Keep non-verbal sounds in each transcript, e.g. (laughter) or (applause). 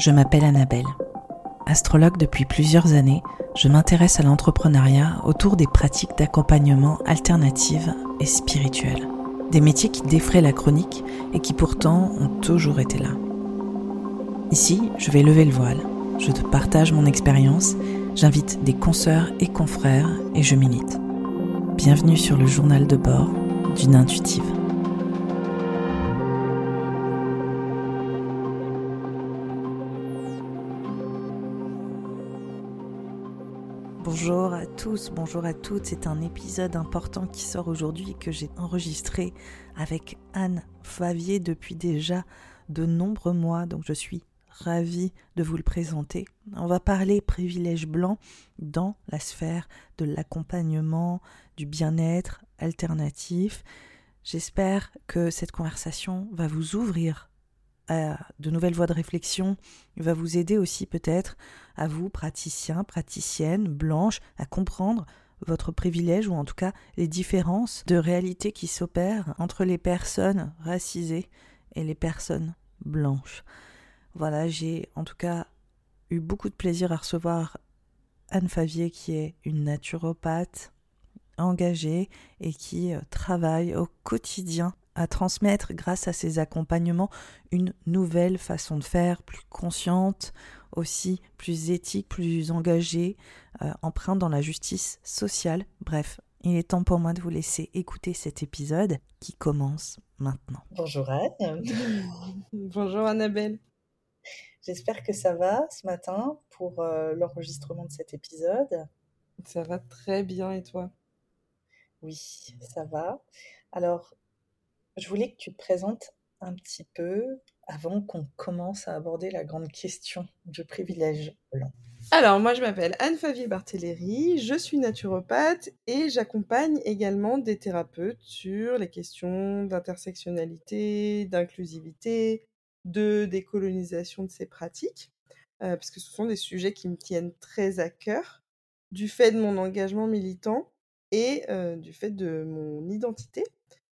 Je m'appelle Annabelle. Astrologue depuis plusieurs années, je m'intéresse à l'entrepreneuriat autour des pratiques d'accompagnement alternatives et spirituelles. Des métiers qui défraient la chronique et qui pourtant ont toujours été là. Ici, je vais lever le voile, je te partage mon expérience, j'invite des consoeurs et confrères et je milite. Bienvenue sur le journal de bord d'une intuitive. Bonjour à toutes. C'est un épisode important qui sort aujourd'hui que j'ai enregistré avec Anne Favier depuis déjà de nombreux mois. Donc je suis ravie de vous le présenter. On va parler privilège blanc dans la sphère de l'accompagnement, du bien-être alternatif. J'espère que cette conversation va vous ouvrir de nouvelles voies de réflexion, va vous aider aussi peut-être à vous, praticiens, praticiennes, blanches, à comprendre votre privilège ou en tout cas les différences de réalité qui s'opèrent entre les personnes racisées et les personnes blanches. Voilà, j'ai en tout cas eu beaucoup de plaisir à recevoir Anne Favier qui est une naturopathe engagée et qui euh, travaille au quotidien à transmettre grâce à ces accompagnements une nouvelle façon de faire, plus consciente, aussi plus éthique, plus engagée, euh, empreinte dans la justice sociale. Bref, il est temps pour moi de vous laisser écouter cet épisode qui commence maintenant. Bonjour Anne. (laughs) Bonjour Annabelle. J'espère que ça va ce matin pour euh, l'enregistrement de cet épisode. Ça va très bien et toi? Oui, ça va. Alors, je voulais que tu te présentes un petit peu avant qu'on commence à aborder la grande question du privilège blanc. Alors, moi, je m'appelle Anne Favier Barthéléry, je suis naturopathe et j'accompagne également des thérapeutes sur les questions d'intersectionnalité, d'inclusivité, de décolonisation de ces pratiques, euh, parce que ce sont des sujets qui me tiennent très à cœur, du fait de mon engagement militant et euh, du fait de mon identité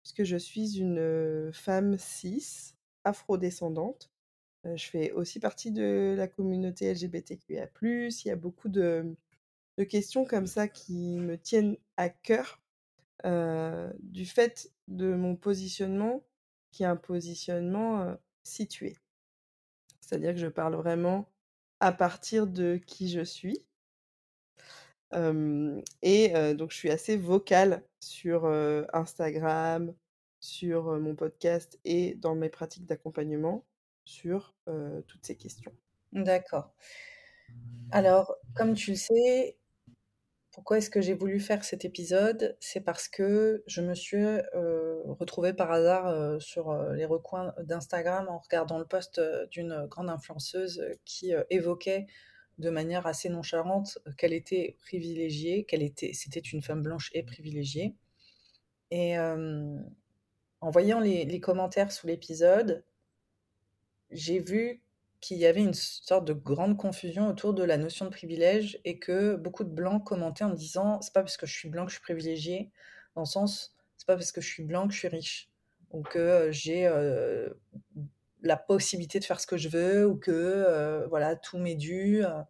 puisque je suis une femme cis, afrodescendante. je fais aussi partie de la communauté LGBTQIA. Il y a beaucoup de, questions comme ça qui me tiennent à cœur du fait de mon positionnement, qui est un positionnement situé. C'est-à-dire que je parle vraiment à partir de qui je suis et donc je suis assez vocale sur Instagram, sur mon podcast et dans mes pratiques d'accompagnement sur toutes ces questions. D'accord. Alors, comme tu le sais, pourquoi est-ce que j'ai voulu faire cet épisode? C'est parce que je me suis retrouvée par hasard sur les recoins d'Instagram en regardant le post d'une grande influenceuse qui évoquait de manière assez nonchalante qu'elle était privilégiée, qu'elle était, c'était une femme blanche et privilégiée. Et en voyant les, commentaires sous l'épisode, j'ai vu qu'il y avait une sorte de grande confusion autour de la notion de privilège et que beaucoup de blancs commentaient en disant c'est pas parce que je suis blanc que je suis privilégié, dans le sens c'est pas parce que je suis blanc que je suis riche ou que j'ai la possibilité de faire ce que je veux ou que euh, voilà tout m'est dû euh.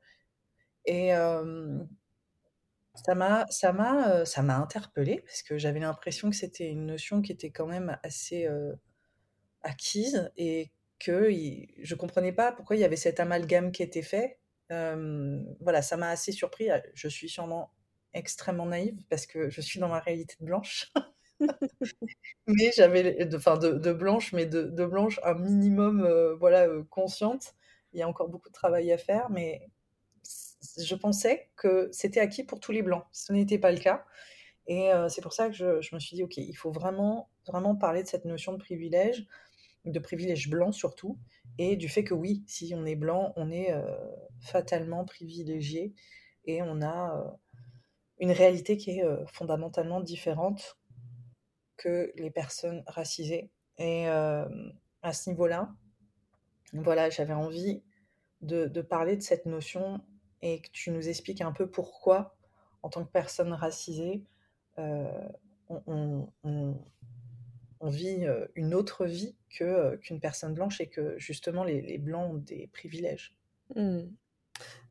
et ça m'a euh, ça m'a interpellée parce que j'avais l'impression que c'était une notion qui était quand même assez acquise et que je comprenais pas pourquoi il y avait cet amalgame qui était fait. Voilà ça m'a assez surpris. Je suis sûrement extrêmement naïve parce que je suis dans ma réalité blanche (laughs) (laughs) mais j'avais, enfin de, de, blanche, mais de, de, blanche un minimum, euh, voilà, euh, consciente. Il y a encore beaucoup de travail à faire, mais je pensais que c'était acquis pour tous les blancs. Ce n'était pas le cas. Et euh, c'est pour ça que je, me suis dit, ok, il faut vraiment, vraiment parler de cette notion de privilège, de privilège blanc surtout, et du fait que oui, si on est blanc, on est fatalement privilégié et on a une réalité qui est fondamentalement différente que les personnes racisées. Et à ce niveau-là, voilà, j'avais envie de, parler de cette notion et que tu nous expliques un peu pourquoi, en tant que personne racisée, on, vit une autre vie que qu'une personne blanche et que justement les, blancs ont des privilèges. Mmh.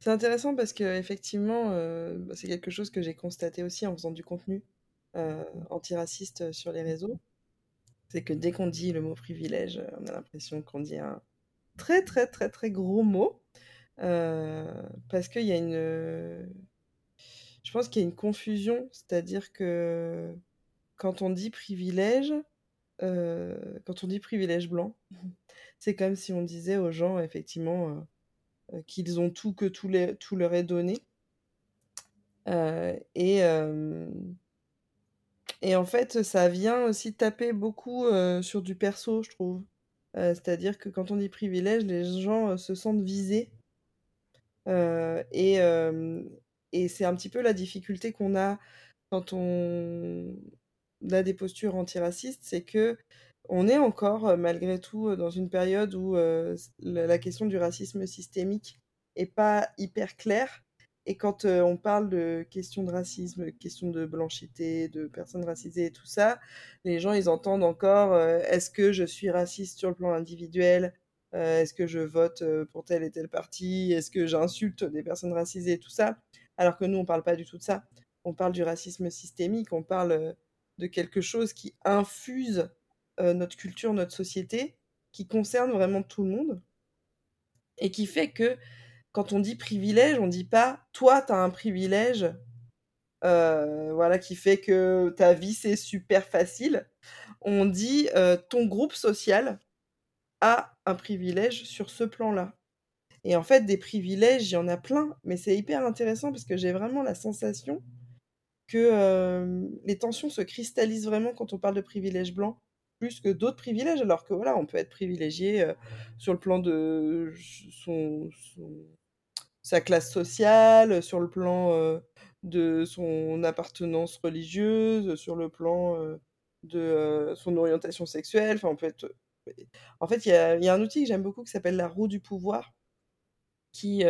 C'est intéressant parce qu'effectivement, euh, bah, c'est quelque chose que j'ai constaté aussi en faisant du contenu euh, antiraciste sur les réseaux. C'est que dès qu'on dit le mot privilège, on a l'impression qu'on dit un très très très très gros mot. Euh, parce qu'il y a une... Je pense qu'il y a une confusion, c'est-à-dire que quand on dit privilège, euh, quand on dit privilège blanc, (laughs) c'est comme si on disait aux gens, effectivement, euh, euh, qu'ils ont tout, que tout, tout leur est donné. et, et en fait, ça vient aussi taper beaucoup sur du perso, je trouve. C'est-à-dire que quand on dit privilège, les gens se sentent visés. et, et c'est un petit peu la difficulté qu'on a quand on a des postures antiracistes, c'est que on est encore, malgré tout, dans une période où la question du racisme systémique est pas hyper claire. Et quand on parle de questions de racisme, questions de blanchité, de personnes racisées et tout ça, les gens, ils entendent encore est-ce que je suis raciste sur le plan individuel? Est-ce que je vote pour tel et tel parti? Est-ce que j'insulte des personnes racisées et tout ça? Alors que nous, on parle pas du tout de ça. On parle du racisme systémique, on parle de quelque chose qui infuse notre culture, notre société, qui concerne vraiment tout le monde, et qui fait que quand on dit privilège, on dit pas toi, tu as un privilège, voilà, qui fait que ta vie c'est super facile. On dit ton groupe social a un privilège sur ce plan-là. Et en fait, des privilèges, il y en a plein, mais c'est hyper intéressant parce que j'ai vraiment la sensation que les tensions se cristallisent vraiment quand on parle de privilèges blancs plus que d'autres privilèges, alors que voilà, on peut être privilégié sur le plan de son, sa classe sociale, sur le plan de son appartenance religieuse, sur le plan de son orientation sexuelle. Enfin, on peut être. En fait, il y a, y a, un outil que j'aime beaucoup qui s'appelle la roue du pouvoir, qui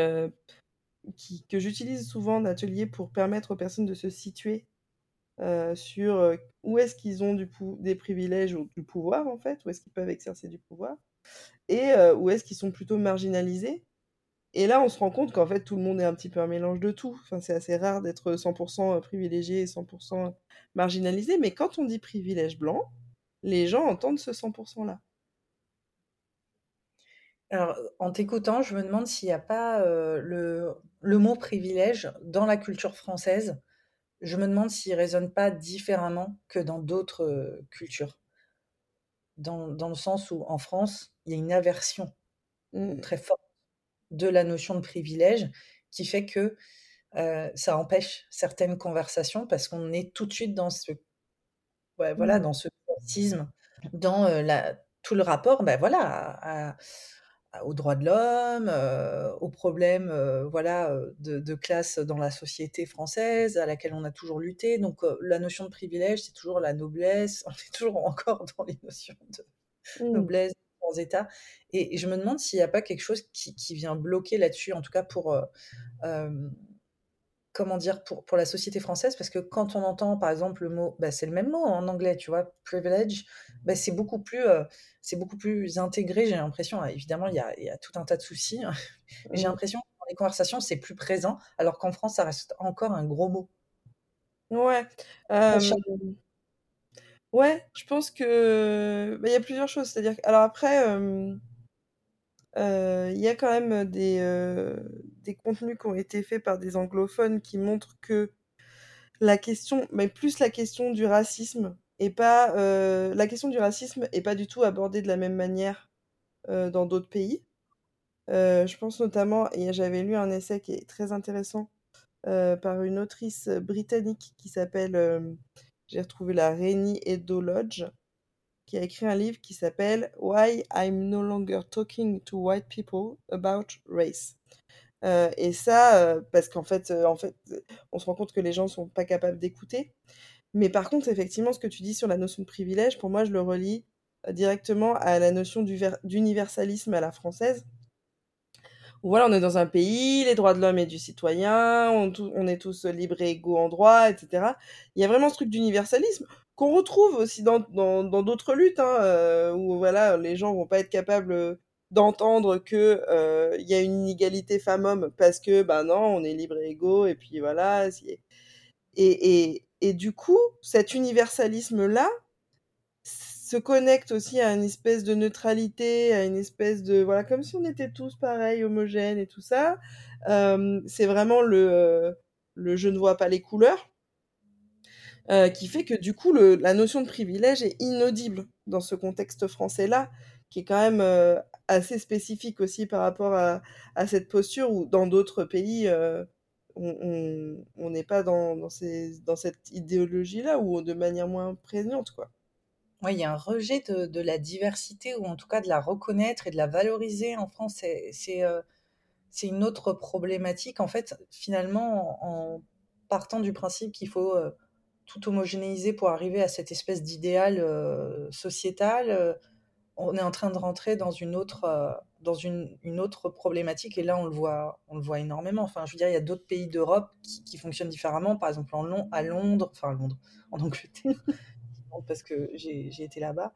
que j'utilise souvent en atelier pour permettre aux personnes de se situer sur où est-ce qu'ils ont du des privilèges ou du pouvoir, en fait, où est-ce qu'ils peuvent exercer du pouvoir, et où est-ce qu'ils sont plutôt marginalisés. Et là, on se rend compte qu'en fait, tout le monde est un petit peu un mélange de tout. Enfin, c'est assez rare d'être 100% privilégié et 100% marginalisé, mais quand on dit privilège blanc, les gens entendent ce 100%-là. Alors, en t'écoutant, je me demande s'il n'y a pas le, le, mot privilège dans la culture française. Je me demande s'il ne résonne pas différemment que dans d'autres cultures. Dans, dans, le sens où, en France, il y a une aversion mmh. très forte de la notion de privilège qui fait que ça empêche certaines conversations parce qu'on est tout de suite dans ce, ouais, voilà, mmh. dans ce racisme, dans la, tout le rapport ben voilà, à, aux droits de l'homme, euh, aux problèmes euh, voilà, euh, de, classe dans la société française à laquelle on a toujours lutté. Donc la notion de privilège, c'est toujours la noblesse. (laughs) On est toujours encore dans les notions de mmh. noblesse, État. Et, je me demande s'il n'y a pas quelque chose qui, qui vient bloquer là-dessus, en tout cas pour comment dire, pour, pour la société française, parce que quand on entend, par exemple, le mot, bah, c'est le même mot en anglais, tu vois, privilege, bah, c'est beaucoup plus, euh, c'est beaucoup plus intégré, j'ai l'impression. Évidemment, il y a, y a, tout un tas de soucis, hein, mais (laughs) j'ai mmh. l'impression que dans les conversations, c'est plus présent, alors qu'en France, ça reste encore un gros mot. Ouais. Ouais, je pense que bah, il y a plusieurs choses. C'est-à-dire, alors après, il y a quand même des, des contenus qui ont été faits par des anglophones qui montrent que la question, mais plus la question du racisme, et pas la question du racisme est pas du tout abordée de la même manière dans d'autres pays. je pense notamment, et j'avais lu un essai qui est très intéressant par une autrice britannique qui s'appelle, j'ai retrouvé la Rainy Edo Lodge, qui a écrit un livre qui s'appelle Why I'm No Longer Talking to White People About Race. Euh, et ça, euh, parce qu'en fait, euh, en fait, on se rend compte que les gens sont pas capables d'écouter. Mais par contre, effectivement, ce que tu dis sur la notion de privilège, pour moi, je le relie directement à la notion d'universalisme à la française. Où voilà, on est dans un pays, les droits de l'homme et du citoyen, on, est tous libres et égaux en droit, etc. Il y a vraiment ce truc d'universalisme qu'on retrouve aussi dans d'autres luttes, hein, euh, où voilà, les gens vont pas être capables d'entendre que il y a une inégalité femmes-hommes parce que ben non, on est libre et égaux et puis voilà. Et, du coup, cet universalisme-là se connecte aussi à une espèce de neutralité, à une espèce de voilà, comme si on était tous pareils, homogènes et tout ça. c'est vraiment le, le je ne vois pas les couleurs. qui fait que du coup la notion de privilège est inaudible dans ce contexte français-là, qui est quand même assez spécifique aussi par rapport à, cette posture où dans d'autres pays, on n'est pas dans, dans, cette idéologie-là ou de manière moins prégnante, quoi. Oui, il y a un rejet de, la diversité ou en tout cas de la reconnaître et de la valoriser en France. C'est, euh, une autre problématique. En fait, finalement, en, partant du principe qu'il faut euh, tout homogénéiser pour arriver à cette espèce d'idéal euh, sociétal, on est en train de rentrer dans une autre dans une, autre problématique et là on le voit on le voit énormément enfin je veux dire il y a d'autres pays d'Europe qui, fonctionnent différemment par exemple à Londres enfin à Londres en Angleterre parce que j'ai été là-bas.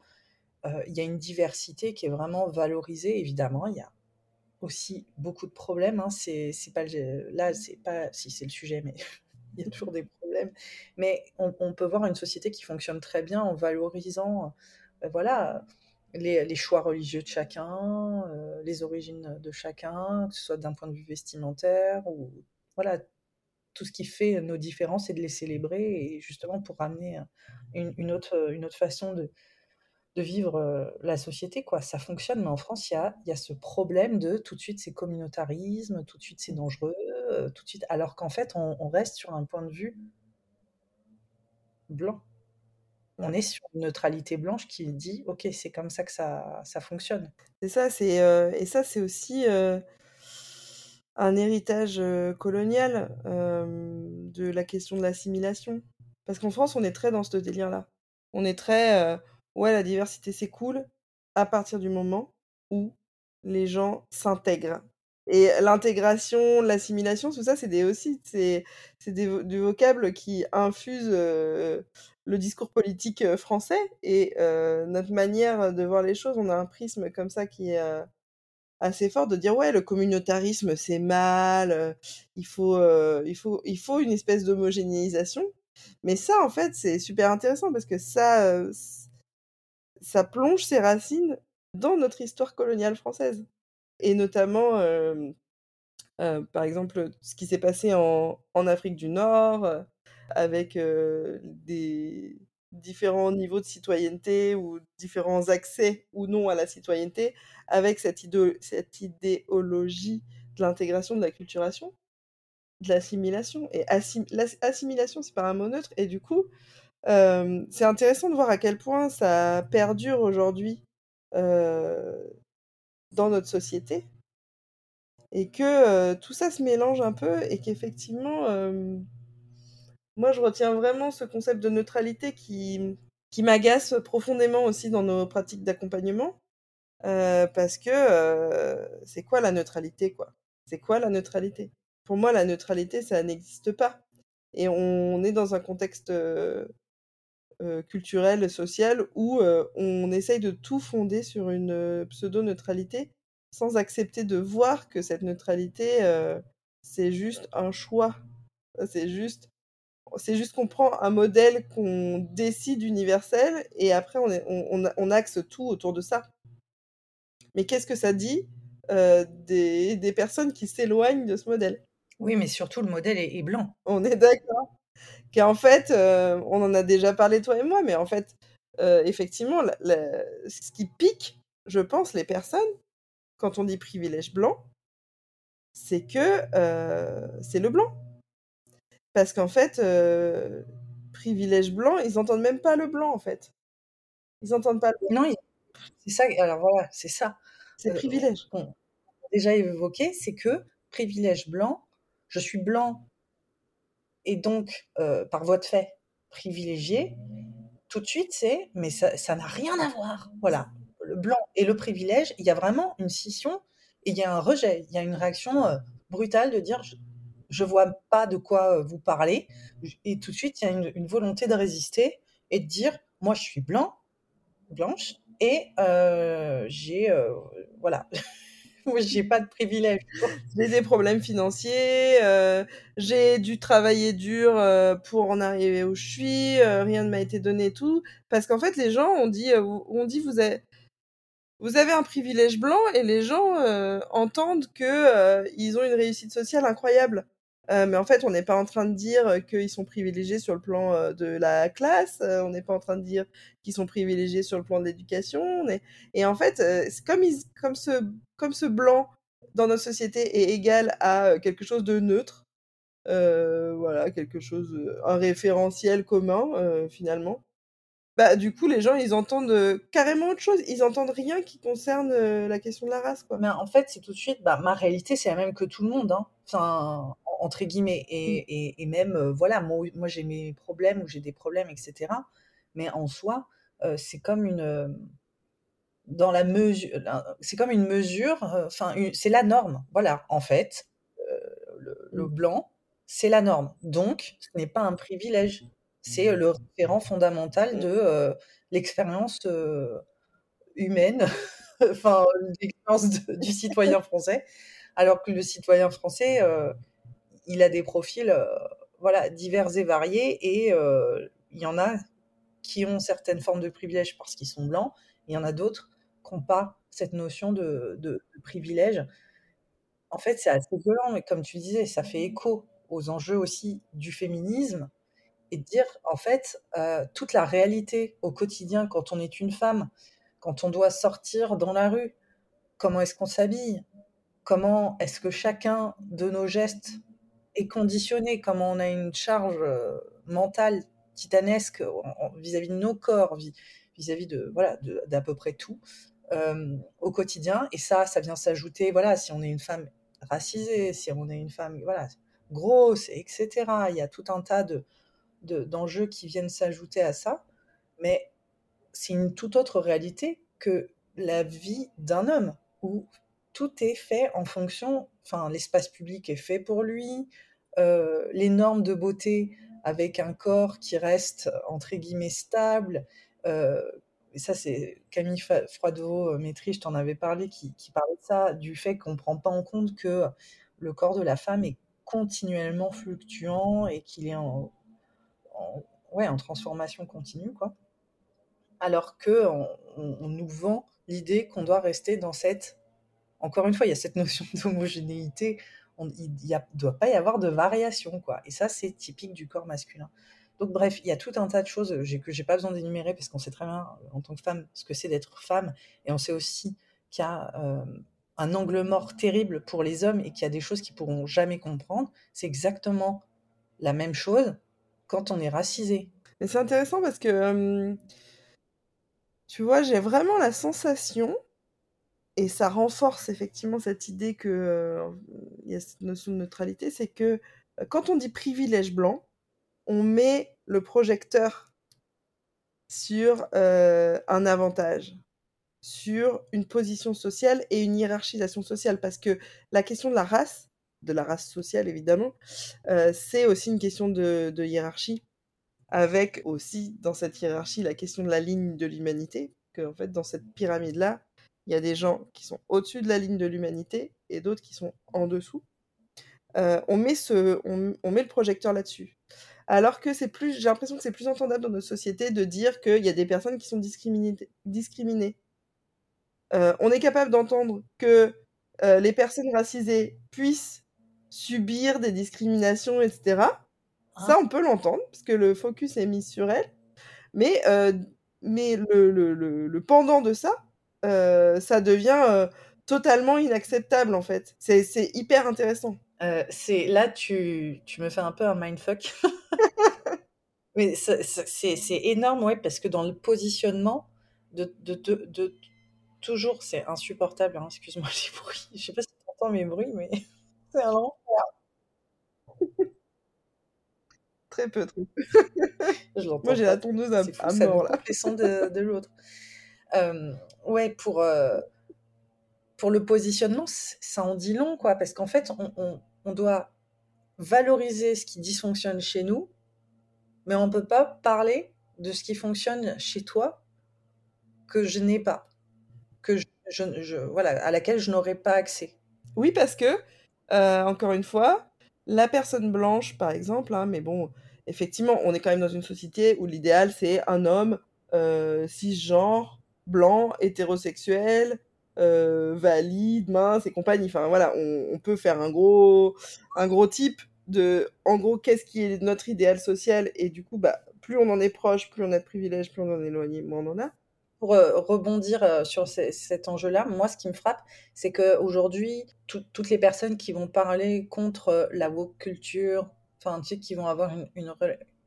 Euh, il y a une diversité qui est vraiment valorisée évidemment. Il y a aussi beaucoup de problèmes hein. c'est pas là c'est pas si c'est le sujet mais (laughs) il y a toujours des problèmes. Mais on, on, peut voir une société qui fonctionne très bien en valorisant euh, voilà les, choix religieux de chacun, euh, les origines de chacun, que ce soit d'un point de vue vestimentaire ou voilà tout ce qui fait nos différences et de les célébrer et justement pour ramener une, autre, une autre façon de, de vivre euh, la société. quoi. Ça fonctionne, mais en France, il y a, y a ce problème de tout de suite c'est communautarisme, tout de suite c'est dangereux, euh, tout de suite, alors qu'en fait on reste sur un point de vue blanc on est sur une neutralité blanche qui dit ok c'est comme ça que ça, ça fonctionne ça c'est euh, et ça c'est aussi euh, un héritage euh, colonial de la question de l'assimilation. Parce qu'en France on est très dans ce délire là on est très ouais la diversité c'est cool à partir du moment où les gens s'intègrent. Et l'intégration, l'assimilation, tout ça, c'est des aussi, c'est des, du vocable qui infuse le discours politique français. Et notre manière de voir les choses. On a un prisme comme ça qui est assez fort de dire ouais, le communautarisme c'est mal, il faut, il faut, il faut une espèce d'homogénéisation. Mais ça, en fait, c'est super intéressant parce que ça, ça plonge ses racines dans notre histoire coloniale française et notamment, euh, euh, par exemple, ce qui s'est passé en, en, Afrique du Nord, euh, avec des différents niveaux de citoyenneté ou différents accès ou non à la citoyenneté, avec cette, cette idéologie de l'intégration, de la culturation, de l'assimilation. Et l'assimilation, c'est pas un mot neutre, et du coup, c'est intéressant de voir à quel point ça perdure aujourd'hui dans notre société et que tout ça se mélange un peu et qu'effectivement, moi je retiens vraiment ce concept de neutralité qui, qui m'agace profondément aussi dans nos pratiques d'accompagnement euh, parce que c'est quoi la neutralité quoi? C'est quoi la neutralité? Pour moi, la neutralité, ça n'existe pas. Et on est dans un contexte euh, culturelle, sociale, où euh, on essaye de tout fonder sur une euh, pseudo-neutralité sans accepter de voir que cette neutralité, c'est juste un choix. C'est juste, c'est juste qu'on prend un modèle qu'on décide universel et après on, on, on, axe tout autour de ça. Mais qu'est-ce que ça dit des, des, personnes qui s'éloignent de ce modèle? Oui, mais surtout le modèle est blanc. On est d'accord qu'en fait, euh, on en a déjà parlé toi et moi, mais en fait, euh, effectivement, ce qui pique, je pense, les personnes, quand on dit privilège blanc, c'est que euh, c'est le blanc. Parce qu'en fait, privilège blanc, ils n'entendent même pas le blanc, en fait. Ils n'entendent pas le blanc. Non, c'est ça, alors voilà, c'est ça. C'est privilège. On a déjà évoqué, c'est que privilège blanc, je suis blanc et donc, euh, par voie de fait, privilégié, tout de suite, c'est, mais ça n'a rien à voir. Voilà, le blanc et le privilège, il y a vraiment une scission et il y a un rejet, il y a une réaction euh, brutale de dire, je ne vois pas de quoi euh, vous parlez, et tout de suite, il y a une, volonté de résister et de dire, moi, je suis blanc, blanche, Et j'ai, voilà, (laughs) moi j'ai pas de privilège. J'ai des problèmes financiers, j'ai dû travailler dur pour en arriver où je suis, rien ne m'a été donné tout. Parce qu'en fait, les gens ont dit, on dit vous avez, vous avez un privilège blanc et les gens entendent que ils ont une réussite sociale incroyable. Euh, mais en fait, on n'est pas en train de dire qu'ils sont privilégiés sur le plan euh, de la classe, euh, on n'est pas en train de dire qu'ils sont privilégiés sur le plan de l'éducation. Et en fait, comme, ce blanc dans notre société est égal à quelque chose de neutre, voilà, quelque chose, un référentiel commun finalement, bah du coup les gens ils entendent carrément autre chose, ils entendent rien qui concerne la question de la race quoi. Mais en fait c'est tout de suite, bah ma réalité c'est la même que tout le monde, hein. enfin entre guillemets et, et, même voilà moi, moi j'ai mes problèmes ou j'ai des problèmes etc. Mais en soi c'est comme une dans la mesure, c'est comme une mesure, enfin c'est la norme, voilà en fait. Le, le blanc c'est la norme, donc ce n'est pas un privilège. C'est le référent fondamental de l'expérience humaine, (laughs) enfin l'expérience du citoyen français. Alors que le citoyen français, il a des profils voilà, divers et variés et il y en a qui ont certaines formes de privilèges parce qu'ils sont blancs, il y en a d'autres qui n'ont pas cette notion de privilège. En fait, c'est assez violent, mais comme tu disais, ça fait écho aux enjeux aussi du féminisme et de dire, en fait, euh, toute la réalité au quotidien quand on est une femme, quand on doit sortir dans la rue, comment est-ce qu'on s'habille, comment est-ce que chacun de nos gestes est conditionné, comment on a une charge euh, mentale titanesque vis-à-vis de nos corps, vis-à-vis de voilà d'à peu près tout euh, au quotidien. Et ça, ça vient s'ajouter, voilà, si on est une femme racisée, si on est une femme voilà grosse, etc. Il y a tout un tas de, d'enjeux qui viennent s'ajouter à ça, mais c'est une toute autre réalité que la vie d'un homme, où tout est fait en fonction, enfin l'espace public est fait pour lui, euh, les normes de beauté avec un corps qui reste entre guillemets stable. Euh, ça, c'est Camille Froidevaux, maîtrise, je t'en avais parlé, qui, parlait de ça, du fait qu'on ne prend pas en compte que le corps de la femme est continuellement fluctuant et qu'il est en transformation continue, quoi. Alors que on, nous vend l'idée qu'on doit rester dans cette. Encore une fois, il y a cette notion (laughs) d'homogénéité. Il ne doit pas y avoir de variation, quoi. Et ça, c'est typique du corps masculin. Donc bref, il y a tout un tas de choses que j'ai pas besoin d'énumérer parce qu'on sait très bien en tant que femme ce que c'est d'être femme et on sait aussi qu'il y a euh, un angle mort terrible pour les hommes et qu'il y a des choses qu'ils pourront jamais comprendre. C'est exactement la même chose quand on est racisé. Mais c'est intéressant parce que, tu vois, j'ai vraiment la sensation, et ça renforce effectivement cette idée que il y a cette notion de neutralité, c'est que quand on dit privilège blanc, on met le projecteur sur un avantage, sur une position sociale et une hiérarchisation sociale, parce que la question de la race, de la race sociale évidemment, euh, c'est aussi une question de, hiérarchie, avec aussi dans cette hiérarchie la question de la ligne de l'humanité, que en fait dans cette pyramide-là, il y a des gens qui sont au-dessus de la ligne de l'humanité et d'autres qui sont en dessous. Euh, on, met ce, on, met le projecteur là-dessus. Alors que c'est plus, j'ai l'impression que c'est plus entendable dans notre société de dire qu'il y a des personnes qui sont discriminées. discriminées. Euh, on est capable d'entendre que les personnes racisées puissent subir des discriminations, etc. Ça, ah. on peut l'entendre, parce que le focus est mis sur elle. Mais, euh, mais le, le, le, pendant de ça, euh, ça devient euh, totalement inacceptable, en fait. C'est hyper intéressant. c'est Là, tu, tu me fais un peu un mindfuck. (laughs) mais c'est énorme, ouais, parce que dans le positionnement de, de, de, de toujours, c'est insupportable, hein, excuse-moi les bruits. Je sais pas si tu entends mes bruits, mais (laughs) c'est un Très peu, très peu. (laughs) Moi, j'ai la tondeuse à, à mort, là. les sons de, de l'autre. Euh, ouais, pour, euh, pour le positionnement, ça en dit long, quoi, parce qu'en fait, on, on, doit valoriser ce qui dysfonctionne chez nous, mais on ne peut pas parler de ce qui fonctionne chez toi que je n'ai pas, que je, je, voilà, à laquelle je n'aurais pas accès. Oui, parce que, euh, encore une fois, la personne blanche, par exemple, hein, mais bon, effectivement, on est quand même dans une société où l'idéal, c'est un homme euh, cisgenre, blanc, hétérosexuel, euh, valide, mince et compagnie. Enfin, voilà, on, peut faire un gros, un gros type de, en gros, qu'est-ce qui est notre idéal social, et du coup, bah, plus on en est proche, plus on a de privilèges, plus on en est éloigné, moins on en a. Pour euh, rebondir euh, sur cet enjeu-là, moi, ce qui me frappe, c'est qu'aujourd'hui, toutes les personnes qui vont parler contre la woke culture, enfin, tu qui vont avoir une,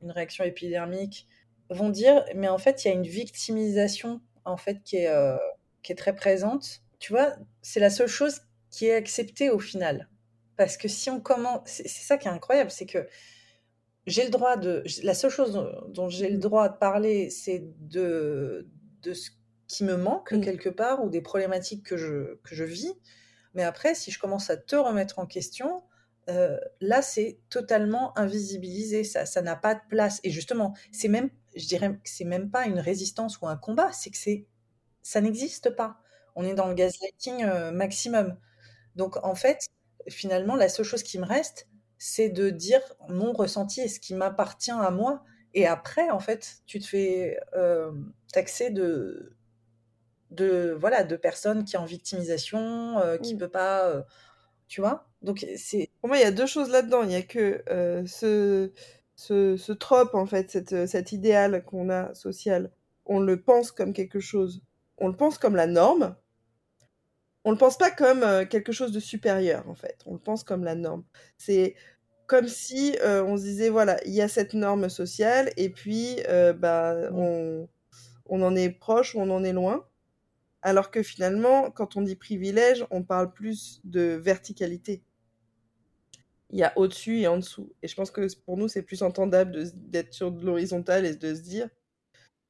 réaction épidermique, vont dire, mais en fait, il y a une victimisation, en fait, qui est, euh, qui est très présente. Tu vois, c'est la seule chose qui est acceptée au final. Parce que si on commence, c'est ça qui est incroyable, c'est que j'ai le droit de, la seule chose dont, dont j'ai le droit de parler, c'est de, de ce qui me manque mmh. quelque part ou des problématiques que je, que je vis. Mais après, si je commence à te remettre en question, euh, là, c'est totalement invisibilisé. Ça, ça n'a pas de place. Et justement, c'est même, je dirais que c'est même pas une résistance ou un combat. C'est que c'est, ça n'existe pas. On est dans le gaslighting euh, maximum. Donc, en fait, finalement, la seule chose qui me reste, c'est de dire mon ressenti et ce qui m'appartient à moi. Et après, en fait, tu te fais euh, taxer de, de, voilà, de personnes qui sont en victimisation, euh, qui ne mmh. peut pas. Tu vois Donc, c'est. Pour moi, il y a deux choses là-dedans. Il y a que ce, ce, ce, trope, en fait, cette, cet idéal qu'on a social, on le pense comme quelque chose, on le pense comme la norme. On le pense pas comme euh, quelque chose de supérieur, en fait. On le pense comme la norme. C'est comme si euh, on se disait voilà il y a cette norme sociale et puis euh, bah on, on en est proche ou on en est loin alors que finalement quand on dit privilège on parle plus de verticalité il y a au-dessus et en dessous et je pense que pour nous c'est plus entendable d'être sur de l'horizontale et de se dire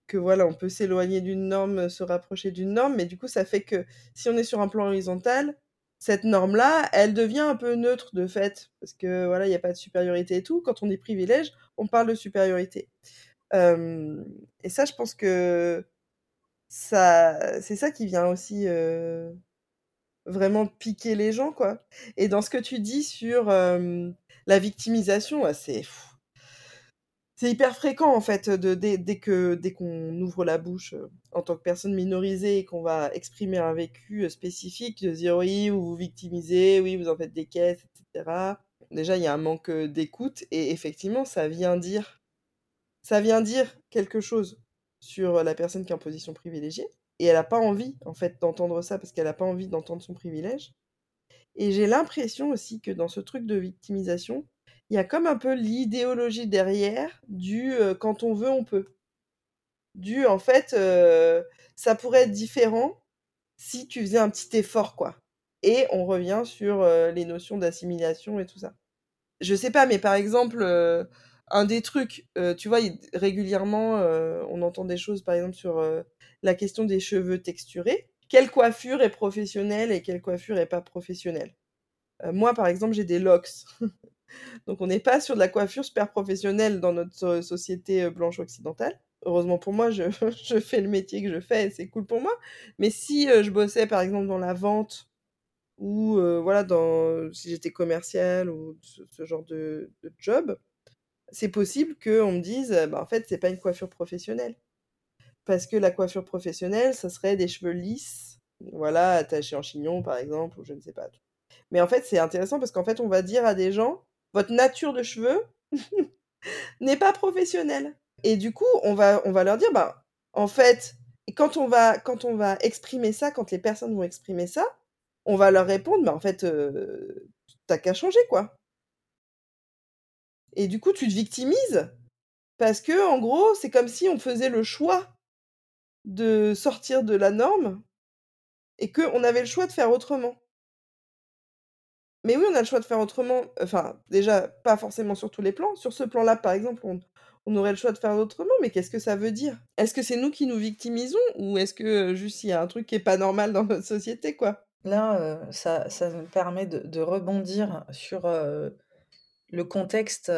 que voilà on peut s'éloigner d'une norme se rapprocher d'une norme mais du coup ça fait que si on est sur un plan horizontal cette norme-là, elle devient un peu neutre de fait, parce que voilà, il n'y a pas de supériorité et tout. Quand on dit privilège, on parle de supériorité. Euh, et ça, je pense que ça, c'est ça qui vient aussi euh, vraiment piquer les gens, quoi. Et dans ce que tu dis sur la victimisation, c'est c'est hyper fréquent en fait de, dès, dès qu'on ouvre la bouche en tant que personne minorisée et qu'on va exprimer un vécu spécifique, de dire oui, vous vous victimisez, oui, vous en faites des caisses, etc. Déjà, il y a un manque d'écoute et effectivement, ça vient dire ça vient dire quelque chose sur la personne qui est en position privilégiée et elle n'a pas envie en fait d'entendre ça parce qu'elle n'a pas envie d'entendre son privilège. Et j'ai l'impression aussi que dans ce truc de victimisation, il y a comme un peu l'idéologie derrière du euh, quand on veut, on peut. Du en fait, euh, ça pourrait être différent si tu faisais un petit effort, quoi. Et on revient sur euh, les notions d'assimilation et tout ça. Je sais pas, mais par exemple, un des trucs, tu vois, régulièrement, on entend des choses, par exemple, sur la question des cheveux texturés. Quelle coiffure est professionnelle et quelle coiffure est pas professionnelle? Moi, par exemple, j'ai des locks. (laughs) Donc on n'est pas sur de la coiffure super professionnelle dans notre société euh, blanche occidentale. Heureusement pour moi, je, (laughs) je fais le métier que je fais et c'est cool pour moi. Mais si euh, je bossais par exemple dans la vente ou euh, voilà, dans, si j'étais commercial ou ce, genre de job, c'est possible qu'on me dise, bah, en fait, c'est pas une coiffure professionnelle. Parce que la coiffure professionnelle, ça serait des cheveux lisses, voilà, attachés en chignon par exemple, ou je ne sais pas. Mais en fait, c'est intéressant parce qu'en fait, on va dire à des gens, votre nature de cheveux (laughs) n'est pas professionnelle. Et du coup, on va, on va leur dire, bah, en fait, quand on, va, quand on va exprimer ça, quand les personnes vont exprimer ça, on va leur répondre, bah, en fait, euh, t'as qu'à changer, quoi. Et du coup, tu te victimises parce que, en gros, c'est comme si on faisait le choix de sortir de la norme et qu'on avait le choix de faire autrement. Mais oui, on a le choix de faire autrement. Enfin, déjà, pas forcément sur tous les plans. Sur ce plan-là, par exemple, on, aurait le choix de faire autrement, mais qu'est-ce que ça veut dire? Est-ce que c'est nous qui nous victimisons ou est-ce que juste il y a un truc qui est pas normal dans notre société, quoi? Là, euh, ça, ça me permet de, de rebondir sur euh, le contexte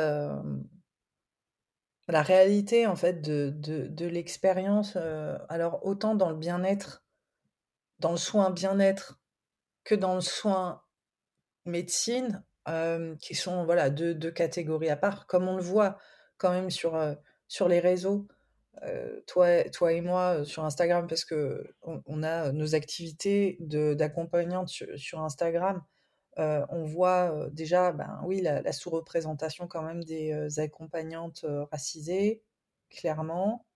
la réalité en fait de, de, l'expérience, alors autant dans le bien-être, dans le soin bien-être que dans le soin médecine, qui sont voilà deux, deux, catégories à part, comme on le voit quand même sur, sur les réseaux, toi, toi et moi sur Instagram, parce que on, a nos activités d'accompagnante sur Instagram euh, on voit euh, déjà, ben oui, la, sous-représentation quand même des euh, accompagnantes racisées, clairement.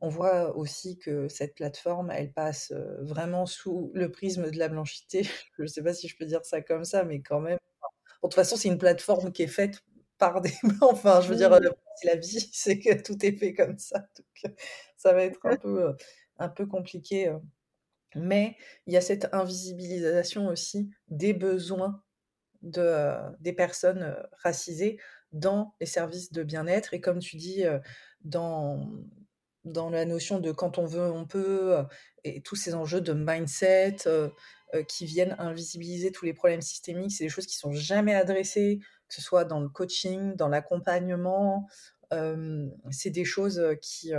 On voit aussi que cette plateforme, elle passe vraiment sous le prisme de la blanchité. (laughs) je ne sais pas si je peux dire ça comme ça, mais quand même. de toute façon, c'est une plateforme qui est faite par des (laughs) blancs. Enfin, je veux dire, la vie, (laughs) c'est que tout est fait comme ça. Donc, ça va être un peu, un peu compliqué. Mais il y a cette invisibilisation aussi des besoins de, des personnes racisées dans les services de bien-être. Et comme tu dis, dans, dans la notion de quand on veut, on peut, et tous ces enjeux de mindset qui viennent invisibiliser tous les problèmes systémiques, c'est des choses qui sont jamais adressées, que ce soit dans le coaching, dans l'accompagnement. c'est des choses qui,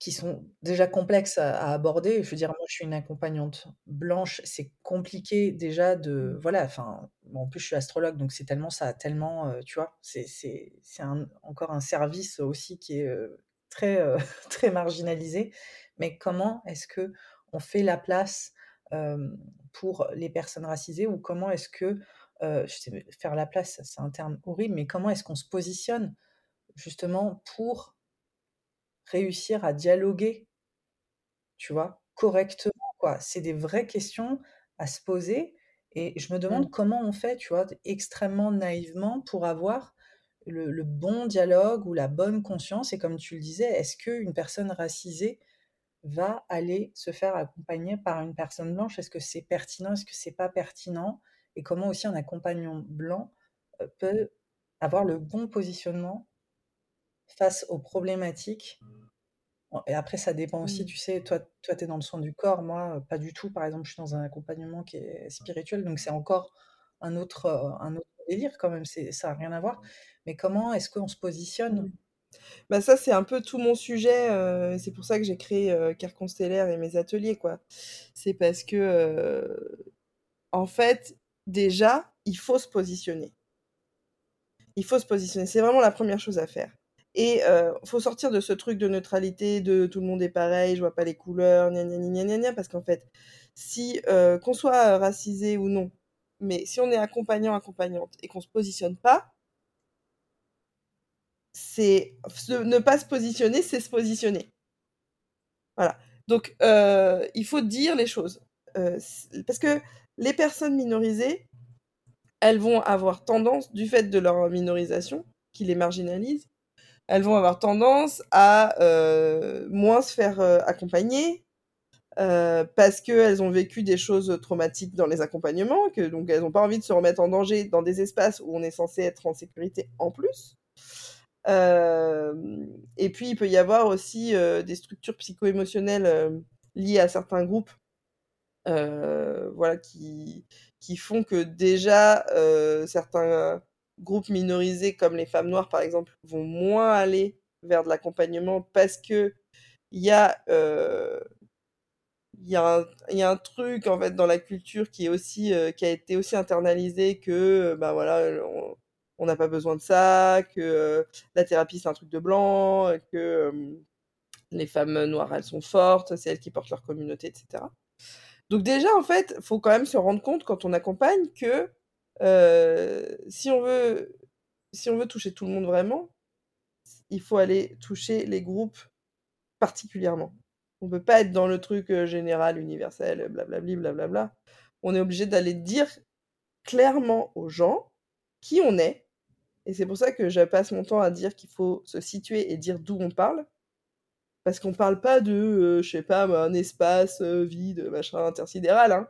qui sont déjà complexes à, aborder. Je veux dire, moi, je suis une accompagnante blanche, c'est compliqué déjà de, mmh. voilà, enfin, en plus, je suis astrologue, donc c'est tellement ça, tellement, euh, tu vois, c'est encore un service aussi qui est euh, très, euh, (laughs) très marginalisé. Mais comment est-ce que on fait la place pour les personnes racisées ou comment est-ce que, je sais, faire la place, c'est un terme horrible, mais comment est-ce qu'on se positionne justement pour réussir à dialoguer, tu vois, correctement, quoi. C'est des vraies questions à se poser et je me demande mmh. comment on fait, tu vois, extrêmement naïvement pour avoir le, bon dialogue ou la bonne conscience. Et comme tu le disais, est-ce qu'une personne racisée va aller se faire accompagner par une personne blanche? Est-ce que c'est pertinent? Est-ce que c'est pas pertinent? Et comment aussi un accompagnant blanc peut avoir le bon positionnement face aux problématiques. Et après, ça dépend aussi, mmh. tu sais, toi, toi tu es dans le soin du corps, moi, pas du tout. Par exemple, je suis dans un accompagnement qui est spirituel, donc c'est encore un autre, un autre délire quand même, ça n'a rien à voir. Mais comment est-ce qu'on se positionne? Mmh. bah ça, c'est un peu tout mon sujet. c'est pour ça que j'ai créé euh, Constellaire et mes ateliers, quoi. C'est parce que, en fait, déjà, il faut se positionner. Il faut se positionner. C'est vraiment la première chose à faire. Et euh, faut sortir de ce truc de neutralité, de tout le monde est pareil, je vois pas les couleurs, gna gna gna gna gna, parce qu'en fait, si euh, qu'on soit racisé ou non, mais si on est accompagnant, accompagnante et qu'on se positionne pas, c'est ne pas se positionner, c'est se positionner. Voilà. Donc euh, il faut dire les choses, euh, parce que les personnes minorisées, elles vont avoir tendance, du fait de leur minorisation, qui les marginalise, elles vont avoir tendance à euh, moins se faire euh, accompagner euh, parce qu'elles ont vécu des choses traumatiques dans les accompagnements, que donc elles n'ont pas envie de se remettre en danger dans des espaces où on est censé être en sécurité en plus. et puis il peut y avoir aussi des structures psycho-émotionnelles liées à certains groupes, voilà, qui font que déjà certains groupes minorisés comme les femmes noires, par exemple, vont moins aller vers de l'accompagnement parce que il y a euh, il y, a un, truc en fait dans la culture qui est aussi euh, qui a été aussi internalisé que ben voilà on n'a pas besoin de ça que la thérapie c'est un truc de blanc que les femmes noires elles sont fortes c'est elles qui portent leur communauté etc donc déjà en fait faut quand même se rendre compte quand on accompagne que si on veut si on veut toucher tout le monde vraiment, il faut aller toucher les groupes particulièrement. On peut pas être dans le truc euh, général, universel, blablabli, blablabla. On est obligé d'aller dire clairement aux gens qui on est. Et c'est pour ça que je passe mon temps à dire qu'il faut se situer et dire d'où on parle. Parce qu'on parle pas de, euh, je sais pas, un espace vide, machin, intersidéral. Hein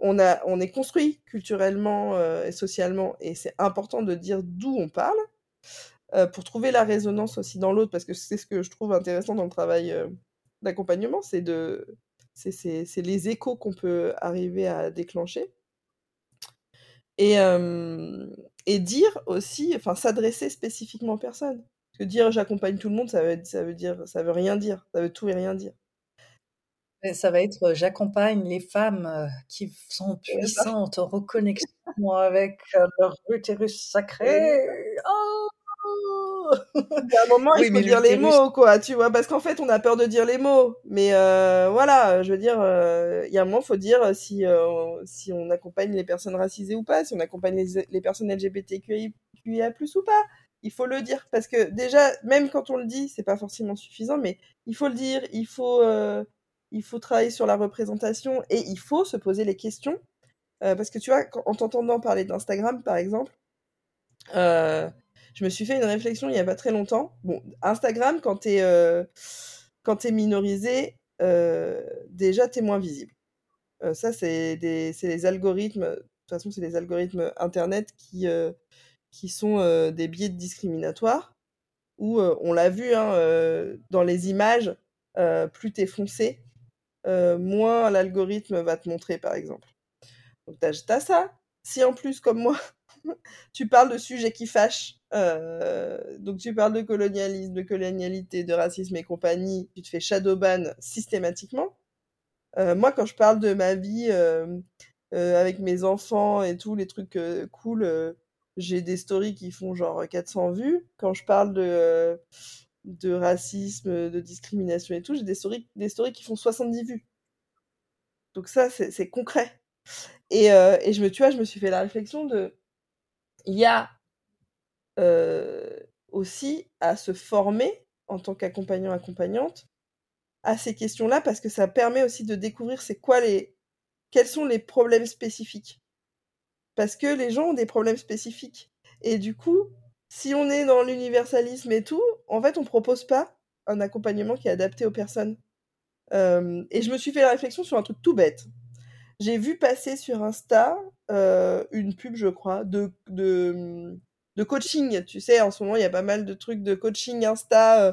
on, a, on est construit culturellement euh, et socialement, et c'est important de dire d'où on parle, euh, pour trouver la résonance aussi dans l'autre, parce que c'est ce que je trouve intéressant dans le travail euh, d'accompagnement, c'est de c'est les échos qu'on peut arriver à déclencher. Et, et dire aussi, enfin s'adresser spécifiquement aux personnes. Que dire j'accompagne tout le monde, ça veut, ça veut dire, ça veut rien dire, ça veut tout et rien dire. Ça va être j'accompagne les femmes qui sont puissantes en reconnexion avec leur utérus sacré. Oh il y a un moment, il faut dire les mots, quoi, tu vois, parce qu'en fait, on a peur de dire les mots. Mais euh, voilà, je veux dire, euh, il y a un moment, il faut dire si, euh, si on accompagne les personnes racisées ou pas, si on accompagne les, les personnes LGBTQIA+, ou pas. Il faut le dire, parce que déjà, même quand on le dit, c'est pas forcément suffisant, mais il faut le dire, il faut, il faut travailler sur la représentation et il faut se poser les questions. parce que tu vois, en t'entendant parler d'Instagram, par exemple, euh, je me suis fait une réflexion il y a pas très longtemps. Bon, Instagram, quand t'es euh, es minorisé, euh, déjà t'es moins visible. Euh, ça, c'est les algorithmes. De toute façon, c'est les algorithmes internet qui qui sont des biais discriminatoires. Où on l'a vu hein, dans les images, plus t'es foncé, moins l'algorithme va te montrer, par exemple. Donc t'as as ça. Si en plus, comme moi, (laughs) tu parles de sujets qui fâchent, euh, donc tu parles de colonialisme, de colonialité, de racisme et compagnie, tu te fais shadowban systématiquement. Euh, moi, quand je parle de ma vie euh, avec mes enfants et tous les trucs cool, j'ai des stories qui font genre 400 vues. Quand je parle de, de racisme, de discrimination et tout, j'ai des stories, des stories qui font 70 vues. Donc ça, c'est concret. Et, et je me, suis fait la réflexion de, il y a aussi à se former en tant qu'accompagnant accompagnante à ces questions-là parce que ça permet aussi de découvrir c'est quoi les quels sont les problèmes spécifiques parce que les gens ont des problèmes spécifiques et du coup si on est dans l'universalisme et tout en fait on propose pas un accompagnement qui est adapté aux personnes et je me suis fait la réflexion sur un truc tout bête j'ai vu passer sur Insta une pub je crois de coaching. Tu sais, en ce moment, il y a pas mal de trucs de coaching Insta euh,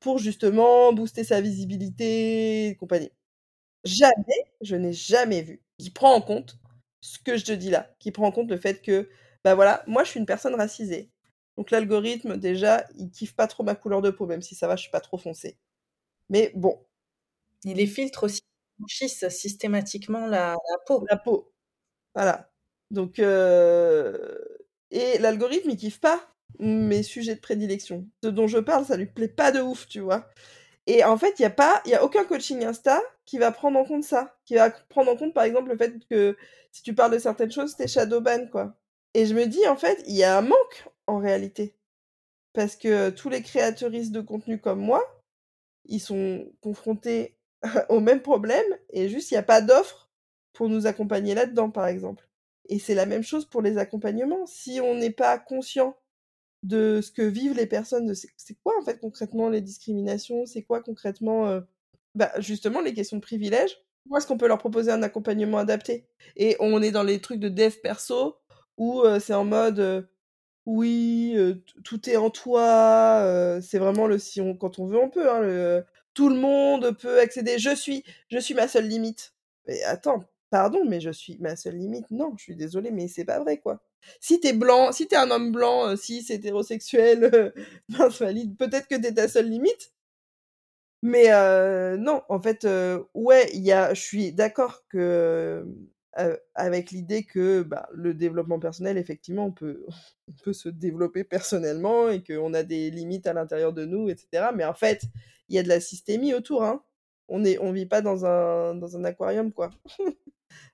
pour justement booster sa visibilité et compagnie. Jamais, je n'ai jamais vu qui prend en compte ce que je te dis là, qui prend en compte le fait que, bah voilà, moi je suis une personne racisée. Donc l'algorithme, déjà, il kiffe pas trop ma couleur de peau, même si ça va, je suis pas trop foncée. Mais bon. Et les filtres aussi franchissent systématiquement la, la peau. La peau. Voilà. Donc, euh, et l'algorithme, il kiffe pas mes sujets de prédilection. Ce dont je parle, ça lui plaît pas de ouf, tu vois. Et en fait, il y a pas, il y a aucun coaching Insta qui va prendre en compte ça, qui va prendre en compte par exemple le fait que si tu parles de certaines choses, t'es shadowban quoi. Et je me dis en fait, il y a un manque en réalité, parce que tous les créateuristes de contenu comme moi, ils sont confrontés (laughs) au même problème et juste il n'y a pas d'offre pour nous accompagner là-dedans par exemple. Et c'est la même chose pour les accompagnements. Si on n'est pas conscient de ce que vivent les personnes, c'est quoi en fait concrètement les discriminations, c'est quoi concrètement euh, bah, justement les questions de privilèges, comment est-ce qu'on peut leur proposer un accompagnement adapté? Et on est dans les trucs de dev perso où euh, c'est en mode euh, oui, tout est en toi, c'est vraiment le si on quand on veut on peut hein, tout le monde peut accéder, je suis je suis ma seule limite. Mais attends, pardon, mais je suis ma seule limite. Non, je suis désolée, mais c'est pas vrai, quoi. Si t'es blanc, si t'es un homme blanc, si c'est hétérosexuel, euh, (laughs) valide, peut-être que t'es ta seule limite. Mais non, en fait, ouais, il y a, je suis d'accord que avec l'idée que bah, le développement personnel, effectivement, on peut, (laughs) on peut se développer personnellement et qu'on a des limites à l'intérieur de nous, etc. Mais en fait, il y a de la systémie autour. Hein. On ne on vit pas dans un, dans un aquarium, quoi. (laughs)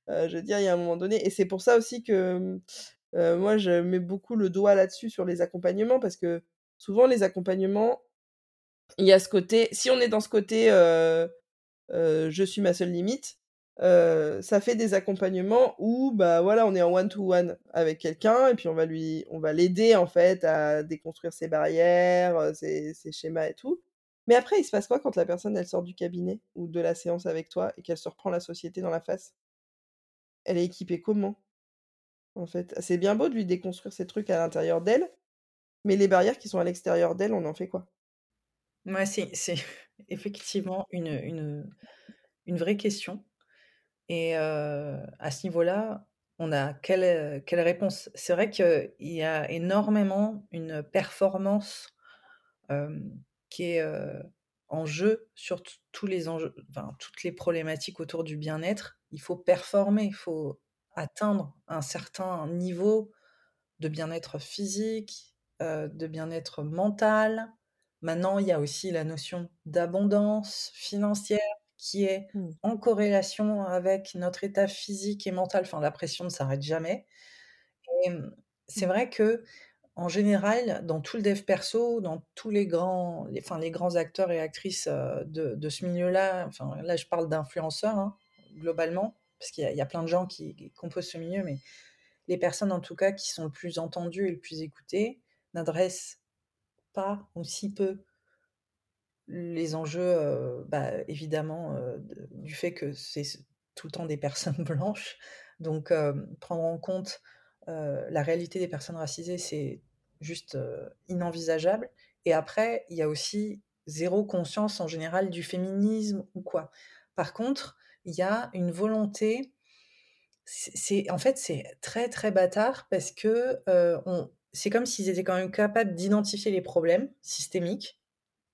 Je veux dire, il y a un moment donné. Et c'est pour ça aussi que euh, moi, je mets beaucoup le doigt là-dessus sur les accompagnements, parce que souvent, les accompagnements, il y a ce côté, si on est dans ce côté je suis ma seule limite, ça fait des accompagnements où bah voilà on est en one to one avec quelqu'un et puis on va lui on va l'aider en fait à déconstruire ses barrières ses, ses, schémas et tout. Mais après il se passe quoi quand la personne elle sort du cabinet ou de la séance avec toi et qu'elle se reprend la société dans la face? Elle est équipée comment En fait, c'est bien beau de lui déconstruire ces trucs à l'intérieur d'elle, mais les barrières qui sont à l'extérieur d'elle, on en fait quoi? Ouais, c'est (laughs) effectivement une, une, une, vraie question. Et à ce niveau-là, on a quelle, quelle réponse? C'est vrai qu'il y a énormément une performance qui est en jeu sur tous les enjeux, toutes les problématiques autour du bien-être. Il faut performer, il faut atteindre un certain niveau de bien-être physique, de bien-être mental. Maintenant, il y a aussi la notion d'abondance financière qui est mmh. en corrélation avec notre état physique et mental. Enfin, la pression ne s'arrête jamais. Et mmh, c'est mmh. vrai que en général, dans tout le dev perso, dans tous les grands, les, enfin, les grands acteurs et actrices de, de ce milieu-là, enfin, là je parle d'influenceurs hein, globalement, parce qu'il y, y, a plein de gens qui, composent ce milieu, mais les personnes en tout cas qui sont le plus entendues et le plus écoutées n'adressent pas ou si peu les enjeux, bah, évidemment, du fait que c'est tout le temps des personnes (laughs) blanches. Donc, prendre en compte la réalité des personnes racisées, c'est juste inenvisageable. Et après, il y a aussi zéro conscience en général du féminisme ou quoi. Par contre, il y a une volonté. C'est en fait c'est très très bâtard parce que c'est comme s'ils étaient quand même capables d'identifier les problèmes systémiques,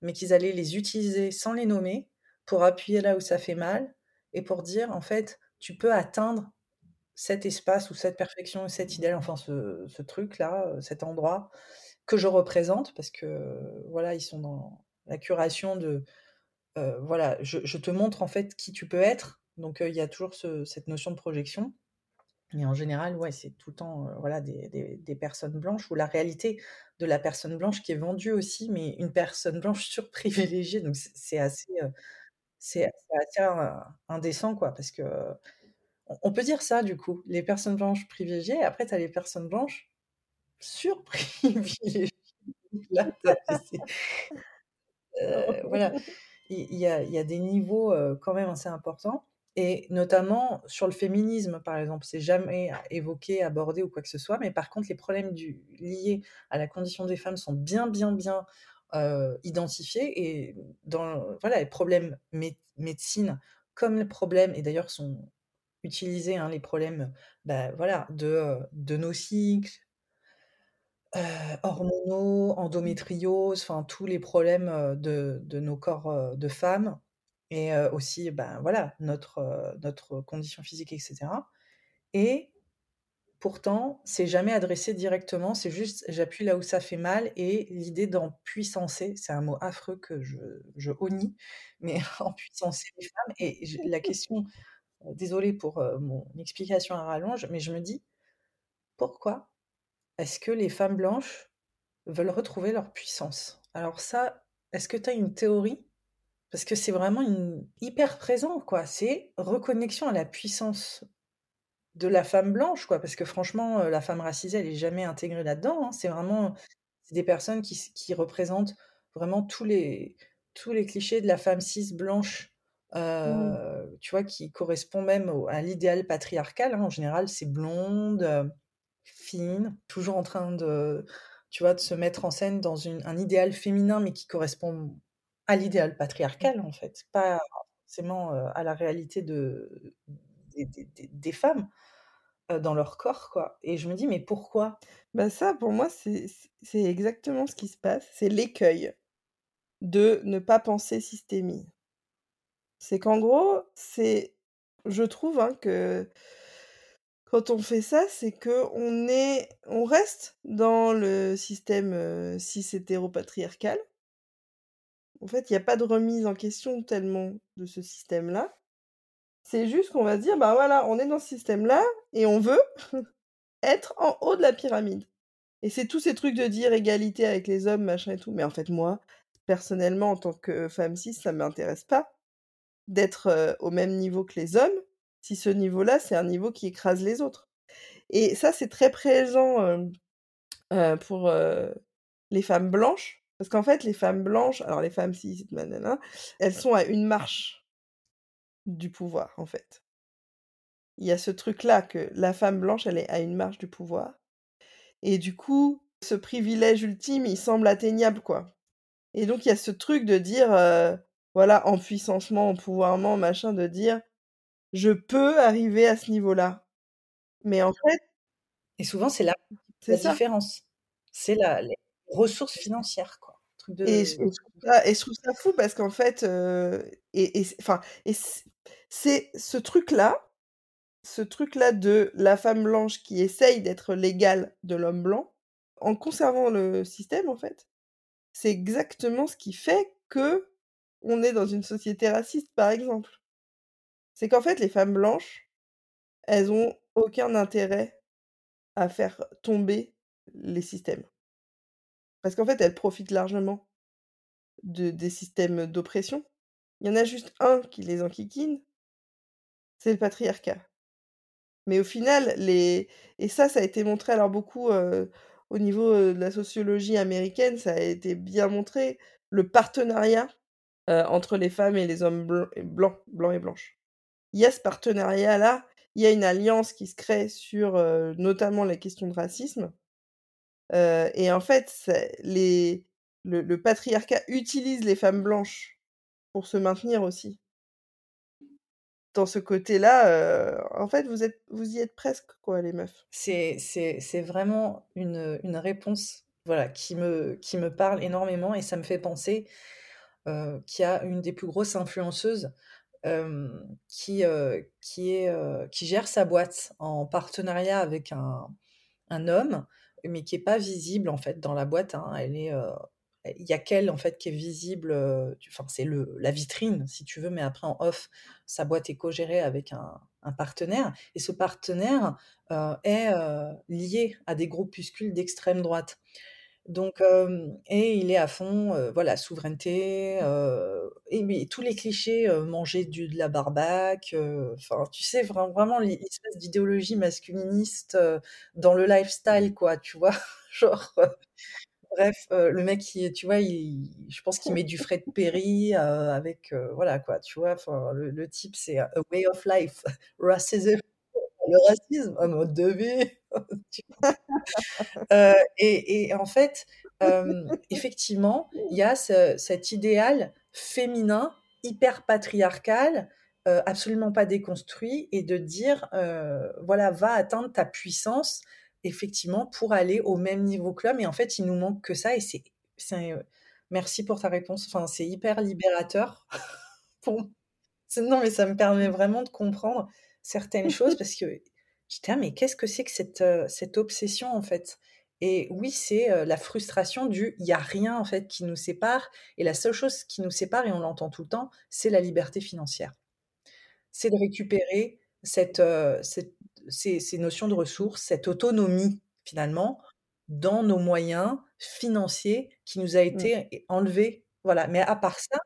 mais qu'ils allaient les utiliser sans les nommer pour appuyer là où ça fait mal et pour dire en fait tu peux atteindre cet espace ou cette perfection ou cet idéal, enfin ce, truc-là, euh, cet endroit que je représente, parce que voilà, ils sont dans la curation de euh, voilà, je, te montre en fait qui tu peux être. Donc euh, il y a toujours cette notion de projection. Et en général, ouais, c'est tout le temps voilà, des, des, personnes blanches ou la réalité de la personne blanche qui est vendue aussi, mais une personne blanche (laughs) surprivilégiée. Donc c'est assez, c'est assez indécent, quoi, parce que on peut dire ça, du coup. Les personnes blanches privilégiées, et après, tu as les personnes blanches surprivilégiées. (laughs) Là, (laughs) voilà. Il y, a, y, a, des niveaux quand même assez importants. Et notamment sur le féminisme, par exemple, c'est jamais évoqué, abordé ou quoi que ce soit. Mais par contre, les problèmes liés à la condition des femmes sont bien, bien, bien identifiés. Et dans voilà, les problèmes médecine, comme les problèmes, et d'ailleurs sont utiliser hein, les problèmes bah, voilà, de, de nos cycles, hormonaux, endométriose, enfin tous les problèmes de, de nos corps de femmes et aussi ben, voilà, notre, notre condition physique, etc. Et pourtant, c'est jamais adressé directement, c'est juste j'appuie là où ça fait mal et l'idée d'en puissancer, c'est un mot affreux que je, je honnie, mais (laughs) en puissancer les femmes. Et la question désolée pour mon explication à rallonge, mais je me dis, pourquoi est-ce que les femmes blanches veulent retrouver leur puissance? Alors ça, est-ce que tu as une théorie Parce que c'est vraiment une... hyper présent, quoi. C'est reconnexion à la puissance de la femme blanche, quoi. Parce que franchement, la femme racisée, elle est jamais intégrée là-dedans. Hein. C'est vraiment des personnes qui, qui représentent vraiment tous les, tous les clichés de la femme cis blanche Mmh. tu vois, qui correspond même à l'idéal patriarcal. Hein. En général, c'est blonde, fine, toujours en train de, tu vois, de se mettre en scène dans une, un idéal féminin, mais qui correspond à l'idéal mmh. patriarcal, en fait, pas forcément à la réalité de, des, femmes dans leur corps, quoi. Et je me dis, mais pourquoi? Bah ça, pour moi, c'est exactement ce qui se passe. C'est l'écueil de ne pas penser systémie. C'est qu'en gros, c'est je trouve, hein, que quand on fait ça, c'est qu'on est on reste dans le système, cis hétéropatriarcal. En fait, il y a pas de remise en question tellement de ce système-là. C'est juste qu'on va dire: «Bah, voilà, on est dans ce système-là et on veut (laughs) être en haut de la pyramide» et c'est tous ces trucs de dire égalité avec les hommes, machin et tout, mais en fait, moi, personnellement, en tant que femme cis, ça m'intéresse pas d'être au même niveau que les hommes, si ce niveau-là, c'est un niveau qui écrase les autres. Et ça, c'est très présent pour les femmes blanches, parce qu'en fait, les femmes blanches, alors les femmes cis, elles sont à une marche du pouvoir, en fait. Il y a ce truc-là que la femme blanche, elle est à une marche du pouvoir. Et du coup, ce privilège ultime, il semble atteignable, quoi. Et donc, il y a ce truc de dire, voilà, en puissancement, en pouvoirment, machin, de dire je peux arriver à ce niveau-là. Mais en fait. Et souvent, c'est la, la différence. C'est la, les ressources financières, quoi. Et, je, trouve ça, fou parce qu'en fait, euh, et c'est ce truc-là, ce truc-là de la femme blanche qui essaye d'être l'égale de l'homme blanc, en conservant le système, en fait, c'est exactement ce qui fait que on est dans une société raciste, par exemple. C'est qu'en fait, les femmes blanches, elles ont aucun intérêt à faire tomber les systèmes. Parce qu'en fait, elles profitent largement de, des systèmes d'oppression. Il y en a juste un qui les enquiquine, c'est le patriarcat. Mais au final, les... et ça, ça a été montré alors beaucoup au niveau de la sociologie américaine, ça a été bien montré, le partenariat entre les femmes et les hommes blancs, blancs et blanches. Il y a ce partenariat-là, il y a une alliance qui se crée sur notamment les questions de racisme. Et en fait, les, le, patriarcat utilise les femmes blanches pour se maintenir aussi dans ce côté-là, en fait, vous, êtes, vous y êtes presque, quoi, les meufs. C'est, vraiment une, une réponse voilà, qui, me, qui me parle énormément et ça me fait penser qu'il y a une des plus grosses influenceuses qui, qui, est, qui gère sa boîte en partenariat avec un, un homme, mais qui n'est pas visible en fait dans la boîte. Hein. Elle est, euh, il y a qu'elle en fait qui est visible, euh, enfin c'est le la vitrine si tu veux, mais après en off, sa boîte est co-gérée avec un, un partenaire et ce partenaire euh, est lié à des groupuscules d'extrême droite. Donc et il est à fond, voilà souveraineté et tous les clichés, manger du de la barbaque, enfin tu sais vra- vraiment l'espèce d'idéologie masculiniste dans le lifestyle quoi, tu vois, (laughs) genre. Bref, le mec qui tu vois, il je pense qu'il met du Fred Perry, avec, voilà quoi, tu vois? Le le type, c'est a way of life. (laughs) Racism le racisme, un mode de vie. Et en fait, hem, effectivement, il y a ce cet idéal féminin hyper patriarcal, heu, absolument pas déconstruit et de dire, heu, voilà, va atteindre ta puissance effectivement pour aller au même niveau que l'homme. Et en fait, il nous manque que ça et c'est merci pour ta réponse, enfin, c'est hyper libérateur (laughs) non, mais ça me permet vraiment de comprendre certaines choses parce que j'étais là: «Mais qu'est-ce que c'est que cette, heu, cette obsession, en fait?» et oui, c'est, heu, la frustration du il y a rien, en fait, qui nous sépare et la seule chose qui nous sépare et on l'entend tout le temps, c'est la liberté financière. C'est de récupérer cette, heu, cette ces ces notions de ressources, cette autonomie, finalement, dans nos moyens financiers qui nous a Mmh. été é enlevés. Voilà, mais à part ça,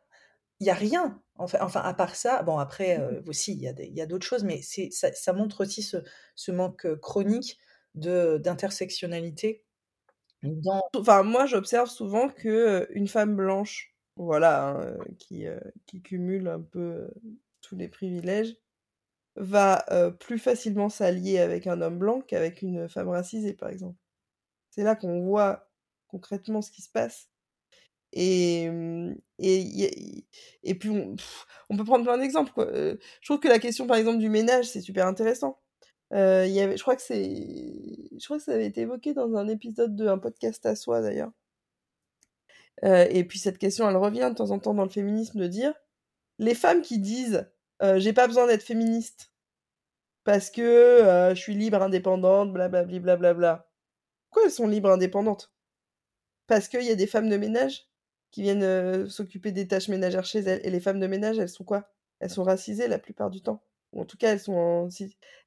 il y a rien. Enfin enfin, à part ça, bon après, heu, aussi, il y a d'autres choses, mais ça ça montre aussi ce ce manque, chronique d'intersectionnalité dans Enfin, moi, j'observe souvent que, une femme blanche, voilà, hein, qui, cumule un peu, tous les privilèges, va, plus facilement s'allier avec un homme blanc qu'avec une femme racisée, par exemple. C'est là qu'on voit concrètement ce qui se passe et et et puis on peut prendre plein d'exemples, quoi, je trouve que la question, par exemple, du ménage, c'est super intéressant. Y avait je crois que c'est je crois que ça avait été évoqué dans un épisode de Un podcast à soi, d'ailleurs. Et puis cette question, elle revient de temps en temps dans le féminisme de dire: «Les femmes qui disent, j'ai pas besoin d'être féministe parce que, je suis libre, indépendante, blablabla». Pourquoi elles sont libres, indépendantes? Parce qu'il y a des femmes de ménage? Qui viennent, s'occuper des tâches ménagères chez elles et les femmes de ménage, elles sont quoi? Elles sont racisées la plupart du temps ou en tout cas, elles sont en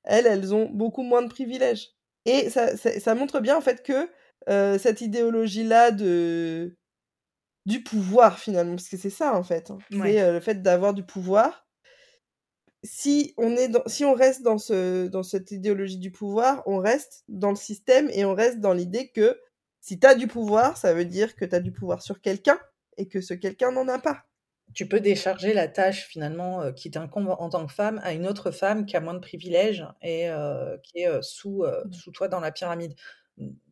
elles, elles ont beaucoup moins de privilèges et ça ça ça montre bien, en fait, que, cette idéologie-là de du pouvoir, finalement, parce que c'est ça, en fait, hein, Ouais. c'est, le fait d'avoir du pouvoir. Si on est dans si on reste dans ce dans cette idéologie du pouvoir, on reste dans le système et on reste dans l'idée que si tu as du pouvoir, ça veut dire que tu as du pouvoir sur quelqu'un et que ce quelqu'un n'en a pas. Tu peux décharger la tâche finalement, heu, qui t'incombe en tant que femme à une autre femme qui a moins de privilèges et heu, qui est, heu, sous, Mmh. sous toi dans la pyramide.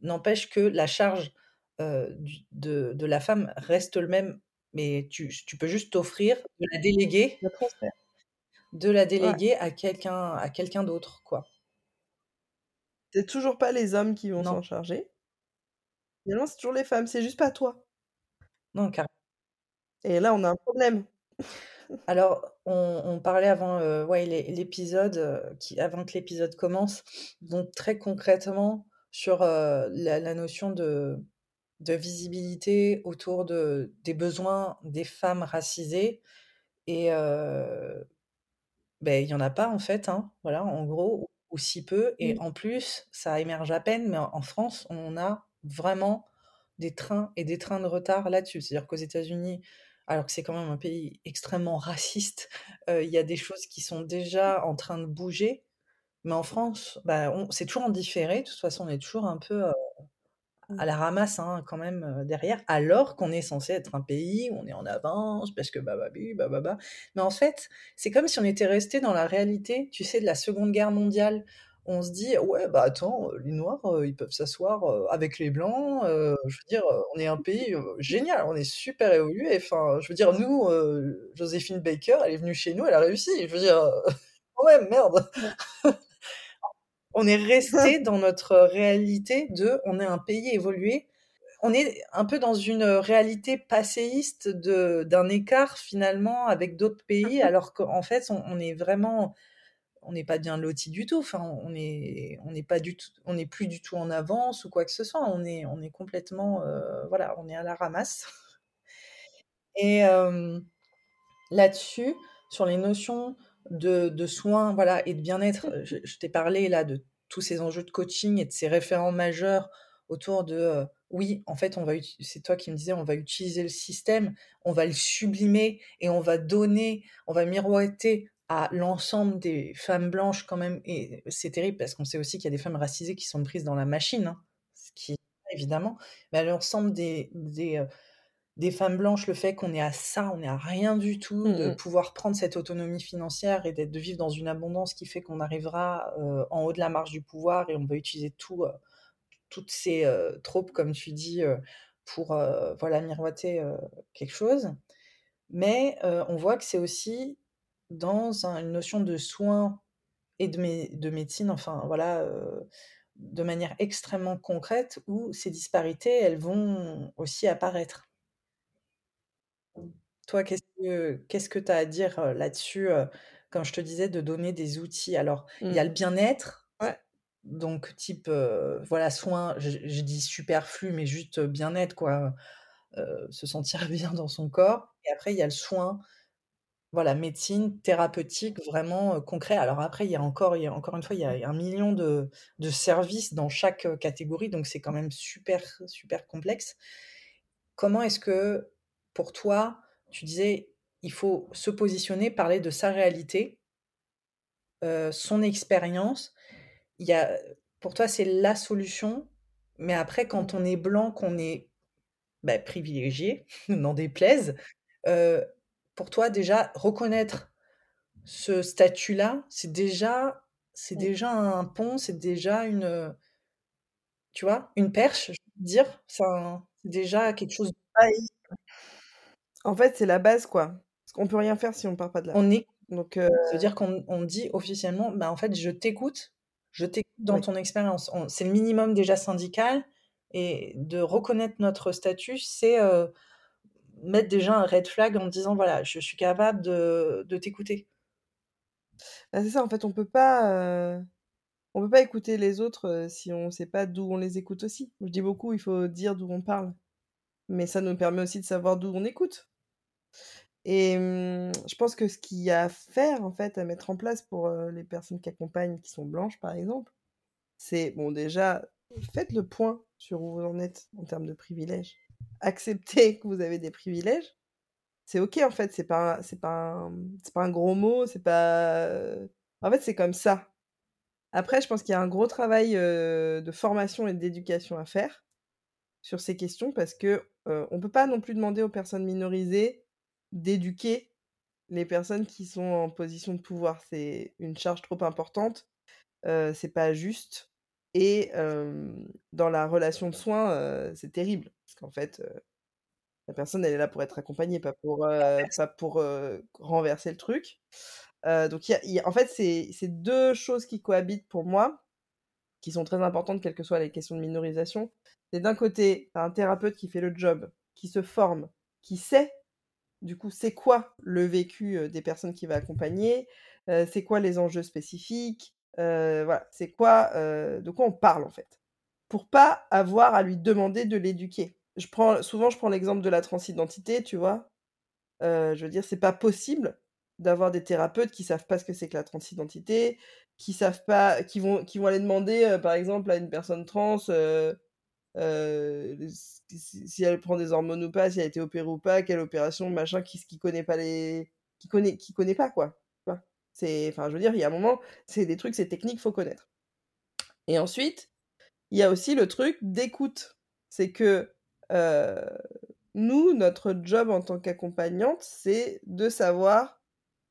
N'empêche que la charge, du de de la femme reste le même, mais tu tu peux juste t'offrir de la déléguer de la Ouais. déléguer à quelqu'un à quelqu'un d'autre, quoi. C'est toujours pas les hommes qui vont s'en charger. Finalement, c'est toujours les femmes, c'est juste pas toi. Non, carrément. Et là, on a un problème. Alors, on, on parlait avant euh, ouais, l'é- l'épisode, euh, qui, avant que l'épisode commence, donc très concrètement sur euh, la, la notion de, de visibilité autour de, des besoins des femmes racisées. Et ben, il n'y en a pas en fait, hein, voilà, en gros, ou si peu. Et Mm. en plus, ça émerge à peine, mais en en France, on a vraiment des trains et des trains de retard là-dessus. C'est-à-dire qu'aux États-Unis, alors que c'est quand même un pays extrêmement raciste, euh, il y a des choses qui sont déjà en train de bouger. Mais en France, bah, on- c'est toujours en différé. De toute façon, on est toujours un peu euh, Mm. à la ramasse hein, quand même euh, derrière, alors qu'on est censé être un pays où on est en avance, parce que bababi, bababa. Mais en fait, c'est comme si on était resté dans la réalité, tu sais, de la Seconde Guerre mondiale. On se dit, ouais, bah attends, euh, les Noirs, euh, ils peuvent s'asseoir euh, avec les Blancs. euh, je veux dire, on est un pays génial, on est super évolué. Enfin, je veux dire, nous, Joséphine Baker, elle est venue chez nous, elle a réussi. Je veux dire, (laughs) ouais, merde. On est resté (laughs) dans notre réalité de, on est un pays évolué. On est un peu dans une réalité passéiste de, d'un écart finalement avec d'autres pays, (laughs) alors qu'en fait, on, on est vraiment, on n'est pas bien loti du tout. Enfin, on est, on n'est pas du tout, on n'est plus du tout en avance ou quoi que ce soit. On est, on est complètement, euh, voilà, on est à la ramasse. (laughs) Et euh, là-dessus, sur les notions de, soins voilà, et de bien-être, euh, je, t'ai parlé là de tous ces enjeux de coaching et de ces référents majeurs autour de oui, en fait, on va c'est toi qui me disais, on va utiliser le système, on va le sublimer et on va donner, on va miroiter à l'ensemble des femmes blanches quand même. Et c'est terrible parce qu'on sait aussi qu'il y a des femmes racisées qui sont prises dans la machine, hein, ce qui évidemment, mais à l'ensemble des, des, euh, des femmes blanches, le fait qu'on est à ça, on est à rien du tout, de Mm, mm. pouvoir prendre cette autonomie financière et de vivre dans une abondance qui fait qu'on arrivera euh, en haut de la marge du pouvoir et on va utiliser tout, euh, toutes ces euh, tropes, comme tu dis, pour voilà, miroiter quelque chose. Mais on voit que c'est aussi dans un- une notion de soins et de, mé- de médecine, enfin voilà, euh, de manière extrêmement concrète, où ces disparités, elles vont aussi apparaître. Toi, qu'est-ce que tu as à dire euh, là-dessus, euh, comme je te disais, de donner des outils? Alors, il y a Mm. le bien-être, Ouais. donc type, voilà, soins, je, je dis superflu, mais juste bien-être, quoi, se sentir (laughs) bien dans son corps. Et après, il y a le soin, voilà, médecine, thérapeutique, vraiment concret. Alors après, il y a encore, il y a encore une fois, il y a un million de, de services dans chaque catégorie, donc c'est quand même super, super complexe. Comment est-ce que, pour toi, tu disais, il faut se positionner, parler de sa réalité, son expérience? Il y a, pour toi, c'est la solution. Mais après, quand on est blanc, qu'on est bah, privilégié, (laughs) n'en déplaise, pour toi, déjà, reconnaître ce statut-là, c'est déjà, c'est déjà un pont, c'est déjà une, tu vois, une perche, je veux dire, c'est déjà quelque chose. Ah, il- En fait, c'est la base, quoi. Parce qu'on peut rien faire si on part pas de là. On est Donc, euh, C'est-à-dire qu'on on dit officiellement, bah, en fait, je t'écoute, je t'écoute dans Oui. ton expérience. C'est le minimum déjà syndical, et de reconnaître notre statut, c'est euh, mettre déjà un red flag en disant, voilà, je suis capable de, de t'écouter. bah, c'est ça, en fait, on peut pas, euh, on peut pas écouter les autres euh, si on sait pas d'où on les écoute aussi. Je dis beaucoup, il faut dire d'où on parle. Mais ça nous permet aussi de savoir d'où on écoute. Et hum, je pense que ce qu'il y a à faire, en fait, à mettre en place pour euh, les personnes qui accompagnent, qui sont blanches, par exemple, c'est, bon, déjà, faites le point sur où vous en êtes en termes de privilèges. Acceptez que vous avez des privilèges. C'est ok, en fait, c'est pas, c'est pas, c'est pas un gros mot, c'est pas. En fait, c'est comme ça. Après, je pense qu'il y a un gros travail de formation et d'éducation à faire sur ces questions parce que euh, on peut pas non plus demander aux personnes minorisées d'éduquer les personnes qui sont en position de pouvoir. C'est une charge trop importante, c'est pas juste. Et dans la relation de soins, c'est terrible parce qu'en fait, la personne elle est là pour être accompagnée, pas pour pas pour renverser le truc. Donc il y a- il y a- en fait, c'est deux choses qui cohabitent pour moi, qui sont très importantes, quelles que soient les questions de minorisation. C'est d'un côté, as un thérapeute qui fait le job, qui se forme, qui sait, du coup, c'est quoi le vécu des personnes qu'il va accompagner, c'est quoi les enjeux spécifiques, voilà, c'est quoi, de quoi on parle en fait, pour pas avoir à lui demander de l'éduquer. Je prends, souvent, je prends l'exemple de la transidentité, tu vois? je veux dire, c'est pas possible d'avoir des thérapeutes qui savent pas ce que c'est que la transidentité, qui savent pas, qui vont, qui vont aller demander, par exemple, à une personne trans si elle prend des hormones ou pas, si elle a été opérée ou pas, quelle opération, machin, qui, qui connaît pas les, qui connaît, qui connaît pas quoi. C'est, enfin, je veux dire, il y a un moment, c'est des trucs, c'est technique, faut connaître. Et ensuite, il y a aussi le truc d'écoute. C'est que nous, notre job en tant qu'accompagnante, c'est de savoir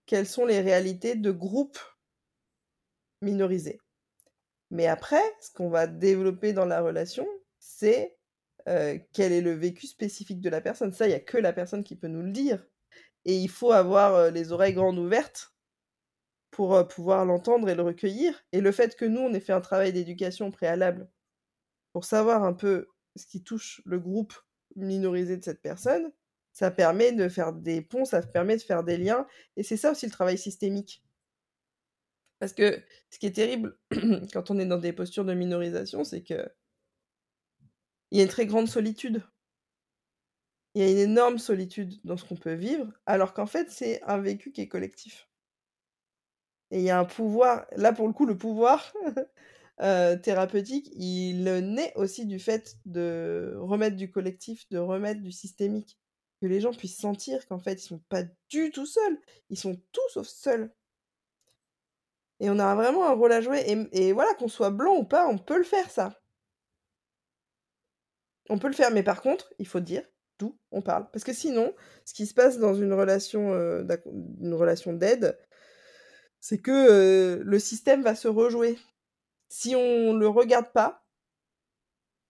quelles sont les réalités de groupes minorisés. Mais après, ce qu'on va développer dans la relation, c'est quel est le vécu spécifique de la personne. Ça, il n'y a que la personne qui peut nous le dire. Et il faut avoir les oreilles grandes ouvertes pour pouvoir l'entendre et le recueillir. Et le fait que nous, on ait fait un travail d'éducation préalable pour savoir un peu ce qui touche le groupe minorisé de cette personne, ça permet de faire des ponts, ça permet de faire des liens. Et c'est ça aussi le travail systémique. Parce que ce qui est terrible (clears throat) quand on est dans des postures de minorisation, c'est que il y a une très grande solitude. Il y a une énorme solitude dans ce qu'on peut vivre, alors qu'en fait, c'est un vécu qui est collectif. Et il y a un pouvoir, là pour le coup, le pouvoir (laughs) euh, thérapeutique, il naît aussi du fait de remettre du collectif, de remettre du systémique. Que les gens puissent sentir qu'en fait, ils sont pas du tout seuls. Ils sont tous sauf seuls. Et on a vraiment un rôle à jouer. Et, voilà, qu'on soit blanc ou pas, on peut le faire, ça. On peut le faire, mais par contre, il faut dire d'où on parle. Parce que sinon, ce qui se passe dans une relation, euh, relation d'aide, c'est que euh, le système va se rejouer. Si on le regarde pas,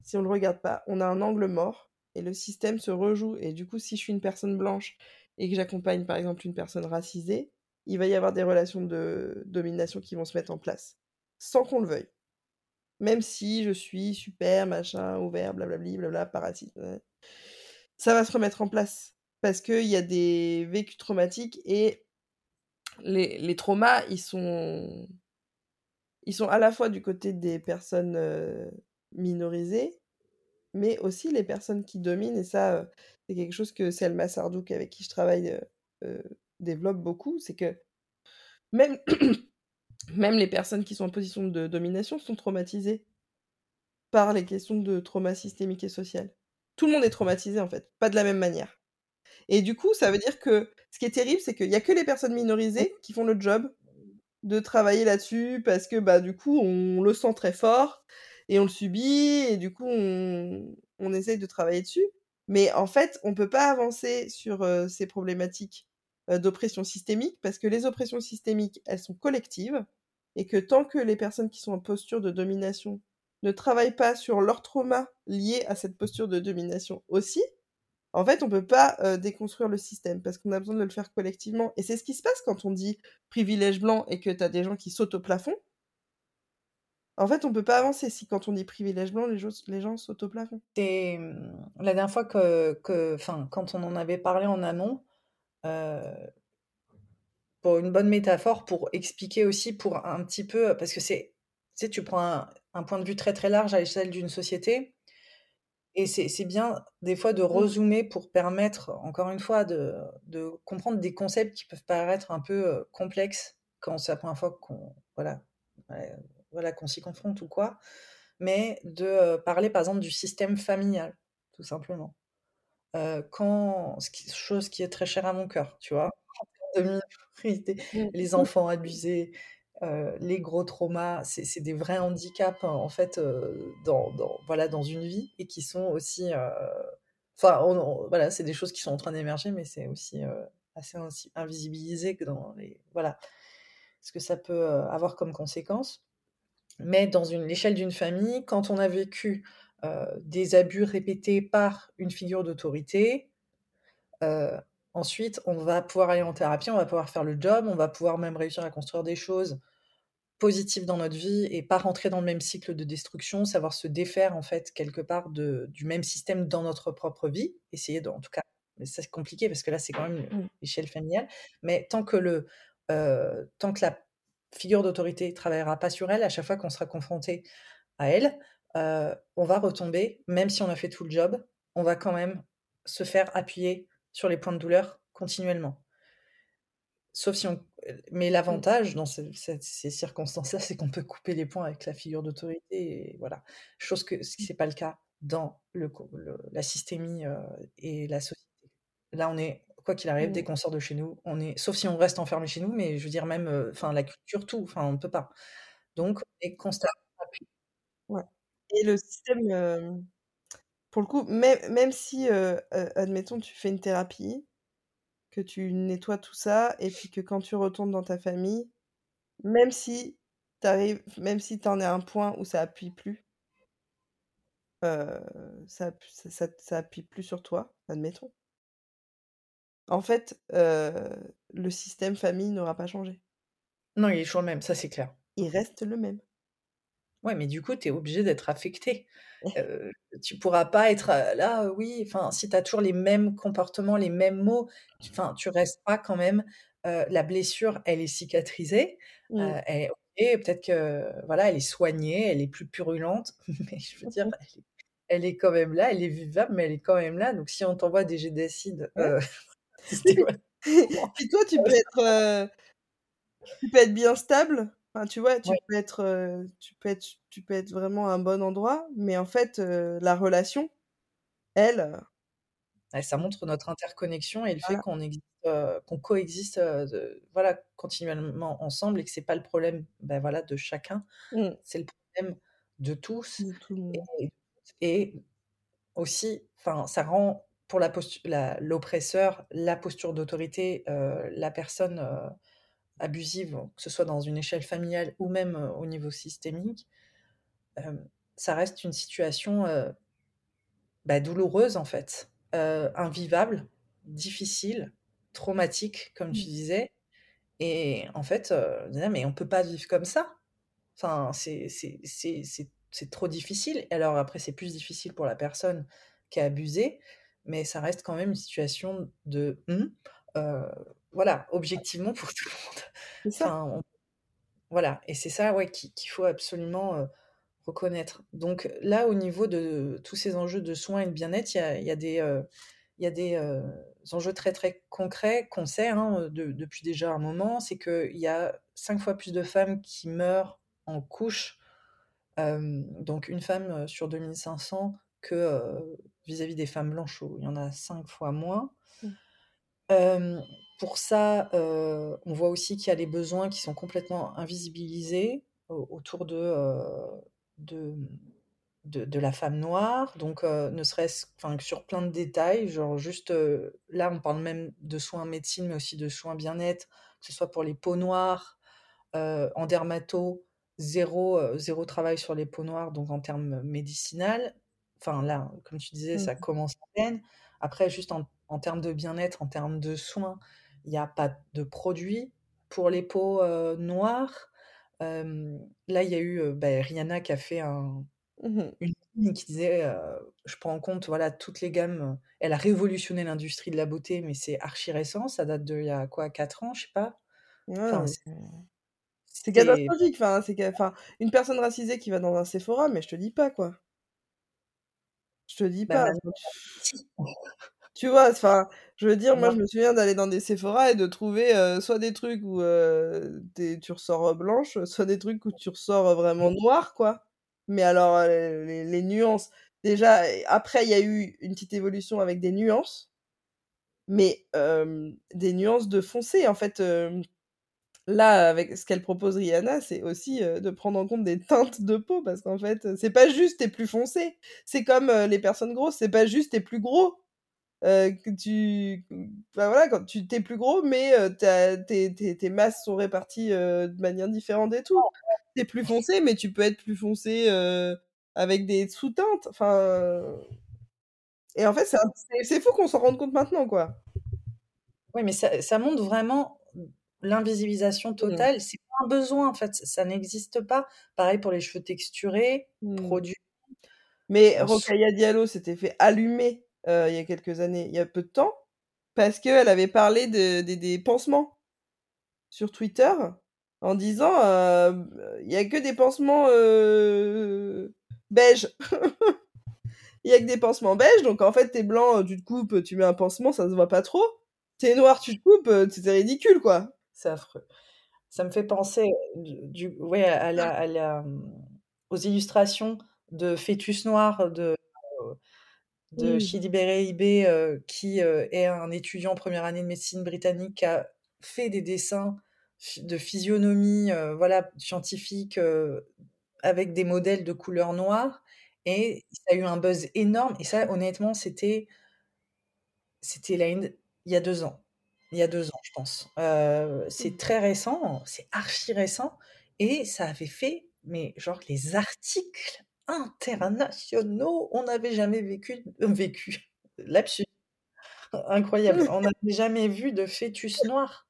si on le regarde pas, on a un angle mort et le système se rejoue. Et du coup, si je suis une personne blanche et que j'accompagne par exemple une personne racisée, il va y avoir des relations de domination qui vont se mettre en place, sans qu'on le veuille même si je suis super, machin, ouvert, blablabli, blabla, parasite. Ça va se remettre en place parce qu'il y a des vécus traumatiques et les, les, traumas, ils sont, ils sont à la fois du côté des personnes minorisées, mais aussi les personnes qui dominent. Et ça, c'est quelque chose que Selma Sardouk, avec qui je travaille, développe beaucoup. C'est que même (coughs) même les personnes qui sont en position de domination sont traumatisées par les questions de trauma systémique et social. Tout le monde est traumatisé en fait, pas de la même manière. Et du coup, ça veut dire que ce qui est terrible, c'est qu'il n'y a que les personnes minorisées qui font le job de travailler là-dessus parce que bah du coup, on le sent très fort et on le subit et du coup, on, on essaye de travailler dessus. Mais en fait, on ne peut pas avancer sur euh, ces problématiques euh, d'oppression systémique parce que les oppressions systémiques, elles sont collectives et que tant que les personnes qui sont en posture de domination ne travaillent pas sur leur trauma lié à cette posture de domination aussi, en fait, on peut pas euh, déconstruire le système parce qu'on a besoin de le faire collectivement. Et c'est ce qui se passe quand on dit privilège blanc et que tu as des gens qui sautent au plafond. En fait, on peut pas avancer si quand on dit privilège blanc, les, gens, sautent au plafond. C'est hum, la dernière fois que, quand on en avait parlé en amont, euh, pour une bonne métaphore, pour expliquer aussi, pour un petit peu, parce que c'est, tu prends un, point de vue très très large à l'échelle d'une société, et c'est bien des fois de mmh. rezoomer pour permettre, encore une fois, de, de, comprendre des concepts qui peuvent paraître un peu complexes quand c'est la première fois qu'on voilà, voilà, qu'on s'y confronte ou quoi, mais de parler par exemple du système familial, tout simplement. Euh, quand, chose qui est très chère à mon cœur, tu vois, mmh. les enfants abusés, euh, les gros traumas, c'est des vrais handicaps en fait euh, dans, voilà, dans une vie et qui sont aussi, enfin voilà, c'est des choses qui sont en train d'émerger, mais c'est aussi assez invisibilisé que dans les voilà ce que ça peut avoir comme conséquence. Mais dans l'échelle d'une famille, quand on a vécu euh, des abus répétés par une figure d'autorité. Euh, ensuite, on va pouvoir aller en thérapie, on va pouvoir faire le job, on va pouvoir même réussir à construire des choses positives dans notre vie et pas rentrer dans le même cycle de destruction, savoir se défaire en fait quelque part de, du même système dans notre propre vie, essayer de, en tout cas mais ça c'est compliqué parce que là c'est quand même Mmh. l'échelle familiale. Mais tant que le, euh, tant que la figure d'autorité travaillera pas sur elle, à chaque fois qu'on sera confronté à elle, euh, on va retomber, même si on a fait tout le job, on va quand même se faire appuyer sur les points de douleur continuellement. Sauf si on... Mais Mmh. l'avantage dans ces circonstances-là, c'est qu'on peut couper les points avec la figure d'autorité. Voilà. Chose que ce qui n'est pas le cas dans le, la systémie euh, et la société. Là, on est, quoi qu'il arrive, dès Mmh. qu'on sort de chez nous, on est, sauf si on reste enfermé chez nous, mais je veux dire même, euh, la culture, tout, enfin, on ne peut pas. Donc, on est constamment. Ouais. Et le système, euh, pour le coup, même, même si, admettons, tu fais une thérapie, que tu nettoies tout ça, et puis que quand tu retournes dans ta famille, même si t'arrives, même si t'en es à un point où ça appuie plus, euh, ça, ça, ça, ça appuie plus sur toi, admettons. En fait, euh, le système famille n'aura pas changé. Non, il est toujours le même, ça c'est clair. Il reste le même. Ouais, mais du coup, tu es obligé d'être affecté. Euh, tu pourras pas être euh, là, euh, oui, enfin, si tu as toujours les mêmes comportements, les mêmes mots, tu- enfin, tu restes pas quand même. la blessure, elle est cicatrisée. Euh, elle est ok, peut-être que voilà, elle est soignée, elle est plus purulente, (laughs) mais je veux dire, (laughs) elle est, elle est quand même là, elle est vivable, mais elle est quand même là. Donc, si on t'envoie des jets d'acide, Ouais. (laughs) toi, tu peux être, tu peux être bien stable? Enfin, tu vois, tu Ouais. peux être, tu peux être, tu peux être vraiment à un bon endroit, mais en fait, la relation, elle, ça montre notre interconnexion et le fait Voilà. qu'on existe, qu'on coexiste de- voilà, continuellement ensemble et que c'est pas le problème ben voilà, de chacun, mm, c'est le problème de tous. de tout le monde. Et, et aussi, enfin, ça rend pour la postu- la- l'oppresseur la posture d'autorité, la personne abusive, que ce soit dans une échelle familiale ou même euh, au niveau systémique, euh, ça reste une situation euh, bah, douloureuse en fait, euh, invivable, difficile, traumatique, comme tu Mm. disais. Et en fait, mais on peut pas vivre comme ça. Enfin, c'est trop difficile. Et alors après, c'est plus difficile pour la personne qui a abusé, mais ça reste quand même une situation de... hum, euh, voilà, objectivement pour tout le monde. C'est ça. Enfin, on- voilà, et c'est ça ouais, qui- qu'il faut absolument euh, reconnaître. Donc là, au niveau de tous ces enjeux de soins et de bien-être, il y y a des, euh, y a des euh, enjeux très très concrets qu'on sait hein, de- depuis déjà un moment. C'est qu'il y a cinq fois plus de femmes qui meurent en couche, donc une femme sur 2500 que vis-à-vis des femmes blanches où il y en a cinq fois moins. Mm. Pour ça, euh, on voit aussi qu'il y a les besoins qui sont complètement invisibilisés au- autour de, euh, de, de, de la femme noire. Donc, euh, ne serait-ce que sur plein de détails, genre juste là, on parle même de soins médecine, mais aussi de soins bien-être, que ce soit pour les peaux noires, en dermato, zéro, zéro travail sur les peaux noires, donc en termes médicinal. Enfin, là, comme tu disais, ça Mm. commence à peine. Après, juste en, en termes de bien-être, en termes de soins, il n'y a pas de produits pour les peaux euh, noires. Euh, là, il y a eu bah, Rihanna qui a fait un, Mhm. une ligne qui disait euh, je prends en compte voilà toutes les gammes elle a révolutionné l'industrie de la beauté mais c'est archi récent ça date de il y a quoi 4 ans je sais pas Ouais, enfin mais c'est- catastrophique. Enfin, enfin, une personne racisée qui va dans un Sephora, mais je te dis pas quoi. Je te dis bah, pas. Tu vois, enfin, je veux dire, moi, Non. je me souviens d'aller dans des Sephora et de trouver euh, soit des trucs où euh, t'es- tu ressors euh, blanche, (laughs) soit des trucs où tu ressors euh, vraiment noir, quoi. Mais alors, euh, les, les nuances, déjà, et après, il y a eu une petite évolution avec des nuances, mais euh, des nuances de foncé. En fait, euh, là, avec ce qu'elle propose Rihanna, c'est aussi euh, de prendre en compte des teintes de peau, parce qu'en fait, c'est pas juste t'es plus foncé. C'est comme euh, les personnes grosses, c'est pas juste t'es plus gros euh, que tu enfin, voilà quand tu t'es plus gros mais euh, tes, tes, tes masses sont réparties euh, de manière différente et tout. T'es plus foncé mais tu peux être plus foncé avec des sous-teintes. Enfin et en fait c'est fou qu'on s'en rende compte maintenant quoi. Oui mais ça, ça montre vraiment l'invisibilisation totale. C'est pas un besoin en fait. Ça, n'existe pas. Pareil pour les cheveux texturés Mm. produits mais en Rokhaya Diallo s'était fait allumer euh, il y a quelques années il y a peu de temps parce qu'elle avait parlé de, des pansements sur Twitter en disant il n'y a que des pansements beige. (laughs) Il y a que des pansements beige, donc en fait, t'es blanc, tu te coupes, tu mets un pansement, ça se voit pas trop. T'es noir, tu te coupes, c'est ridicule, quoi. C'est affreux. Ça me fait penser du, ouais, à la, à la, aux illustrations de fœtus noir de, de Chidibere Ibe, qui est un étudiant première année de médecine britannique, qui a fait des dessins de physionomie voilà, scientifique avec des modèles de couleur noire. Et ça a eu un buzz énorme. Et ça, honnêtement, c'était c'était il y a deux ans. Il y a deux ans, je pense. c'est mmh. très récent, c'est archi récent. Et ça avait fait, mais genre, les articles internationaux, on n'avait jamais vécu, vécu, (laughs) lapsus, incroyable, on n'avait jamais vu de fœtus noir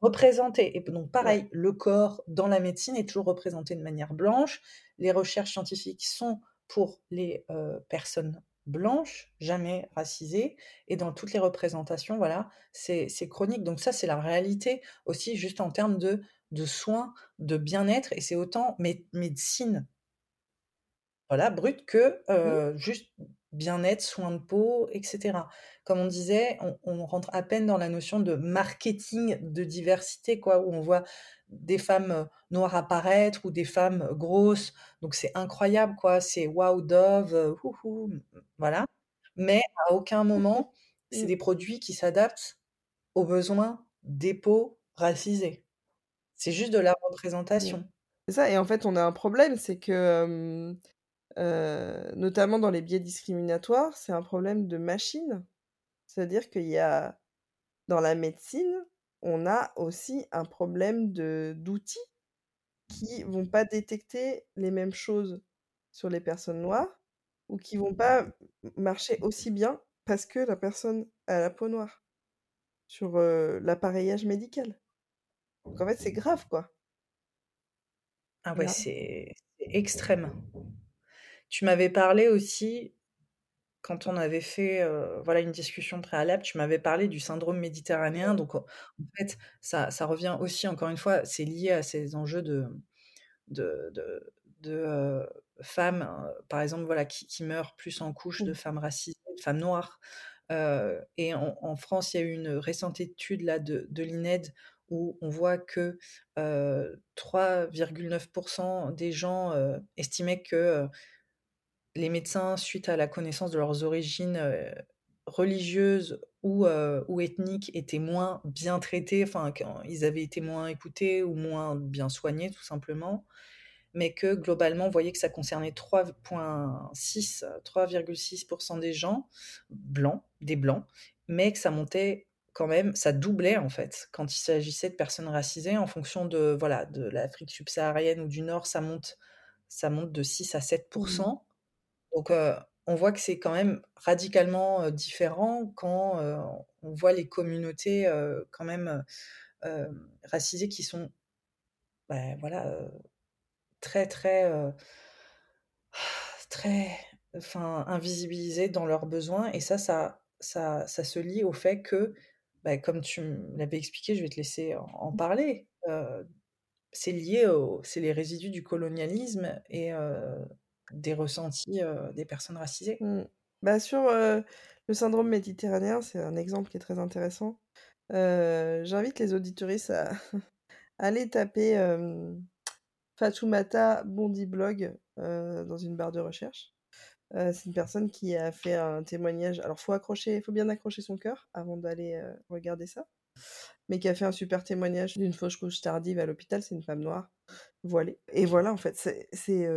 représenté. Et donc, pareil, le corps dans la médecine est toujours représenté de manière blanche. Les recherches scientifiques sont pour les personnes blanches, jamais racisées. Et dans toutes les représentations, voilà, c'est chronique. Donc, ça, c'est la réalité aussi, juste en termes de, de soins, de bien-être. Et c'est autant médecine voilà, brut que mmh. juste bien-être, soins de peau, etc. Comme on disait, on, rentre à peine dans la notion de marketing de diversité, quoi, où on voit des femmes noires apparaître ou des femmes grosses. Donc c'est incroyable, quoi. C'est wow, Dove, voilà. Mais à aucun moment, c'est mmh. des produits qui s'adaptent aux besoins des peaux racisées. C'est juste de la mmh. représentation. C'est ça, et en fait, on a un problème, c'est que euh, notamment dans les biais discriminatoires, c'est un problème de machine. C'est-à-dire qu'il y a, dans la médecine, on a aussi un problème d'outils qui vont pas détecter les mêmes choses sur les personnes noires ou qui vont pas marcher aussi bien parce que la personne a la peau noire sur l'appareillage médical. Donc en fait, c'est grave, quoi. Ah ouais, c'est extrême. Tu m'avais parlé aussi, quand on avait fait voilà une discussion préalable, tu m'avais parlé du syndrome méditerranéen. Donc, en fait, ça, ça revient aussi, encore une fois, c'est lié à ces enjeux de, de, de, femmes, hein, par exemple, voilà, qui, qui, meurent plus en couche, de mmh. femmes racisées, de femmes noires. et en, France, il y a eu une récente étude là, de, de l'INED où on voit que 3,9% des gens estimaient que les médecins, suite à la connaissance de leurs origines religieuses ou, ou, ethniques, étaient moins bien traités, enfin, ils avaient été moins écoutés ou moins bien soignés, tout simplement, mais que globalement, on voyait que ça concernait 3,6, 3,6% des gens blancs, des blancs, mais que ça montait quand même, ça doublait en fait quand il s'agissait de personnes racisées en fonction de voilà de l'Afrique subsaharienne ou du Nord, ça monte, ça monte de 6 à 7%. Donc, on voit que c'est quand même radicalement différent quand on voit les communautés quand même racisées qui sont bah, voilà, très, très, très enfin, invisibilisées dans leurs besoins. Et ça, ça, ça, ça se lie au fait que, bah, comme tu l'avais expliqué, je vais te laisser en, parler. c'est lié c'est les résidus du colonialisme et des ressentis des personnes racisées. Mmh. Bah, sur le syndrome méditerranéen, c'est un exemple qui est très intéressant. J'invite les auditoristes à (laughs) aller taper Fatoumata Bondi Blog dans une barre de recherche. c'est une personne qui a fait un témoignage. Alors, faut accrocher, faut bien accrocher son cœur avant d'aller regarder ça. Mais qui a fait un super témoignage d'une fausse couche tardive à l'hôpital. C'est une femme noire voilée. Et voilà, en fait, c'est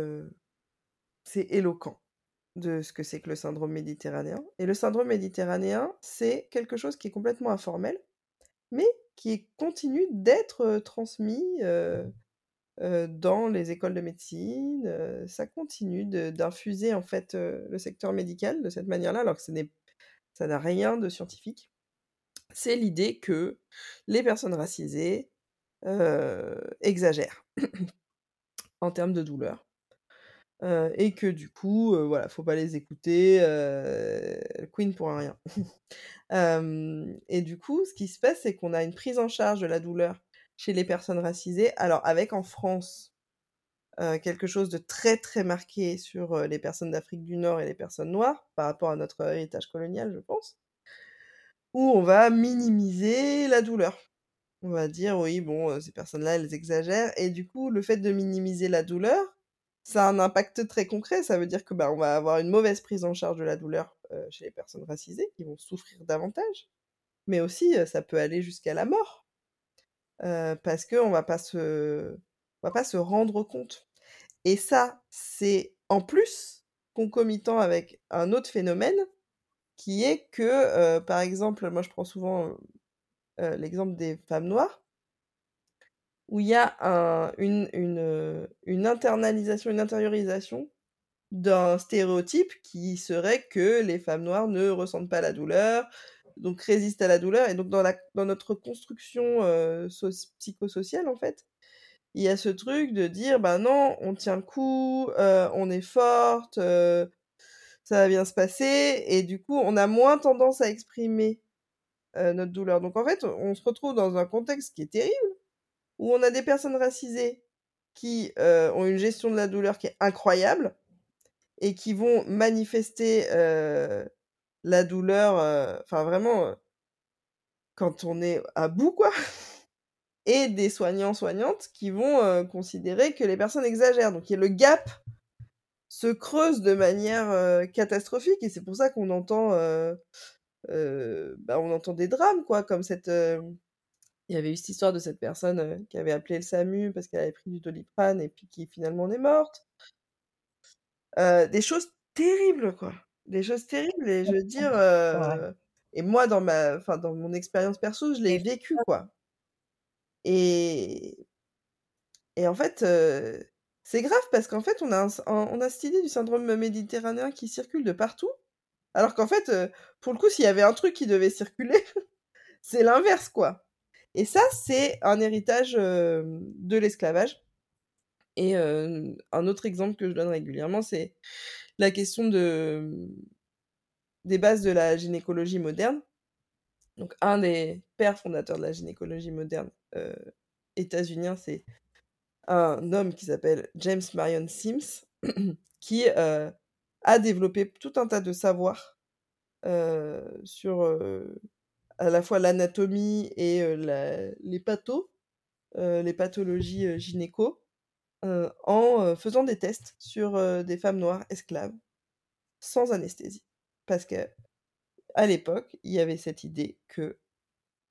c'est éloquent de ce que c'est que le syndrome méditerranéen. Et le syndrome méditerranéen, c'est quelque chose qui est complètement informel, mais qui continue d'être transmis dans les écoles de médecine. ça continue d'infuser en fait le secteur médical de cette manière-là, alors que ça n'a rien de scientifique. C'est l'idée que les personnes racisées exagèrent (coughs) en termes de douleur et que du coup, voilà, faut pas les écouter, Queen pour un rien. (laughs) et du coup, ce qui se passe, c'est qu'on a une prise en charge de la douleur chez les personnes racisées. Alors avec en France, quelque chose de très très marqué sur les personnes d'Afrique du Nord et les personnes noires par rapport à notre héritage colonial, je pense, où on va minimiser la douleur. On va dire oui, bon, ces personnes-là, elles exagèrent. Et du coup, le fait de minimiser la douleur, ça a un impact très concret. Ça veut dire que bah, on va avoir une mauvaise prise en charge de la douleur chez les personnes racisées qui vont souffrir davantage. Mais aussi, ça peut aller jusqu'à la mort. parce qu'on va pas se on va pas se rendre compte. Et ça, c'est en plus concomitant avec un autre phénomène qui est que, par exemple, moi je prends souvent l'exemple des femmes noires, où il y a un, une, internalisation, une intériorisation d'un stéréotype qui serait que les femmes noires ne ressentent pas la douleur, donc résistent à la douleur. Et donc dans, notre construction psychosociale, en fait, il y a ce truc de dire, ben non, on tient le coup, on est forte, ça va bien se passer, et du coup, on a moins tendance à exprimer notre douleur. Donc en fait, on se retrouve dans un contexte qui est terrible, où on a des personnes racisées qui ont une gestion de la douleur qui est incroyable, et qui vont manifester la douleur, enfin vraiment, quand on est à bout, quoi (laughs) et des soignants soignantes qui vont considérer que les personnes exagèrent. Donc le gap se creuse de manière catastrophique et c'est pour ça qu'on entend bah, des drames quoi comme cette il y avait eu cette histoire de cette personne qui avait appelé le SAMU parce qu'elle avait pris du doliprane et puis qui finalement est morte. Des choses terribles quoi. Des choses terribles et je veux dire et moi dans ma dans mon expérience perso je l'ai vécu quoi. Et, et en fait, c'est grave parce qu'en fait, on a, on a cette idée du syndrome méditerranéen qui circule de partout. Alors qu'en fait, pour le coup, s'il y avait un truc qui devait circuler, (laughs) c'est l'inverse, quoi. Et ça, c'est un héritage de l'esclavage. Et un autre exemple que je donne régulièrement, c'est la question de, des bases de la gynécologie moderne. Donc, un des pères fondateurs de la gynécologie moderne euh, états-unien, c'est un homme qui s'appelle James Marion Sims, (clears throat) qui euh, a développé tout un tas de savoirs euh, sur à la fois l'anatomie et les pathos, les pathologies gynéco, en faisant des tests sur des femmes noires esclaves sans anesthésie. Parce que à l'époque, il y avait cette idée que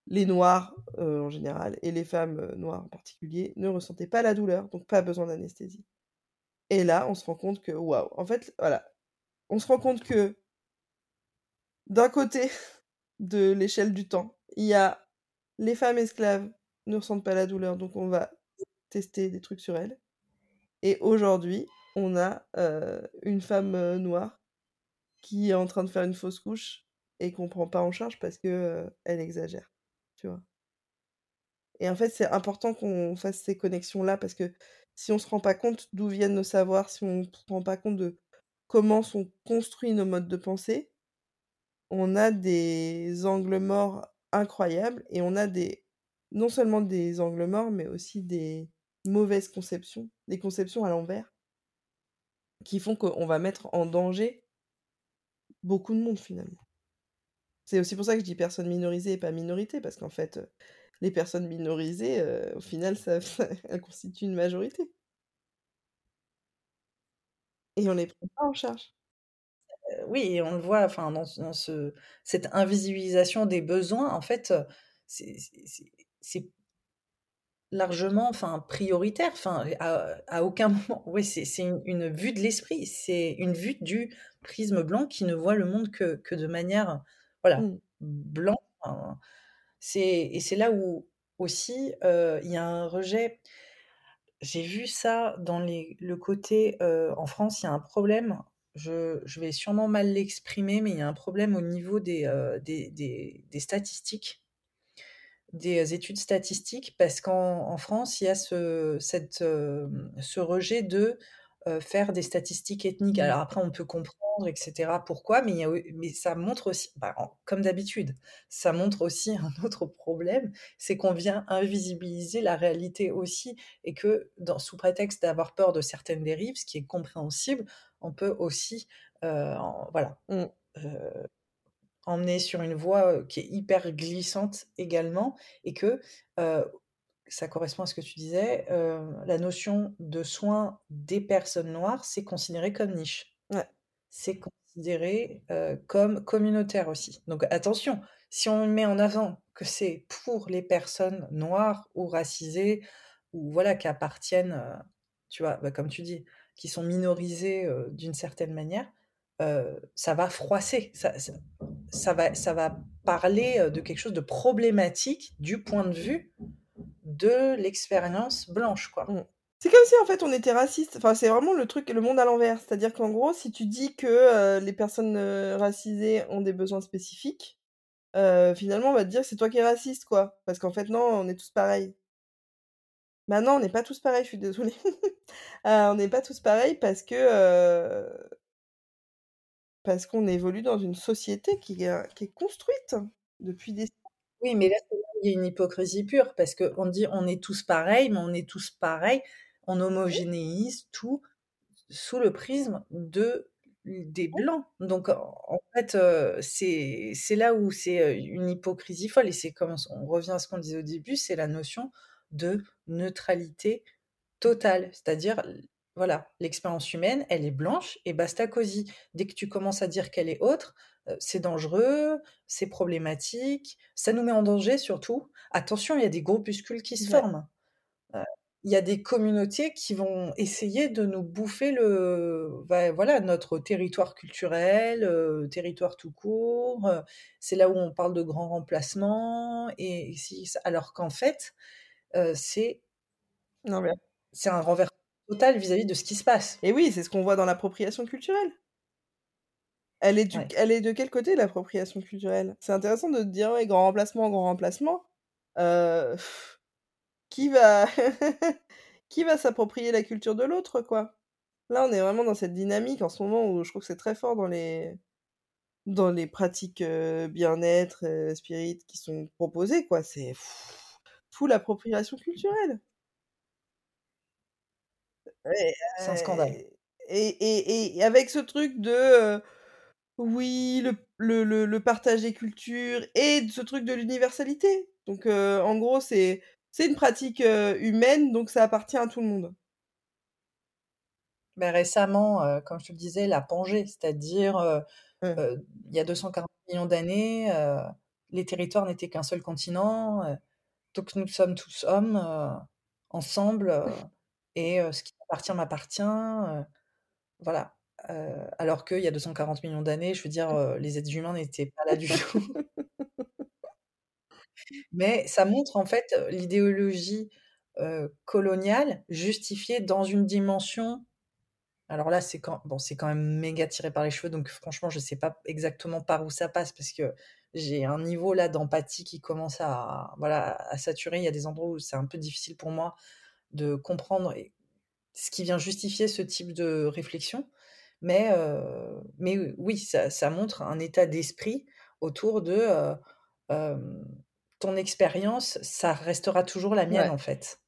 les noirs en général et les femmes noires en particulier ne ressentaient pas la douleur, donc pas besoin d'anesthésie. Et là, on se rend compte que, waouh, en fait, voilà, on se rend compte que d'un côté (laughs) de l'échelle du temps, il y a les femmes esclaves ne ressentent pas la douleur, donc on va tester des trucs sur elles. Et aujourd'hui, on a une femme noire qui est en train de faire une fausse couche et qu'on prend pas en charge parce que elle exagère, tu vois. Et en fait, c'est important qu'on fasse ces connexions-là parce que si on se rend pas compte d'où viennent nos savoirs, si on se rend pas compte de comment sont construits nos modes de pensée, on a des angles morts incroyables et on a des non seulement des angles morts, mais aussi des mauvaises conceptions, des conceptions à l'envers, qui font qu'on va mettre en danger beaucoup de monde finalement. C'est aussi pour ça que je dis personnes minorisées et pas minorité, parce qu'en fait, les personnes minorisées, au final, (laughs) elles constituent une majorité. Et on les prend pas en charge. Oui, et on le voit, enfin, dans, ce, cette invisibilisation des besoins, en fait, c'est largement, enfin, prioritaire, enfin, à, aucun (laughs) moment. Oui, c'est une, une, vue de l'esprit, c'est une vue du prisme blanc qui ne voit le monde que, que de manière voilà, mmh. blanc. c'est et c'est là où aussi, il y a un rejet. J'ai vu ça dans les le côté, en France, il y a un problème, je vais sûrement mal l'exprimer, mais il y a un problème au niveau des, des statistiques des études statistiques parce qu'en en France, il y a ce ce rejet de, faire des statistiques ethniques. Alors après, on peut comprendre, etc., pourquoi, mais, mais ça montre aussi, bah, comme d'habitude, ça montre aussi (laughs) un autre problème, c'est qu'on vient invisibiliser la réalité aussi, et que dans, sous prétexte d'avoir peur de certaines dérives, ce qui est compréhensible, on peut aussi, voilà, mmh. emmener sur une voie qui est hyper glissante également, et que ça correspond à ce que tu disais, la notion de soins des personnes noires, c'est considéré comme niche. C'est considéré comme communautaire aussi. Donc attention, si on met en avant que c'est pour les personnes noires ou racisées, ou voilà, qui appartiennent, tu vois, bah, comme tu dis, qui sont minorisées d'une certaine manière, ça va froisser, ça, ça, va, ça va parler de quelque chose de problématique du point de vue de l'expérience blanche, quoi. Mmh. C'est comme si en fait on était raciste. Enfin, c'est vraiment le truc, le monde à l'envers. C'est-à-dire qu'en gros, si tu dis que euh, les personnes euh, racisées ont des besoins spécifiques, euh, finalement on va te dire c'est toi qui es raciste, quoi. Parce qu'en fait, non, on est tous pareils. Bah non, on n'est pas tous pareils, je suis désolée. (laughs) on n'est pas tous pareils parce que. parce qu'on évolue dans une société qui, qui est construite depuis des oui, mais là, il y a une hypocrisie pure parce qu'on dit on est tous pareils, mais on est tous pareils. On homogénéise tout sous le prisme de des blancs. Donc en fait, c'est là où c'est une hypocrisie folle et c'est comme on revient à ce qu'on disait au début, c'est la notion de neutralité totale, c'est-à-dire voilà, l'expérience humaine, elle est blanche et basta cosy. Dès que tu commences à dire qu'elle est autre, c'est dangereux, c'est problématique, ça nous met en danger surtout. Attention, il y a des groupuscules qui se forment. il y a des communautés qui vont essayer de nous bouffer le, bah, voilà, notre territoire culturel, territoire tout court. c'est là où on parle de grands remplacements. Et, alors qu'en fait, c'est c'est un renvers total vis-à-vis de ce qui se passe. Et oui, c'est ce qu'on voit dans l'appropriation culturelle. Elle est, elle est de quel côté l'appropriation culturelle? C'est intéressant de dire ouais, grand remplacement, grand remplacement. Euh, (laughs) qui va (laughs) qui va s'approprier la culture de l'autre quoi? Là, on est vraiment dans cette dynamique en ce moment où je trouve que c'est très fort dans les dans les pratiques bien-être, spirit qui sont proposées quoi. C'est fou l'appropriation culturelle. C'est un scandale. Et, et, et, avec ce truc de oui, le, le, le, partage des cultures et ce truc de l'universalité. Donc, en gros, c'est c'est une pratique humaine, donc ça appartient à tout le monde. Mais récemment, comme je te le disais, la Pangée, c'est-à-dire mmh. il y a 240 millions d'années, les territoires n'étaient qu'un seul continent, donc nous sommes tous hommes ensemble, et ce qui appartient m'appartient. voilà alors qu'il y a 240 millions d'années, je veux dire, les êtres humains n'étaient pas là du (laughs) tout. Mais ça montre en fait l'idéologie coloniale justifiée dans une dimension. Alors là, c'est quand, bon, quand même méga tiré par les cheveux, donc franchement, je ne sais pas exactement par où ça passe parce que j'ai un niveau là d'empathie qui commence à, voilà, à saturer. Il y a des endroits où c'est un peu difficile pour moi de comprendre ce qui vient justifier ce type de réflexion. Mais, mais oui, ça, montre un état d'esprit autour de ton expérience, ça restera toujours la mienne en fait,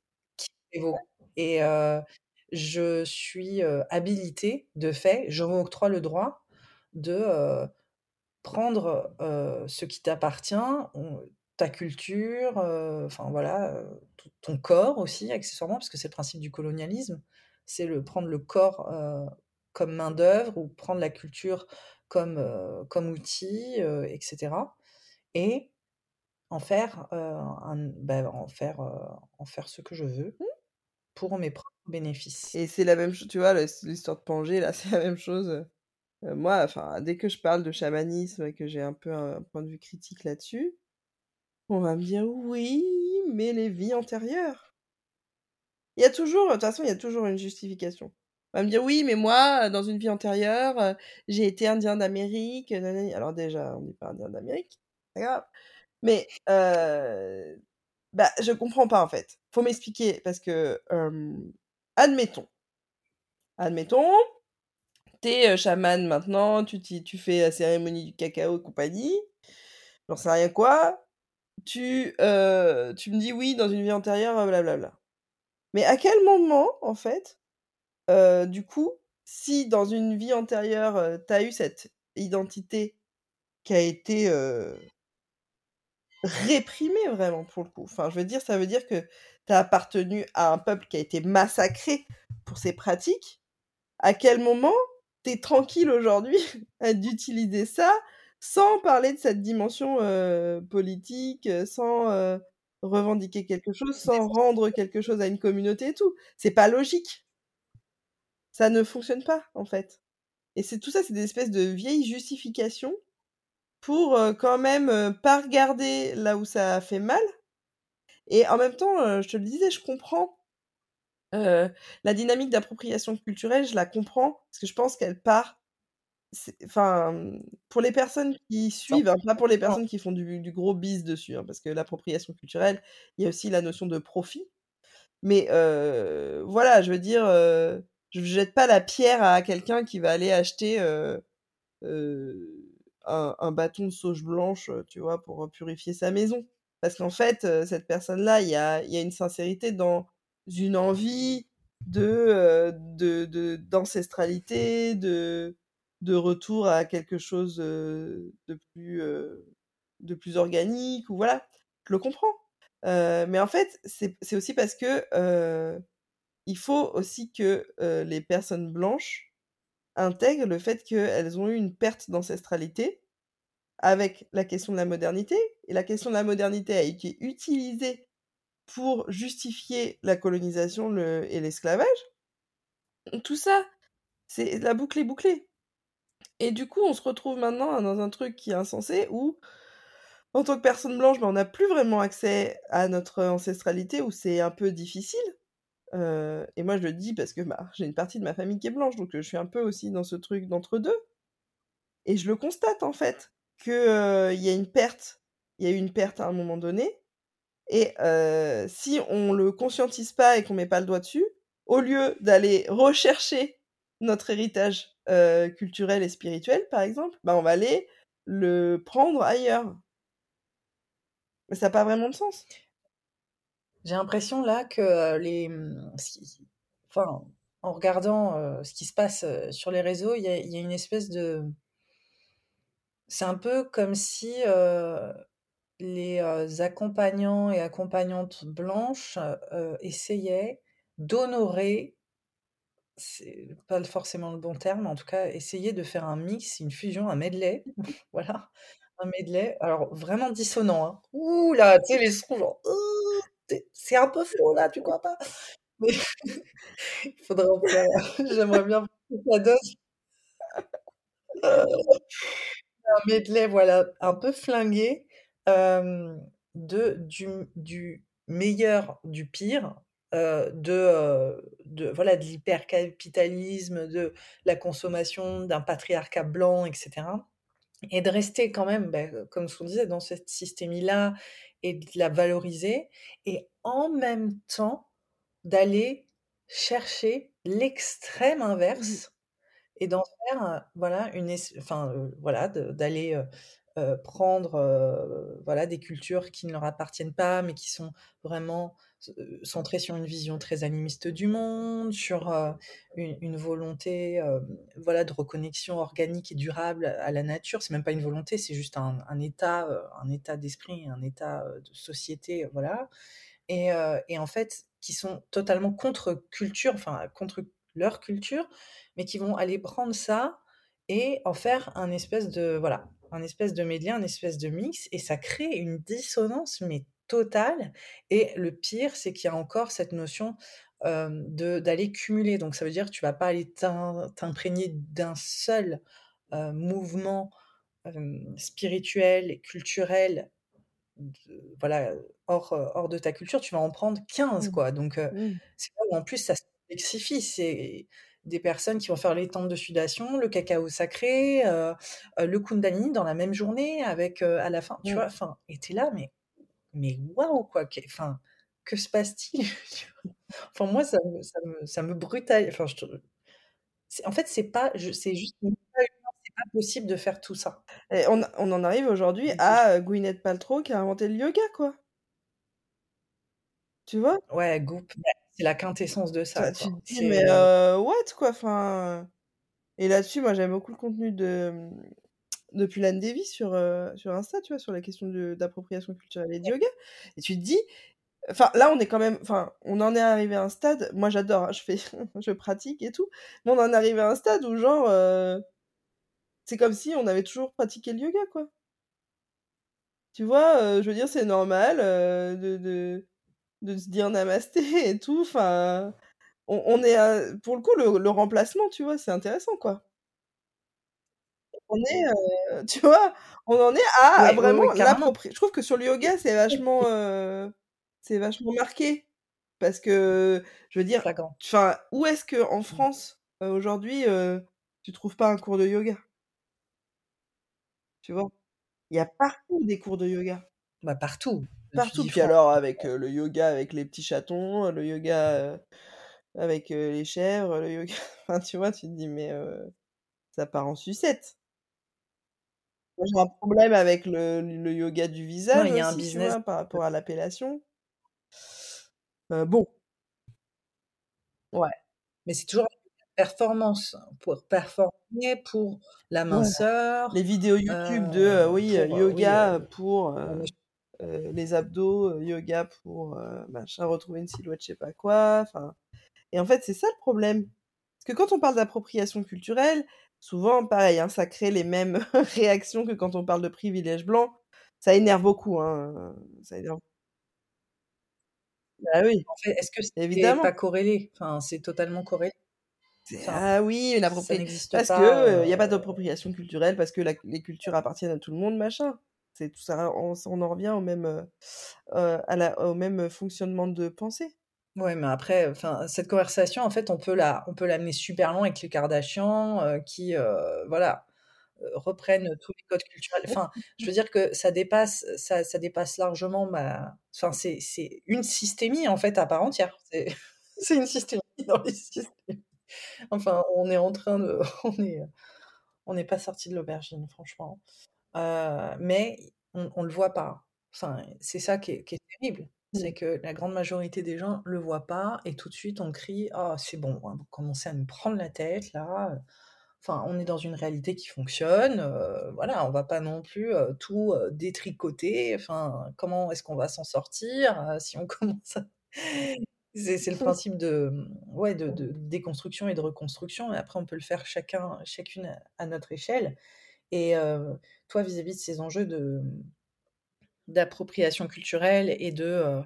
Et je suis habilitée, de fait, je m'octroie le droit de prendre ce qui t'appartient, ta culture, enfin voilà, ton corps aussi accessoirement, parce que c'est le principe du colonialisme, c'est le prendre le corps comme main-d'œuvre ou prendre la culture comme, comme outil, etc. Et en faire, un, bah, en, faire, en faire ce que je veux mmh. pour mes propres bénéfices. Et c'est la même chose, tu vois, l'histoire de Pangée, là, (laughs) c'est la même chose. moi, enfin, dès que je parle de chamanisme et que j'ai un peu un point de vue critique là-dessus, on va me dire oui, mais les vies antérieures. Il y a toujours, de toute façon, il y a toujours une justification va me dire oui, mais moi, dans une vie antérieure, j'ai été indien d'Amérique. Alors déjà, on n'est pas indien d'Amérique, c'est grave. Mais euh, bah, je comprends pas en fait. Faut m'expliquer parce que, admettons, Admettons, t'es es chaman maintenant, tu, tu fais la cérémonie du cacao et compagnie, j'en sais rien quoi, tu, tu me dis oui dans une vie antérieure, blablabla. Mais à quel moment, en fait, du coup, si dans une vie antérieure, tu as eu cette identité qui a été réprimée vraiment pour le coup. Enfin, je veux dire, ça veut dire que tu as appartenu à un peuple qui a été massacré pour ses pratiques. À quel moment tu es tranquille aujourd'hui (laughs) d'utiliser ça sans parler de cette dimension politique, sans revendiquer quelque chose, sans rendre quelque chose à une communauté et tout? C'est pas logique. Ça ne fonctionne pas, en fait. Et c'est tout ça, c'est des espèces de vieilles justifications pour quand même pas regarder là où ça fait mal. Et en même temps, je te le disais, je comprends la dynamique d'appropriation culturelle, je la comprends parce que je pense qu'elle part. Enfin, pour les personnes qui suivent, hein, pas pour les personnes qui font du, gros bis dessus, hein, parce que l'appropriation culturelle, il y a aussi la notion de profit. Mais voilà, je veux dire, je ne jette pas la pierre à quelqu'un qui va aller acheter un, bâton de sauge blanche, tu vois, pour purifier sa maison. Parce qu'en fait, cette personne-là, il y a, y a, une sincérité dans une envie de d'ancestralité, de, de, retour à quelque chose de plus, de plus organique, ou voilà, je le comprends. mais en fait, c'est aussi parce que il faut aussi que les personnes blanches intègrent le fait qu'elles ont eu une perte d'ancestralité avec la question de la modernité. Et la question de la modernité a été utilisée pour justifier la colonisation et l'esclavage. Tout ça, c'est la boucle est bouclée. Et du coup, on se retrouve maintenant dans un truc qui est insensé où, en tant que personne blanche, ben, on n'a plus vraiment accès à notre ancestralité, où c'est un peu difficile et moi, je le dis parce que bah, j'ai une partie de ma famille qui est blanche, donc je suis un peu aussi dans ce truc d'entre deux. Et je le constate en fait qu'il y a une perte, il y a eu une perte à un moment donné. Et si on le conscientise pas et qu'on met pas le doigt dessus, au lieu d'aller rechercher notre héritage culturel et spirituel, par exemple, bah, on va aller le prendre ailleurs. Mais ça n'a pas vraiment de sens. J'ai l'impression là que les, mmh, enfin, en regardant ce qui se passe sur les réseaux, il y a, y a une espèce de, c'est un peu comme si les accompagnants et accompagnantes blanches essayaient d'honorer, c'est pas forcément le bon terme, en tout cas, essayer de faire un mix, une fusion, un medley, (laughs) voilà, un medley, alors vraiment dissonant, hein. Ouh là, tu sais, les sons genre, c'est un peu faux là, tu crois pas? (laughs) Il faudrait en faire. (laughs) J'aimerais bien ça donne (laughs) un medley, voilà, un peu flingué de du, du meilleur, du pire, de, de voilà de l'hypercapitalisme, de la consommation, d'un patriarcat blanc, etc. Et de rester quand même, bah, comme qu'on disait, dans cette systémie-là et de la valoriser et en même temps d'aller chercher l'extrême inverse et d'en faire, voilà, une enfin, voilà, d'aller, prendre, voilà, des cultures qui ne leur appartiennent pas, mais qui sont vraiment centrées sur une vision très animiste du monde, sur, une volonté, voilà, de reconnexion organique et durable à la nature. C'est même pas une volonté, c'est juste un état, un état d'esprit, un état, de société, voilà et et en fait, qui sont totalement contre culture, enfin contre leur culture, mais qui vont aller prendre ça et en faire un espèce de voilà, un espèce de medley, un espèce de mix et ça crée une dissonance mais totale et le pire, c'est qu'il y a encore cette notion, de d'aller cumuler. Donc ça veut dire que tu vas pas aller t'imprégner d'un seul, mouvement, spirituel, culturel voilà, hors, hors de ta culture, tu vas en prendre 15, mmh. quoi. Donc, mmh. c'est en plus ça se complexifie. C'est des personnes qui vont faire les temples de sudation, le cacao sacré, le kundalini dans la même journée avec, à la fin, tu mmh. vois? Enfin, et là, mais mais waouh, quoi! enfin, que se passe-t-il? (laughs) Enfin, moi, ça me ça me ça me brutalise, enfin, je en fait, c'est pas c'est juste c'est pas possible de faire tout ça. Et on on en arrive aujourd'hui à, Gwyneth Paltrow qui a inventé le yoga, quoi. Tu vois? Ouais, Goop, bah, c'est la quintessence de ça, Enfin, tu te dis: «Mais heu heu, what?» quoi, enfin et là-dessus, moi, j'aime beaucoup le contenu de, mmh, de Pulane Devi sur, heu, sur Insta, tu vois? Sur la question d'appropriation culturelle et de yoga et tu te dis enfin, là, on est quand même enfin, on en est arrivé à un stade moi, j'adore, hein, je fais (laughs) je pratique et tout, mais on en est arrivé à un stade où genre, heu c'est comme si on avait toujours pratiqué le yoga, quoi. Tu vois? Heu, je veux dire, c'est normal, de de de se dire namasté et tout, enfin, on on est à pour le coup, le le remplacement, tu vois, c'est intéressant, quoi. On est, heu, tu vois? On en est à Ouais, vraiment je trouve que sur le yoga, c'est vachement, heu, (laughs) c'est vachement marqué parce que, je veux dire, enfin, où est-ce qu'en Mmh. France, heu, aujourd'hui, tu trouves pas un cours de yoga? Tu vois? Il y a partout des cours de yoga. Bah, partout. Partout. Puis alors avec, le yoga avec les petits chatons, le yoga, avec, les chèvres, le yoga (laughs) enfin, tu vois? Tu te dis: «Mais ça part en sucette». J'ai un problème avec le le yoga du visage il y a un business vois? Par rapport à l'appellation. Heu, bon. Ouais. Mais c'est toujours performance, pour performer, pour la minceur, Les vidéos YouTube de, heu, heu, oui, pour, yoga, pour, les abdos, yoga pour, machin, retrouver une silhouette je sais pas quoi, enfin et en fait, c'est ça le problème. Parce que quand on parle d'appropriation culturelle, souvent pareil, hein, ça crée les mêmes (laughs) réactions que quand on parle de privilège blanc. Ça énerve beaucoup, hein, ça énerve Bah oui, En fait, est-ce que c'est évidemment. pas corrélé? Enfin, c'est totalement corrélé? Enfin, ah oui, une ça appropri n'existe parce que, pas, heu, il y a pas heu d'appropriation culturelle, parce que la les cultures appartiennent à tout le monde, machin. C'est tout ça on en revient au même, heu heu, à la au même fonctionnement de pensée. Ouais, mais après, enfin, cette conversation, en fait, on peut la on peut l'amener super loin avec les Kardashians, heu, qui, heu, voilà, heu, reprennent tous les codes culturels. Enfin, je veux dire que ça dépasse ça ça dépasse largement ma enfin, c'est c'est une systémie, en fait, à part entière. C'est (laughs) c'est une systémie (laughs) dans les systémies. Enfin, on est en train de (laughs) on est, on n'est pas sortis de l'aubergine, franchement. Mais on on le voit pas. Enfin, c'est ça qui est qui est terrible. C'est Mmh. que la grande majorité des gens le voient pas et tout de suite on crie: «Oh c'est bon, hein, vous commencez à nous prendre la tête là, heu». Enfin, on est dans une réalité qui fonctionne, heu, voilà, on va pas non plus, heu, tout, détricoter. Enfin, comment est-ce qu'on va s'en sortir, si on (laughs) commence à (laughs) c'est le principe de, mmh, ouais, de de déconstruction et de reconstruction et après on peut le faire chacun chacune à à notre échelle et toi vis-à-vis de ces enjeux de, mmh d'appropriation culturelle et de, heu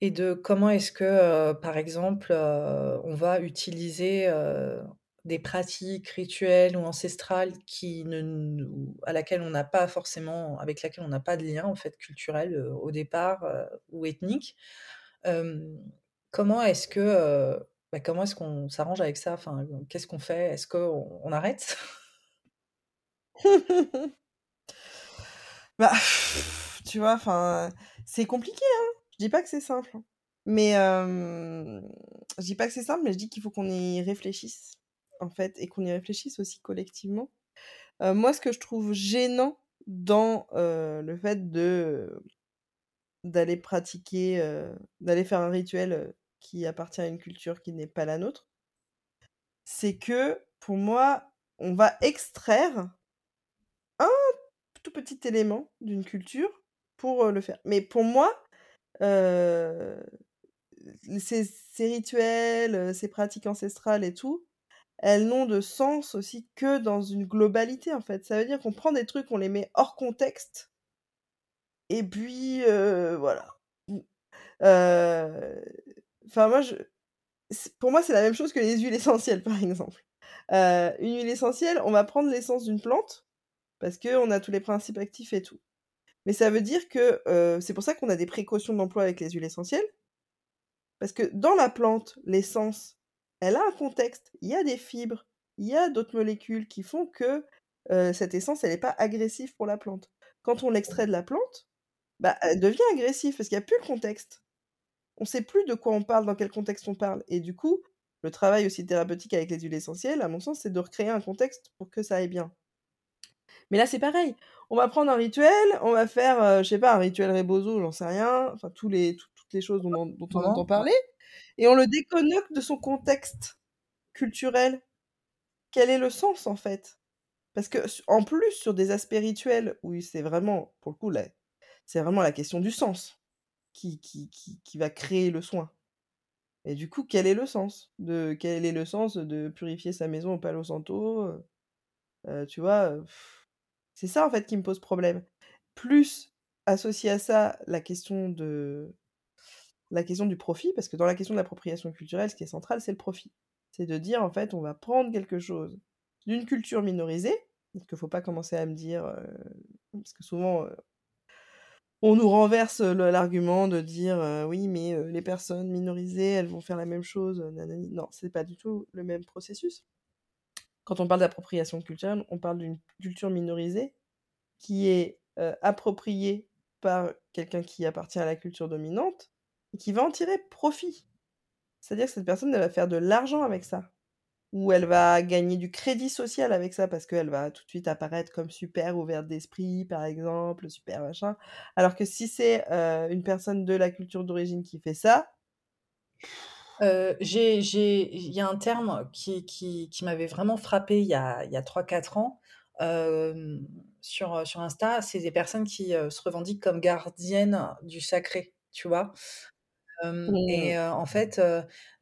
et de comment est-ce que, heu, par exemple, heu, on va utiliser, des pratiques rituelles ou ancestrales qui ne à laquelle on n'a pas forcément avec laquelle on n'a pas de lien en fait culturel, au départ, ou ethnique. Comment est-ce que, bah, comment est-ce qu'on s'arrange avec ça? Enfin, qu'est-ce qu'on fait? Est-ce qu'on on arrête? (laughs) Bah, tu vois, enfin, c'est compliqué, hein. Je dis pas que c'est simple, hein. Mais hem, je dis pas que c'est simple, mais je dis qu'il faut qu'on y réfléchisse, en fait et qu'on y réfléchisse aussi collectivement. Heu, moi, ce que je trouve gênant dans, le fait de d'aller pratiquer, d'aller faire un rituel, qui appartient à une culture qui n'est pas la nôtre c'est que, pour moi, on va extraire petit élément d'une culture pour, le faire. Mais pour moi, ces rituels, ces pratiques ancestrales et tout, elles n'ont de sens aussi que dans une globalité, en fait. Ça veut dire qu'on prend des trucs, on les met hors contexte et puis, voilà. Moi pour moi, c'est la même chose que les huiles essentielles, (laughs) par exemple. Une huile essentielle, on va prendre l'essence d'une plante, parce qu'on a tous les principes actifs et tout. Mais ça veut dire que, heu, c'est pour ça qu'on a des précautions d'emploi avec les huiles essentielles parce que dans la plante, l'essence, elle a un contexte, il y a des fibres, il y a d'autres molécules qui font que, heu, cette essence, elle est pas agressive pour la plante. Quand on l'extrait de la plante, bah, elle devient agressive parce qu'il y a plus le contexte. On sait plus de quoi on parle, dans quel contexte on parle et du coup, le travail aussi thérapeutique avec les huiles essentielles, à mon sens, c'est de recréer un contexte pour que ça aille bien. Mais là, c'est pareil. On va prendre un rituel, on va faire, euh, je sais pas, un rituel rebozo, j'en sais rien, enfin tous les, toutes les choses dont, dont on entend parler, et on le déconnecte de son contexte culturel. Quel est le sens en fait? Parce que en plus sur des aspects rituels où c'est vraiment, pour le coup, là, c'est vraiment la question du sens qui, qui, qui, qui va créer le soin. Et du coup, quel est le sens de quel est le sens de purifier sa maison au Palo Santo euh, Tu vois, c'est ça en fait qui me pose problème. Plus associé à ça la question de la question du profit, parce que dans la question de l'appropriation culturelle, ce qui est central, c'est le profit. C'est de dire en fait, on va prendre quelque chose d'une culture minorisée, parce qu'il ne faut pas commencer à me dire, parce que souvent on nous renverse l'argument de dire oui, mais les personnes minorisées, elles vont faire la même chose. Nanani. Non, c'est pas du tout le même processus. Quand on parle d'appropriation culturelle, on parle d'une culture minorisée qui est appropriée par quelqu'un qui appartient à la culture dominante et qui va en tirer profit. C'est-à-dire que cette personne, elle va faire de l'argent avec ça où elle va gagner du crédit social avec ça parce qu'elle va tout de suite apparaître comme super ouverte d'esprit, par exemple, super machin. Alors que si c'est une personne de la culture d'origine qui fait ça. Euh, il y a un terme qui, qui, qui m'avait vraiment frappé il y a, il y a 3-4 ans sur, sur Insta. C'est des personnes qui se revendiquent comme gardiennes du sacré, tu vois? Et mmh. en fait,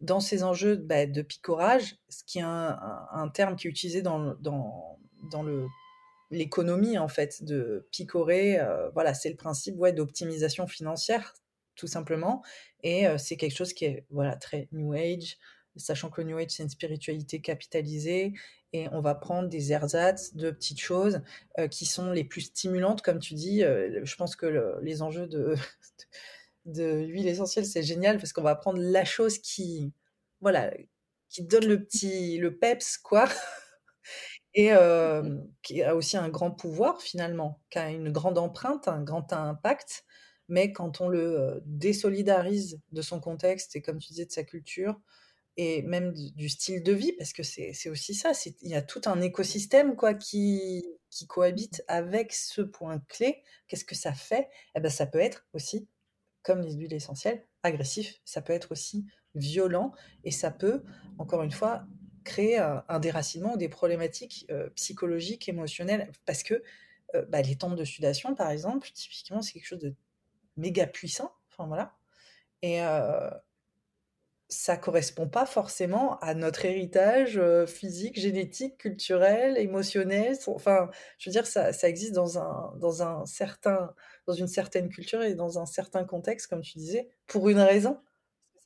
dans ces enjeux bah, de picorage, ce qui est un, terme qui est utilisé dans, dans, dans le l'économie en fait de picorer, voilà, c'est le principe ouais, d'optimisation financière tout simplement, et c'est quelque chose qui est voilà très New Age, sachant que New Age c'est une spiritualité capitalisée, et on va prendre des ersatz de petites choses qui sont les plus stimulantes, comme tu dis. je pense que les enjeux de (laughs) de l'huile essentielle, c'est génial parce qu'on va prendre la chose qui, voilà, qui donne le petit, le peps, quoi. (laughs) Et qui a aussi un grand pouvoir finalement, qui a une grande empreinte, un grand impact, mais quand on le désolidarise de son contexte et comme tu disais de sa culture et même du style de vie, parce que c'est aussi ça, il y a tout un écosystème quoi qui, qui cohabite avec ce point clé. Qu'est-ce que ça fait? Eh ben, Ça peut être aussi comme les huiles essentielles, agressif. Ça peut être aussi violent et ça peut, encore une fois, créer un, déracinement ou des problématiques euh, psychologiques, émotionnelles. Parce que euh, bah, les tempes de sudation, par exemple, typiquement, c'est quelque chose de méga puissant. Enfin voilà. Et, euh, ça correspond pas forcément à notre héritage euh, physique, génétique, culturel, émotionnel. Enfin, je veux dire, ça, ça existe dans un, dans un certain, dans une certaine culture et dans un certain contexte, comme tu disais, pour une raison.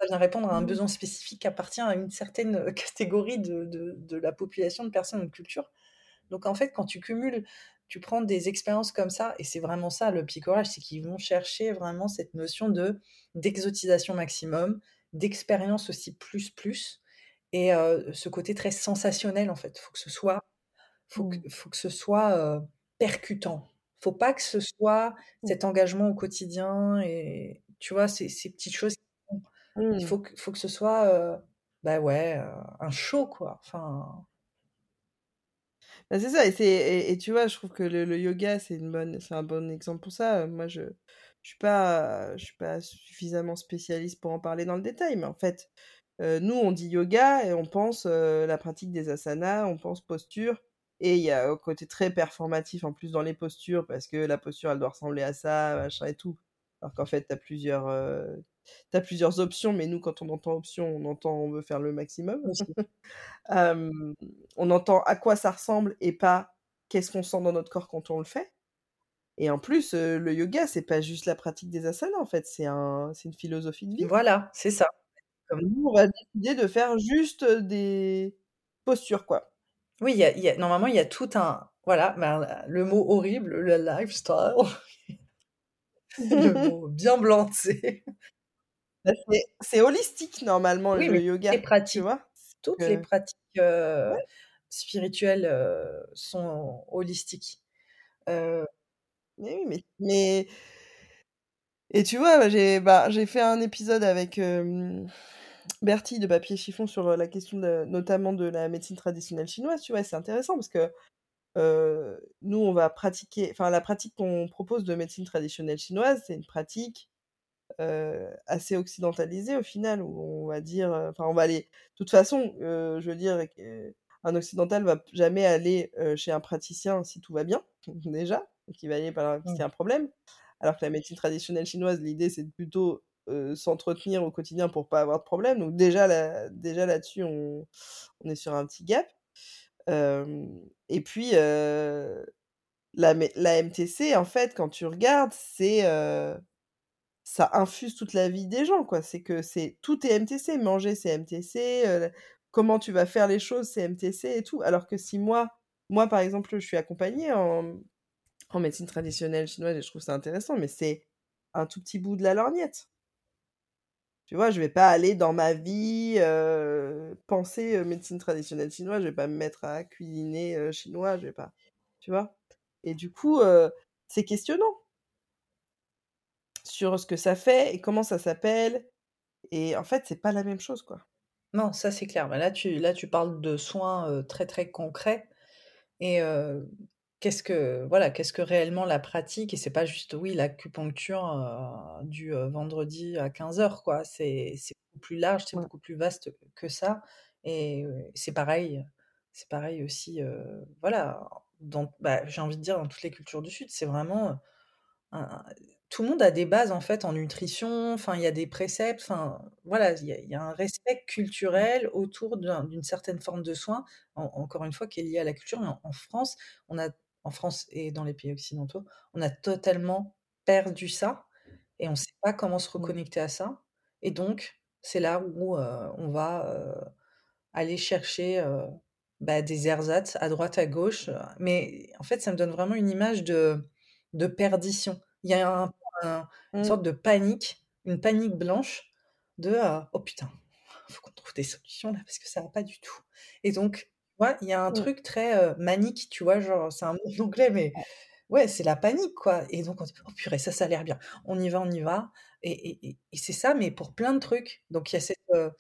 Ça vient répondre à un mmh. besoin spécifique qui appartient à une certaine euh, catégorie de, de, de la population de personnes ou de culture. Donc en fait, quand tu cumules, tu prends des expériences comme ça, et c'est vraiment ça le picorage, c'est qu'ils vont chercher vraiment cette notion de d'exotisation maximum, d'expérience aussi plus plus et ce côté très sensationnel en fait. Faut que ce soit faut que, mmh. faut que ce soit percutant. Faut pas que ce soit mmh. cet engagement au quotidien et tu vois ces, ces petites choses. Il mmh. faut que, faut que ce soit bah ouais un show quoi. Enfin. Bah, c'est ça et, c'est, et, tu vois je trouve que le, yoga c'est bonne un bon exemple pour ça. Moi je je suis pas, je suis pas suffisamment spécialiste pour en parler dans le détail, mais en fait, nous, on dit yoga et on pense la pratique des asanas, on pense posture, et il y a un côté très performatif en plus dans les postures, parce que la posture, elle doit ressembler à ça, machin et tout. Alors qu'en fait, tu as plusieurs, as plusieurs options, mais nous, quand on entend option, on entend on veut faire le maximum (laughs) on entend à quoi ça ressemble et pas qu'est-ce qu'on sent dans notre corps quand on le fait. Et en plus, le yoga, c'est pas juste la pratique des asanas, en fait, c'est un, une philosophie de vie. Voilà, c'est ça. Comme nous, on va décider de faire juste des postures, quoi. Oui, y a, y a, normalement, il y a tout un. Voilà, ben, le mot horrible, le lifestyle. (laughs) le mot bien blanc-c'est. Bah, c'est holistique, normalement, le yoga. Les pratiques, tu vois? Toutes les pratiques euh, spirituelles euh, sont holistiques. Euh, mais oui, mais, mais... Et tu vois, bah, j'ai bah, fait un épisode avec, Bertie de Papier Chiffon sur la question de, notamment de la médecine traditionnelle chinoise, tu vois, c'est intéressant parce que nous, on va pratiquer, enfin, la pratique qu'on propose de médecine traditionnelle chinoise, c'est une pratique assez occidentalisée au final, où on va dire, enfin, on va aller, de toute façon, je veux dire, un occidental va jamais aller chez un praticien si tout va bien, (laughs) déjà, donc il va aller qu'il y a un problème. Alors que la médecine traditionnelle chinoise, l'idée, c'est plutôt s'entretenir au quotidien pour pas avoir de problème. Donc déjà, là, déjà là-dessus, on, on, est sur un petit gap. et puis, la, la, MTC, en fait, quand tu regardes, c'est ça infuse toute la vie des gens, quoi. C'est que c'est tout est MTC, manger c'est MTC, comment tu vas faire les choses c'est MTC et tout. Alors que si moi, moi par exemple, je suis accompagnée en, médecine traditionnelle chinoise et je trouve ça intéressant, mais c'est un tout petit bout de la lorgnette. Tu vois, je vais pas aller dans ma vie penser médecine traditionnelle chinoise, je vais pas me mettre à cuisiner chinois, je vais pas. Tu vois Et du coup, c'est questionnant sur ce que ça fait et comment ça s'appelle. Et en fait, c'est pas la même chose, quoi. Non, ça c'est clair. Là tu, là, tu parles de soins très très concrets. Et qu'est-ce que voilà, qu'est-ce que réellement la pratique et c'est pas juste oui l'acupuncture euh, du vendredi à 15h quoi, c'est beaucoup plus large, c'est beaucoup plus vaste que ça et c'est pareil c'est pareil aussi voilà, bah, j'ai envie de dire dans toutes les cultures du sud, c'est vraiment tout le monde a des bases en fait en nutrition, enfin il y a des préceptes, enfin voilà, il y a, un respect culturel autour d'une certaine forme de soins, encore une fois qui est lié à la culture. En, en, France, on a, en France et dans les pays occidentaux, on a totalement perdu ça et on ne sait pas comment se mmh. reconnecter à ça. Et donc c'est là où euh, on va euh, aller chercher euh, bah, des ersatz à droite à gauche, mais en fait ça me donne vraiment une image de de perdition. Il y a un une mmh. sorte de panique, une panique blanche de euh, oh putain, faut qu'on trouve des solutions là parce que ça va pas du tout. Et donc, ouais, il y a un mmh. truc très euh, manique, tu vois, genre c'est un mot anglais, mais ouais, c'est la panique quoi. Et donc on dit oh purée, ça, ça a l'air bien. On y va, on y va. Et, et, et c'est ça, mais pour plein de trucs. Donc il y a cette, euh,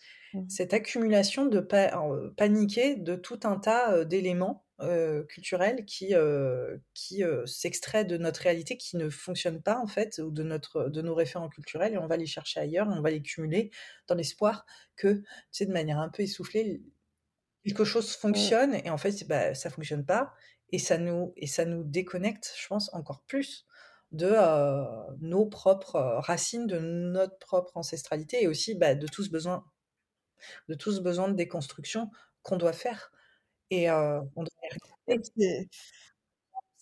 cette accumulation de paniquer de tout un tas d'éléments culturel qui, euh, qui euh, s'extrait de notre réalité, qui ne fonctionne pas en fait, ou de, notre, de nos référents culturels, et on va les chercher ailleurs, on va les cumuler dans l'espoir que, tu sais, de manière un peu essoufflée, quelque chose fonctionne, et en fait, bah, ça fonctionne pas, et ça, nous, et ça nous déconnecte, je pense, encore plus de nos propres racines, de notre propre ancestralité, et aussi bah, de tout ce besoin de tout ce besoin de déconstruction qu'on doit faire et on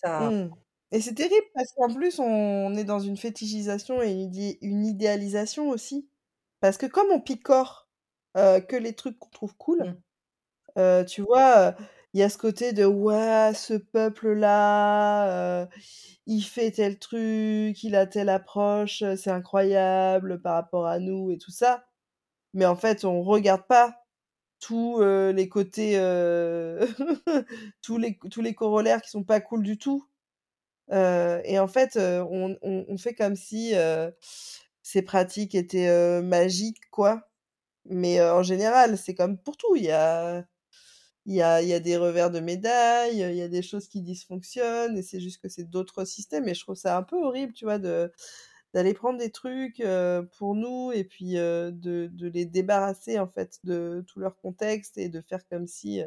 ça mmh. Et c'est terrible parce qu'en plus, on est dans une fétichisation et une idéalisation aussi. Parce que comme on picore que les trucs qu'on trouve cool, mmh. tu vois, il y a ce côté de ouais, ce peuple-là, il fait tel truc, il a telle approche, c'est incroyable par rapport à nous et tout ça. Mais en fait, on regarde pas tous les côtés, (laughs) tous, les, tous les corollaires qui sont pas cool du tout. et en fait, on, on, fait comme si ces pratiques étaient magiques, quoi. Mais en général, c'est comme pour tout. Il y a, y, a, il y a des revers de médaille, il y a des choses qui dysfonctionnent, et c'est juste que c'est d'autres systèmes. Et je trouve ça un peu horrible, tu vois, de d'aller prendre des trucs pour nous et puis de, de, les débarrasser en fait de tout leur contexte et de faire comme si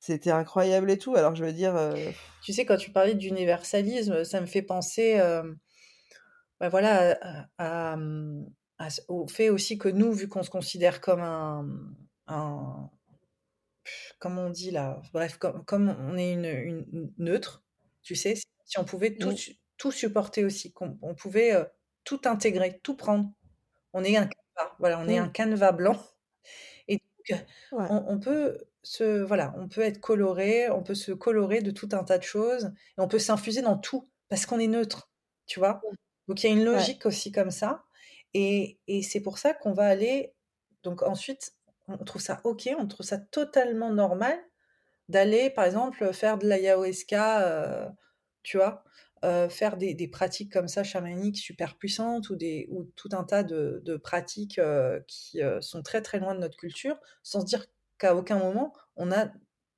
c'était incroyable et tout. Alors je veux dire. Tu sais, quand tu parlais d'universalisme, ça me fait penser bah voilà, à, mmh, au fait aussi que nous, vu qu'on se considère comme un, un comme on dit là, bref, comme, comme on est une, une neutre, tu sais, si on pouvait tout, tout supporter aussi, qu'on on pouvait tout intégrer, tout prendre. On est un canevas, voilà, on est un mmh. canevas blanc. Et donc, on, peut se, voilà, on peut être coloré, on peut se colorer de tout un tas de choses, et on peut s'infuser dans tout parce qu'on est neutre, tu vois? Donc il y a une logique aussi comme ça, et, et c'est pour ça qu'on va aller. Donc ensuite, on trouve ça ok, on trouve ça totalement normal d'aller, par exemple, faire de l'ayahuasca, euh, tu vois, euh, faire des, pratiques comme ça chamaniques super puissantes ou, des, ou tout un tas de, pratiques euh, qui euh, sont très très loin de notre culture, sans se dire qu'à aucun moment on a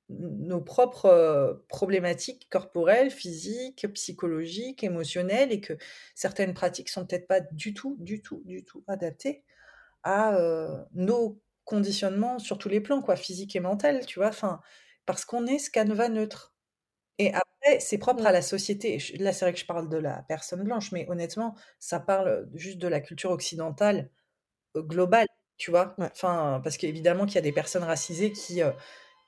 nos propres problématiques corporelles, physiques, psychologiques, émotionnelles, et que certaines pratiques sont peut-être pas du tout, du tout, du tout adaptées à nos conditionnements sur tous les plans, quoi, physique et mental, tu vois, enfin, parce qu'on est ce canevas neutre. Et après, c'est propre à la société. Je- Là, c'est vrai que je parle de la personne blanche, mais honnêtement, ça parle juste de la culture occidentale euh, globale, tu vois? Ouais. Enfin, parce qu'évidemment qu'il y a des personnes racisées qui, euh,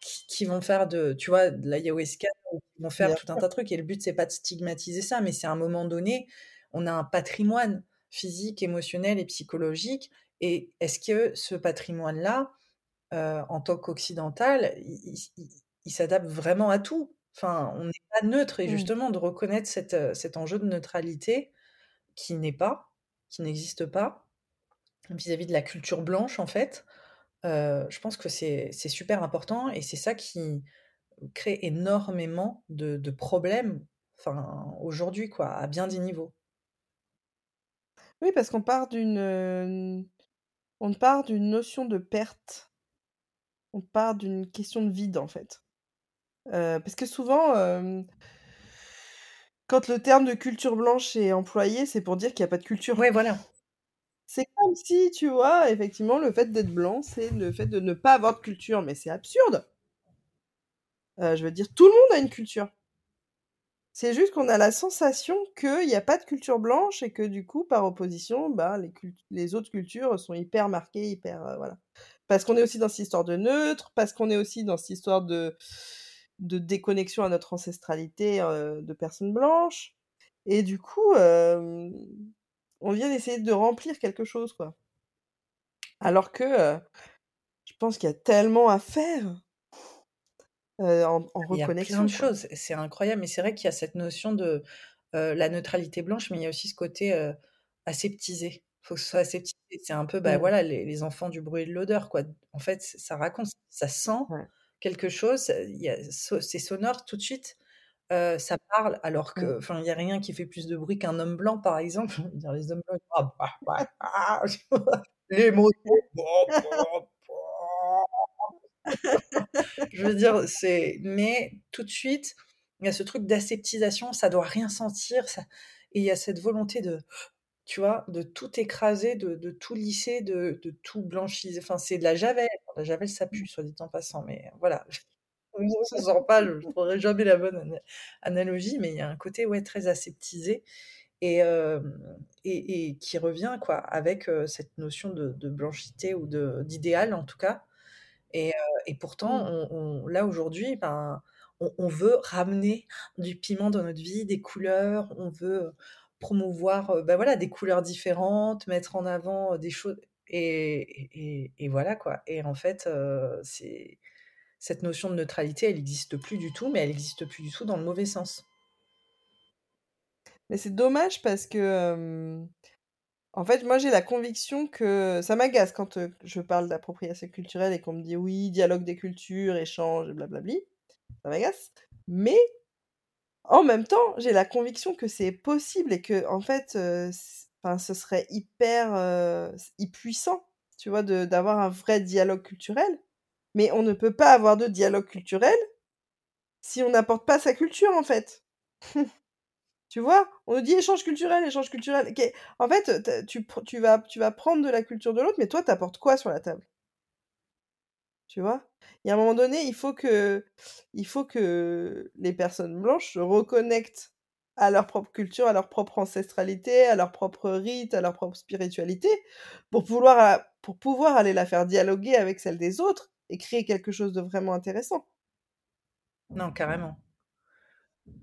qui, qui vont faire de, tu vois, de l'ayahuasca, qui vont faire Bien tout un tas de trucs. Et le but, c'est pas de stigmatiser ça, mais c'est à un moment donné, on a un patrimoine physique, émotionnel et psychologique. Et est-ce que ce patrimoine-là, euh, en tant qu'occidental, il, il- il- il s'adapte vraiment à tout? Enfin, on n'est pas neutre. Et Mm. justement, de reconnaître cette, cet enjeu de neutralité qui n'est pas, qui n'existe pas, vis-à-vis de la culture blanche, en fait, euh, je pense que c'est super important et c'est ça qui crée énormément de, de problèmes enfin, aujourd'hui, quoi, à bien des niveaux. Oui, parce qu'on part d'une on part d'une notion de perte, on part d'une question de vide en fait. Euh, parce que souvent, euh, quand le terme de culture blanche est employé, c'est pour dire qu'il n'y a pas de culture. Ouais, voilà. C'est comme si, tu vois, effectivement, le fait d'être blanc, c'est le fait de ne pas avoir de culture, mais c'est absurde. Euh, je veux dire, tout le monde a une culture. C'est juste qu'on a la sensation qu'il n'y a pas de culture blanche et que du coup, par opposition, bah, les, cult- les autres cultures sont hyper marquées, hyper... voilà. Parce qu'on est aussi dans cette histoire de neutre, parce qu'on est aussi dans cette histoire de, de déconnexion à notre ancestralité euh, de personnes blanches. Et du coup, euh, on vient d'essayer de remplir quelque chose, quoi. Alors que euh, je pense qu'il y a tellement à faire euh, en, en Il y a plein de choses, c'est incroyable, mais c'est vrai qu'il y a cette notion de la neutralité blanche, mais il y a aussi ce côté aseptisé. Il faut que ce soit aseptisé. C'est un peu, bah voilà, les, les enfants du bruit et de l'odeur, quoi. En fait, ça raconte, ça sent Ouais. Quelque chose, so- c'est sonore tout de suite, euh, ça parle, alors que, enfin, il n'y a rien qui fait plus de bruit qu'un homme blanc, par exemple. (laughs) Les hommes blancs, ah, bah, bah, ah, les mots. (laughs) (laughs) Je veux dire, c'est. Mais tout de suite, il y a ce truc d'aseptisation, ça doit rien sentir. Ça... Et il y a cette volonté de, tu vois, de tout écraser, de, de tout lisser, de, de tout blanchiser. Enfin, c'est de la javel. La javel, ça pue, soit dit en passant. Mais voilà. Ça se sent pas, je ne trouverai jamais la bonne ana- analogie, mais il y a un côté ouais, très aseptisé et, euh, et, et qui revient quoi, avec euh, cette notion de, de blanchité ou d'idéal en tout cas. Et, euh, et pourtant, Mm. on, on- là aujourd'hui, ben, on, on veut ramener du piment dans notre vie, des couleurs, on veut promouvoir ben voilà, des couleurs différentes, mettre en avant des choses. Et, et, voilà quoi. Et en fait, c'est cette notion de neutralité, elle n'existe plus du tout, mais elle n'existe plus du tout dans le mauvais sens. Mais c'est dommage parce que, en fait, moi j'ai la conviction que ça m'agace quand je parle d'appropriation culturelle et qu'on me dit oui, dialogue des cultures, échange, blablabli. Ça m'agace. Mais en même temps, j'ai la conviction que c'est possible et que, en fait, euh, ce serait hyper euh, puissant, tu vois, d'avoir un vrai dialogue culturel. Mais on ne peut pas avoir de dialogue culturel si on n'apporte pas sa culture, en fait. Tu vois? On nous dit échange culturel, échange culturel. En fait, tu vas prendre de la culture de l'autre, mais toi, t'apportes quoi sur la table? Tu vois? Il y a un moment donné, il faut que, il faut que les personnes blanches se reconnectent à leur propre culture, à leur propre ancestralité, à leur propre rite, à leur propre spiritualité, pour pouvoir, pour pouvoir aller la faire dialoguer avec celle des autres et créer quelque chose de vraiment intéressant. Non, carrément.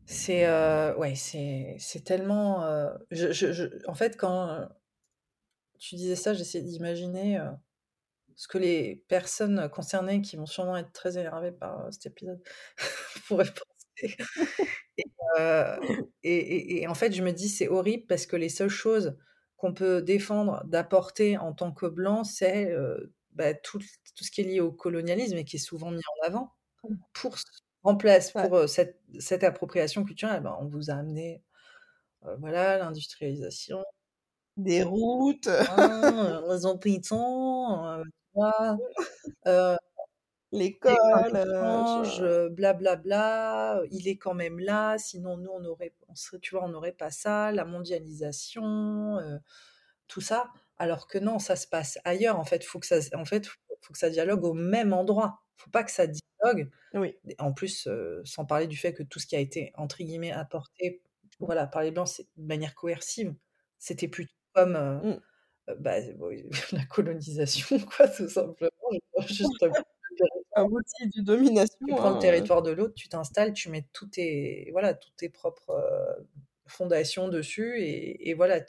C'est euh, ouais, tellement. euh, je, je- en fait, quand euh, tu disais ça, j'essayais d'imaginer ce que les personnes concernées, qui vont sûrement être très énervées par cet épisode, (laughs) pourraient penser. Et, euh, et, et- et en fait, je me dis, c'est horrible parce que les seules choses qu'on peut défendre d'apporter en tant que blanc, c'est euh, bah, tout, tout ce qui est lié au colonialisme et qui est souvent mis en avant pour s- en place Ouais. pour euh, cette, cette appropriation culturelle. Ben, on vous a amené voilà, l'industrialisation. Des routes. Hein, les hôpitaux, (laughs) tu vois? L'école, change, blablabla, il est quand même là, sinon nous on aurait on serait tu vois, on n'aurait pas ça, la mondialisation, tout ça. Alors que non, ça se passe ailleurs en fait, faut que ça en fait, faut que ça dialogue au même endroit. Faut pas que ça dialogue. Oui. En plus, sans parler du fait que tout ce qui a été entre guillemets «apporté» voilà, par les blancs, c'est de manière coercive. C'était plutôt comme, Mmh. Bah, (laughs) la colonisation (laughs) quoi, tout simplement. Juste (laughs) Un outil de domination, tu prends le hein, territoire de l'autre, tu t'installes, tu mets tous tes voilà, toutes tes propres, fondations dessus et et voilà.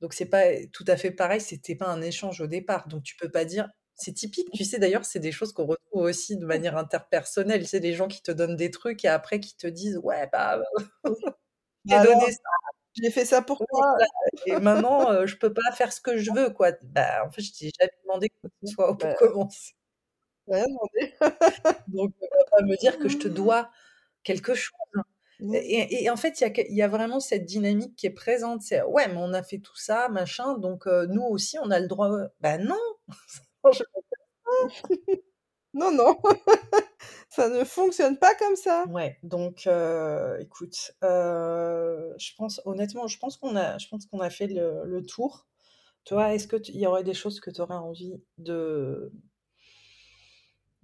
Donc c'est pas tout à fait pareil, c'était pas un échange au départ. Donc tu peux pas dire c'est typique, tu sais d'ailleurs, c'est des choses qu'on retrouve aussi de manière interpersonnelle. Sais, les gens qui te donnent des trucs et après qui te disent: «Ouais, bah, j'ai Alors, donné ça, j'ai fait ça pour toi. voilà et maintenant, je peux pas faire ce que je veux quoi». Bah, en fait, je t'ai jamais demandé que ce soit pour Bah commencer. Rien demandé. (laughs) Donc va pas me dire que je te dois quelque chose. Et et en fait, il y a y vraiment cette dynamique qui est présente. C'est: «Ouais, mais on a fait tout ça, machin, donc nous aussi on a le droit». Bah non! (laughs) (laughs) Non, non, ça ne fonctionne pas comme ça. Ouais, donc écoute, heu, je pense honnêtement, je pense qu'on a je pense qu'on a fait le le tour. Toi, est-ce que il y aurait des choses que tu aurais envie de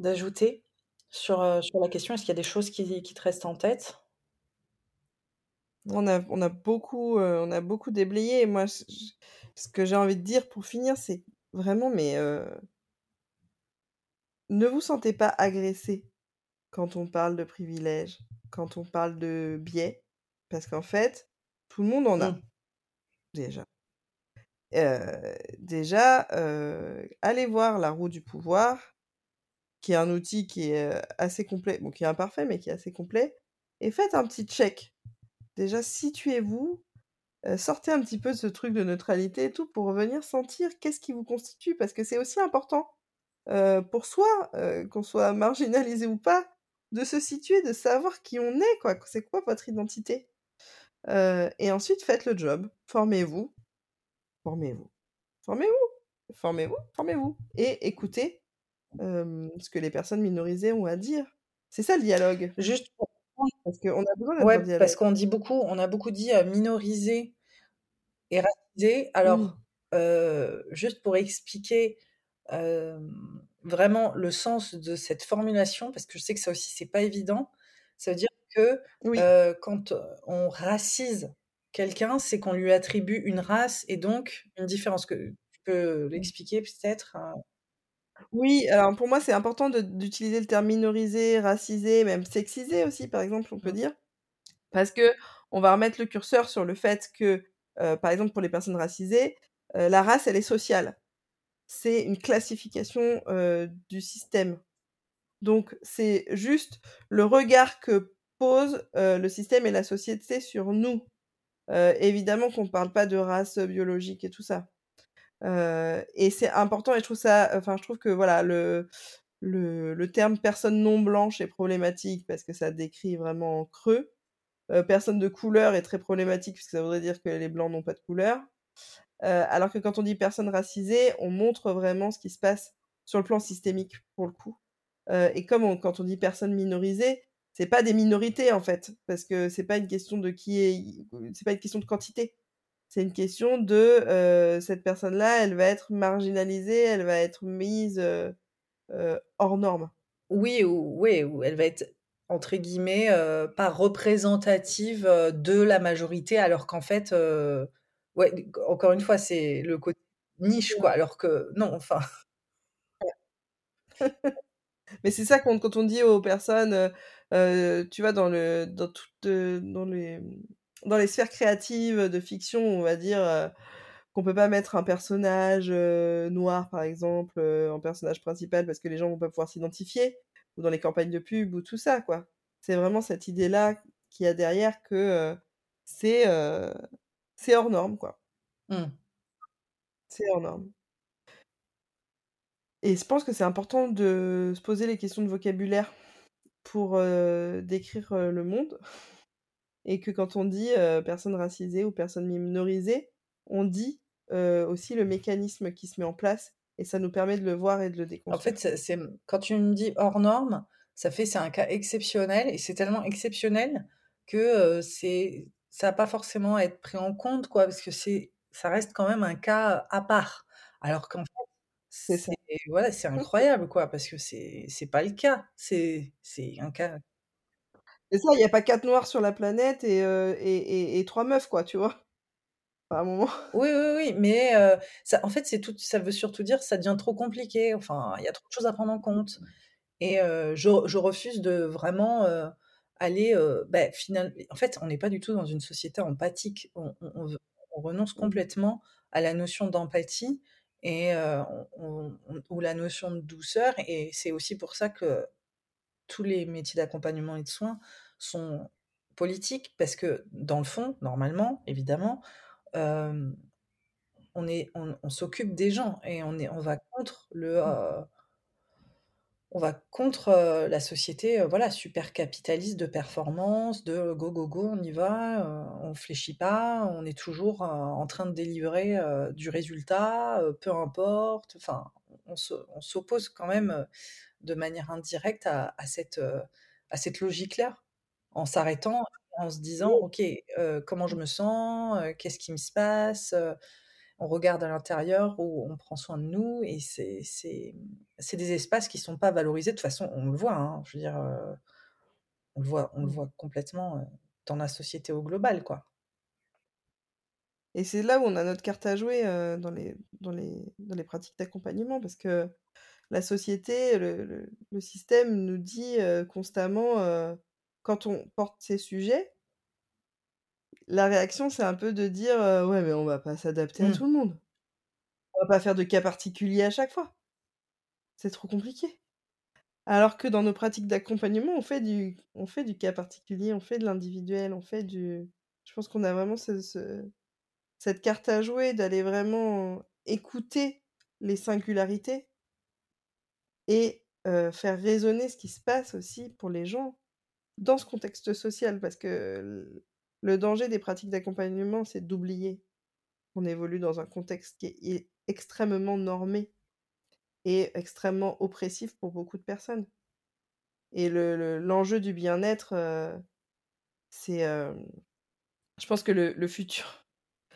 d'ajouter sur, heu, sur la question? Est-ce qu'il y a des choses qui qui te restent en tête? On a on a beaucoup, on a beaucoup déblayé et moi ce que j'ai envie de dire pour finir, c'est vraiment mais ne vous sentez pas agressés quand on parle de privilèges, quand on parle de biais, parce qu'en fait, tout le monde en a. Mmh. Déjà. Heu, déjà, heu, allez voir La Roue du pouvoir, qui est un outil qui est, heu, assez complet, bon qui est imparfait, mais qui est assez complet et faites un petit check. Déjà situez-vous, sortez un petit peu de ce truc de neutralité et tout pour venir sentir qu'est-ce qui vous constitue. Parce que c'est aussi important, pour soi, qu'on soit marginalisé ou pas, de se situer, de savoir qui on est quoi, c'est quoi votre identité? Et ensuite faites le job, formez-vous, formez-vous, formez-vous, formez-vous, formez-vous et écoutez, ce que les personnes minorisées ont à dire. C'est ça le dialogue. Juste pour Parce qu'on a besoin Ouais, dialogue. parce qu'on dit beaucoup on a beaucoup dit, heu, minorisés et racisés. Mmh. Alors, heu, juste pour expliquer, vraiment le sens de cette formulation, parce que je sais que ça aussi c'est pas évident. Ça veut dire que, Oui. heu, quand on racise quelqu'un, c'est qu'on lui attribue une race et donc une différence. Que tu peux Mmh. l'expliquer peut-être, heu? Oui, alors pour moi, c'est important d'utiliser le terme minorisé, racisé, même sexisé aussi, par exemple, on peut Mmh. dire. Parce qu'on va remettre le curseur sur le fait que, par exemple, pour les personnes racisées, la race, elle est sociale. C'est une classification, du système. Donc c'est juste le regard que pose, le système et la société sur nous. Évidemment qu'on parle pas de race biologique et tout ça. Et c'est important et je trouve ça enfin, je trouve que voilà, le terme personne non blanche est problématique parce que ça décrit vraiment en creux. Personne de couleur est très problématique puisque ça voudrait dire que les blancs n'ont pas de couleur. Heu, alors que quand on dit personne racisée, on montre vraiment ce qui se passe sur le plan systémique, pour le coup. Heu et comme on quand on dit personne minorisée, c'est pas des minorités, en fait, parce que c'est pas une question de qui est c'est pas une question de quantité. C'est une question de, heu, cette personne-là, elle va être marginalisée, elle va être mise, heu heu, hors norme. Oui ou oui ou elle va être entre guillemets, heu, pas représentative, heu, de la majorité alors qu'en fait, heu, ouais, encore une fois, c'est le côté niche quoi, alors que non, enfin. Mais c'est ça qu'on quand on dit aux personnes, tu vois, dans le dans dans les, mmh, dans les sphères créatives de fiction, on va dire, heu, qu'on peut pas mettre un personnage, noir, par exemple, en personnage principal parce que les gens vont pas pouvoir s'identifier ou dans les campagnes de pub ou tout ça, quoi. C'est vraiment cette idée-là qu'il y a derrière que, c'est, c'est hors norme, quoi. Mmh. C'est hors norme. Et je pense que c'est important de se poser les questions de vocabulaire pour, décrire, le monde (laughs) et que quand on dit euh, personne racisée ou personne minorisée, on dit aussi le mécanisme qui se met en place et ça nous permet de le voir et de le En déconstruire. fait, c'est quand tu me dis hors norme, ça fait c'est un cas exceptionnel et c'est tellement exceptionnel que c'est ça n'a pas forcément à être pris en compte quoi parce que c'est ça reste quand même un cas à part. Alors qu'en fait, C'est c'est voilà, c'est incroyable quoi parce que c'est c'est pas le cas. C'est c'est un cas Et ça, il n'y a pas quatre noirs sur la planète et, euh, et, et, et trois meufs, quoi, tu vois? À un moment. Oui, oui, oui, mais euh, ça, en fait, c'est tout, ça veut surtout dire que ça devient trop compliqué. Enfin, il y a trop de choses à prendre en compte. Et euh, je, je refuse de vraiment aller. euh, ben, final- En fait, on n'est pas du tout dans une société empathique. On, renonce complètement à la notion d'empathie et euh, on- ou la notion de douceur. Et c'est aussi pour ça que tous les métiers d'accompagnement et de soins sont politiques, parce que dans le fond, normalement, évidemment, euh, on est, on, on s'occupe des gens et on est, on va contre le, euh, on va contre euh, la société, euh, voilà, super capitaliste de performance, de go go go, on y va, euh, on fléchit pas, on est toujours euh, en train de délivrer euh, du résultat, euh, peu importe. Enfin, on se- on s'oppose quand même euh, de manière indirecte à, à cette, euh, à cette logique-là, en s'arrêtant, en se disant, ok, euh, comment je me sens, euh, qu'est-ce qui me se passe, euh, on regarde à l'intérieur où on prend soin de nous et c'est c'est c'est des espaces qui sont pas valorisés de toute façon on le voit hein, je veux dire euh, on le voit on le Mm. voit complètement euh, dans la société au global quoi Et c'est là où on a notre carte à jouer euh, dans, les, dans, les, dans les pratiques d'accompagnement, parce que la société, le, le, le système nous dit euh, constamment, euh, quand on porte ces sujets, la réaction, c'est un peu de dire euh, Ouais, mais on va pas s'adapter à Mm. tout le monde. On va pas faire de cas particuliers à chaque fois. C'est trop compliqué. Alors que dans nos pratiques d'accompagnement, on fait du, on fait du cas particulier, on fait de l'individuel, on fait du. Je pense qu'on a vraiment ce, ce- cette carte à jouer d'aller vraiment écouter les singularités et euh, faire résonner ce qui se passe aussi pour les gens dans ce contexte social. Parce que le- danger des pratiques d'accompagnement, c'est d'oublier qu'on évolue dans un contexte qui est extrêmement normé et extrêmement oppressif pour beaucoup de personnes. Et le, le- l'enjeu du bien-être, euh, c'est, euh, je pense que le, futur,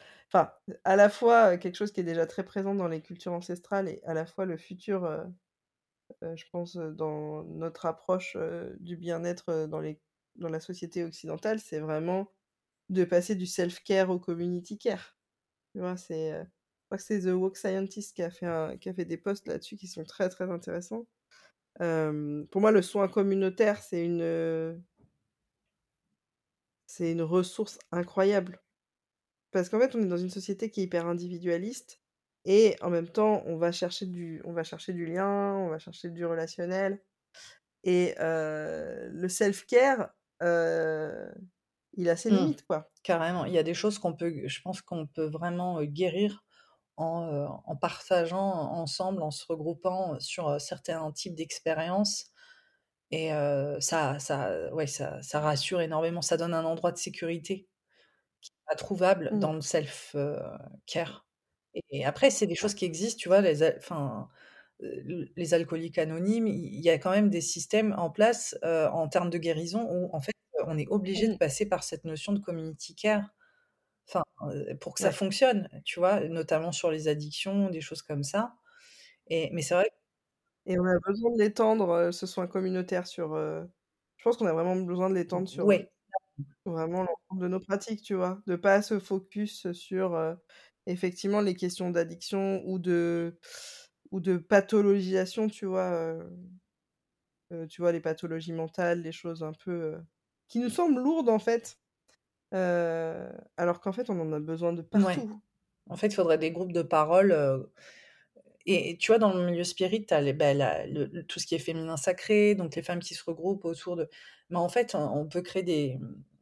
(laughs) enfin, à la fois euh, quelque chose qui est déjà très présent dans les cultures ancestrales et à la fois le futur, je pense, dans notre approche du bien-être dans la société occidentale, c'est vraiment de passer du self-care au community care. Tu vois, c'est, euh, je crois que c'est The Woke Scientist qui a fait, qui a fait des posts là-dessus qui sont très très intéressants. Pour moi, le soin communautaire, c'est une, euh, c'est une ressource incroyable. Parce qu'en fait, on est dans une société qui est hyper individualiste et en même temps, on va chercher du, on va chercher du lien, on va chercher du relationnel. Et euh, le self-care, il a ses Mm. limites, quoi. carrément il y a des choses qu'on peut je pense qu'on peut vraiment guérir en, euh, en partageant ensemble en se regroupant sur euh, certains types d'expériences et euh, ça ça ouais ça ça rassure énormément ça donne un endroit de sécurité pas trouvable Mm. dans le self euh, care. Et après, c'est des choses qui existent, tu vois, les, enfin, les alcooliques anonymes, il y a quand même des systèmes en place en termes de guérison où en fait on est obligé de passer par cette notion de community care, enfin, pour que ça Ouais. fonctionne, tu vois, notamment sur les addictions, des choses comme ça. Et, mais c'est vrai, Et on a besoin de l'étendre, ce soin communautaire sur. euh, Je pense qu'on a vraiment besoin de l'étendre sur ouais, vraiment l'ensemble de nos pratiques, tu vois. De pas se focus sur euh, effectivement les questions d'addiction ou de ou de pathologisation, tu vois. euh, tu vois, les pathologies mentales, les choses un peu qui nous semblent lourdes en fait. euh, alors qu'en fait, on en a besoin de ouais. partout. En fait, il faudrait des groupes de parole. euh, et, et tu vois, dans le milieu spirit, tu as bah, la- le- le- tout ce qui est féminin sacré, donc les femmes qui se regroupent autour de. Mais en fait, on, on peut créer des,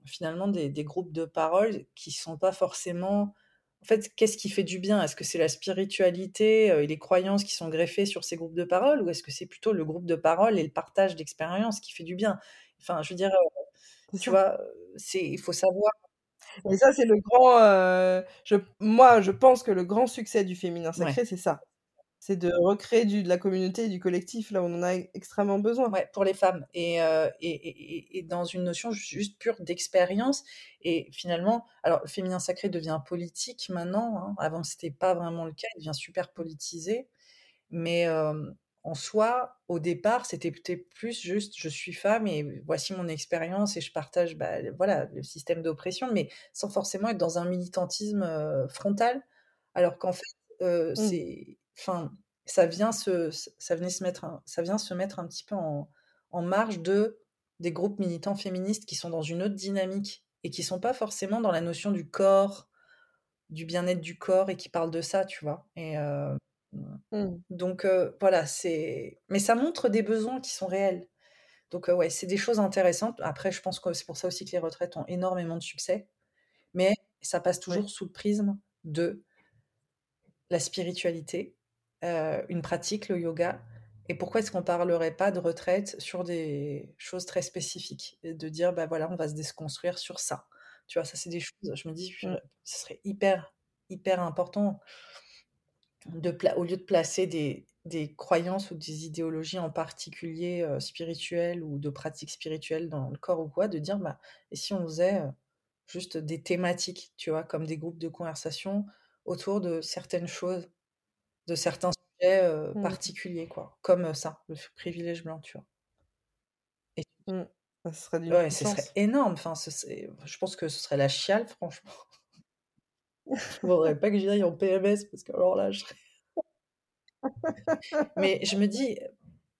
finalement des, des groupes de parole qui sont pas forcément. En fait, qu'est-ce qui fait du bien? Est-ce que c'est la spiritualité euh, et les croyances qui sont greffées sur ces groupes de parole ou est-ce que c'est plutôt le groupe de parole et le partage d'expériences qui fait du bien? Enfin, je veux dire, tu vois, c'est il faut savoir Et ça, c'est le grand, je moi, je pense que le grand succès du féminin Ouais. sacré, c'est ça. C'est de recréer du de la communauté et du collectif là où on en a extrêmement besoin. Ouais, pour les femmes et et et et dans une notion juste pure d'expérience et finalement alors le féminin sacré devient politique maintenant, hein. Avant c'était pas vraiment le cas, il devient super politisé. Mais en soi, au départ, c'était peut-être plus juste: «Je suis femme et voici mon expérience et je partage, bah, le voilà, le système d'oppression», mais sans forcément être dans un militantisme, frontal. Alors qu'en fait, Mmh. c'est enfin, ça vient se ça venait se mettre un ça vient se mettre un petit peu en en marge de des groupes militants féministes qui sont dans une autre dynamique et qui sont pas forcément dans la notion du corps, du bien-être du corps et qui parlent de ça, tu vois? Et mmh, donc voilà, c'est mais ça montre des besoins qui sont réels. Donc ouais, c'est des choses intéressantes. Après, je pense que c'est pour ça aussi que les retraites ont énormément de succès, mais ça passe Oui. toujours sous le prisme de la spiritualité, une pratique, le yoga et pourquoi est-ce qu'on parlerait pas de retraite sur des choses très spécifiques? Et de dire: «Bah, voilà, on va se déconstruire sur ça». Tu vois? Ça, c'est des choses, je me dis: Mmh. «Ce serait hyper, hyper important» de au lieu de placer des des croyances ou des idéologies en particulier, heu, spirituelles ou de pratiques spirituelles dans le corps ou quoi, de dire: «Bah, et si on faisait, heu, juste des thématiques?» tu vois? Comme des groupes de conversation autour de certaines choses, de certains sujets, heu, Mmh. particuliers, quoi. Comme, ça, le privilège blanc, tu vois? Et Mmh. Ça serait ouais, ce serait énorme, enfin, ce je pense que ce serait la chialle, franchement. Faudrait pas que j'y aille en PMS parce que alors là, je serais (laughs) Mais je me dis,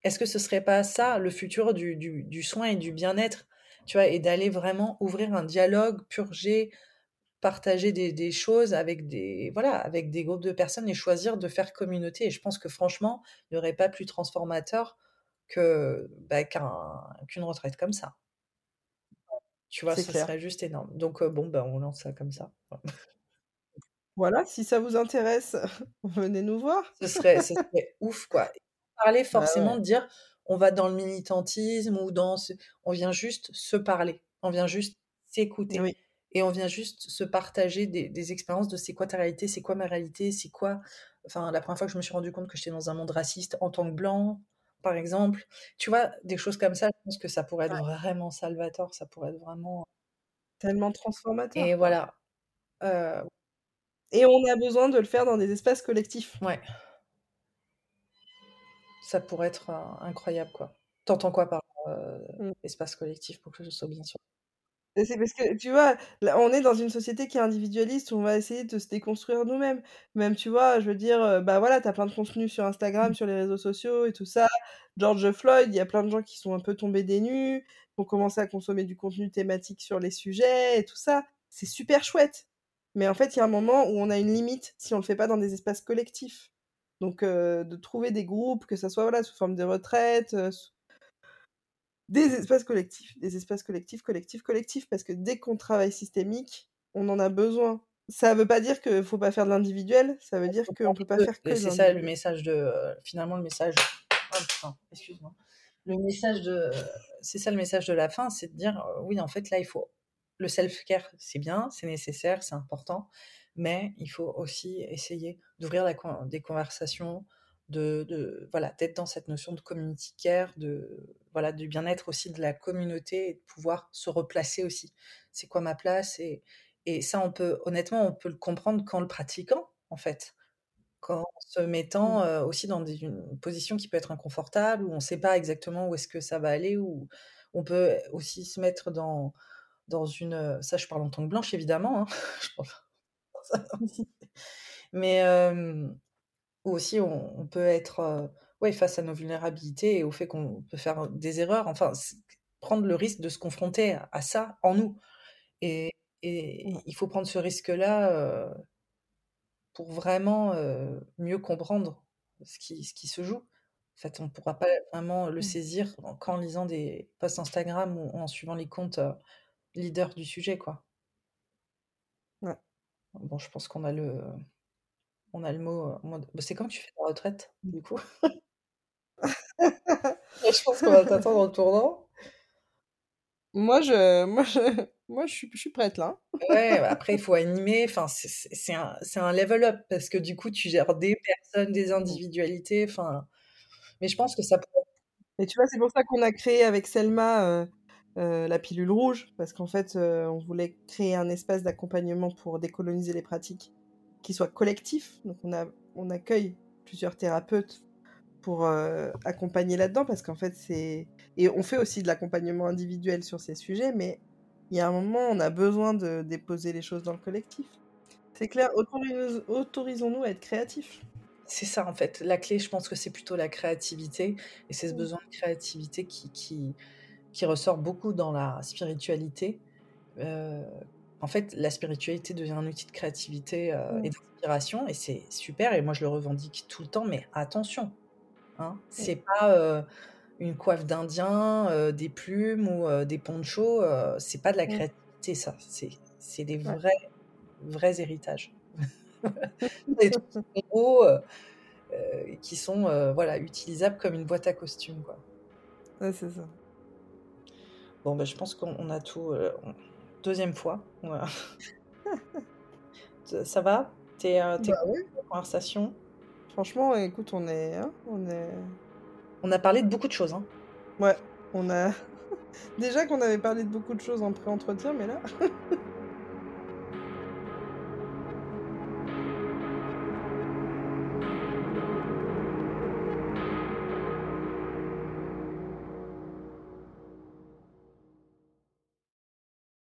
est-ce que ce serait pas ça le futur du du du soin et du bien-être? Tu vois? Et d'aller vraiment ouvrir un dialogue, purger, partager des des choses avec des voilà, avec des groupes de personnes et choisir de faire communauté et je pense que franchement, il y aurait pas plus transformateur que, bah, qu'un qu'une retraite comme ça. Tu vois? Ce clair. serait juste énorme. Donc heu, bon, bah, on lance ça comme ça. Voilà, si ça vous intéresse, (laughs) venez nous voir. Ce serait ce (laughs) serait ouf, quoi. Parler Bah, forcément ouais. de dire: «On va dans le militantisme ou dans ce» on vient juste se parler, on vient juste s'écouter Oui. et on vient juste se partager des des expériences de c'est quoi ta réalité, c'est quoi ma réalité, c'est quoi enfin, la première fois que je me suis rendu compte que j'étais dans un monde raciste en tant que blanc, par exemple. Tu vois? Des choses comme ça, je pense que ça pourrait être Ouais. vraiment salvateur, ça pourrait être vraiment Tellement et transformateur, quoi. voilà, heu Et on a besoin de le faire dans des espaces collectifs. Ouais. Ça pourrait être, heu, incroyable, quoi. Tu entends quoi par, heu, Mmh. espace collectif pour que je sois bien sûre? Et c'est parce que, tu vois, là, on est dans une société qui est individualiste où on va essayer de se déconstruire nous-mêmes. Même, tu vois, je veux dire, heu, bah, voilà, tu as plein de contenus sur Instagram, Mmh. sur les réseaux sociaux et tout ça. George Floyd, il y a plein de gens qui sont un peu tombés des nues, qui ont commencé à consommer du contenu thématique sur les sujets et tout ça. C'est super chouette. Mais en fait, il y a un moment où on a une limite si on le fait pas dans des espaces collectifs. Donc de trouver des groupes, que ça soit, voilà, sous forme de retraite, des espaces collectifs, des espaces collectifs, collectifs, collectifs, parce que dès qu'on travaille systémique, on en a besoin. Ça veut pas dire qu'il faut pas faire de l'individuel, ça veut dire qu'on peut pas faire que c'est ça le message de, finalement le message oh putain, excuse-moi. Le message de c'est ça le message de la fin, c'est de dire, oui, en fait, là, il faut le self-care, c'est bien, c'est nécessaire, c'est important, mais il faut aussi essayer d'ouvrir con des conversations, de de voilà, d'être dans cette notion de community care, de voilà, du bien-être aussi de la communauté et de pouvoir se replacer aussi. C'est quoi ma place? Et et ça, on peut honnêtement, on peut le comprendre qu'en le pratiquant, en fait. Qu'en se mettant, Mmh. heu, aussi dans des une position qui peut être inconfortable, où on sait pas exactement où est-ce que ça va aller, où on peut aussi se mettre dans dans une, heu ça je parle en tant que blanche évidemment, hein, (laughs) (laughs) mais où aussi on on peut être, heu, ouais, face à nos vulnérabilités et au fait qu'on peut faire, des erreurs, enfin, prendre le risque de se confronter à à ça en nous et et il faut prendre ce risque-là, heu pour vraiment, mieux comprendre ce qui ce qui se joue. En fait, on pourra pas vraiment le Mmh. saisir en qu'en lisant des posts Instagram ou en suivant les comptes, heu, leaders du sujet, quoi. Ouais. Bon, je pense qu'on a le on a le mot, mode bah, c'est quand que tu fais ta retraite, Mmh. du coup? (laughs) Je pense qu'on va t'attendre au tournant. Moi, je moi, je (laughs) Moi, je suis, je suis prête là. Ouais, après, il faut animer. Enfin, c'est un, un level up parce que du coup, tu gères des personnes, des individualités. Enfin, mais je pense que ça pourrait. Et tu vois, c'est pour ça qu'on a créé avec Selma euh, euh, la pilule rouge, parce qu'en fait, euh, on voulait créer un espace d'accompagnement pour décoloniser les pratiques qui soit collectif. Donc, on, a, on accueille plusieurs thérapeutes pour accompagner là-dedans, parce qu'en fait, c'est. Et on fait aussi de l'accompagnement individuel sur ces sujets, mais il y a un moment, on a besoin de déposer les choses dans le collectif. C'est clair, autorisons-nous à être créatifs. C'est ça, en fait. La clé, je pense que c'est plutôt la créativité. Et c'est ce mmh. besoin de créativité qui, qui, qui, ressort beaucoup dans la spiritualité. Euh, en fait, la spiritualité devient un outil de créativité euh, mmh. et d'inspiration. Et c'est super. Et moi, je le revendique tout le temps. Mais attention, hein, c'est pas. Euh, une coiffe d'Indien, des plumes ou des ponchos, c'est pas de la mmh. créativité, ça. C'est des vrais, vrais héritages. (laughs) des trucs qui sont voilà, utilisables comme une boîte à costumes. Quoi. Ouais, c'est ça. Bon, bah, je pense qu'on a tout. Deuxième fois. (laughs) ça va? T'es bah, ouais. conversation? Franchement, écoute, on est, hein, on est, on a parlé de beaucoup de choses. Hein. Ouais, on a. (laughs) Déjà qu'on avait parlé de beaucoup de choses en pré-entretien, mais là. (laughs)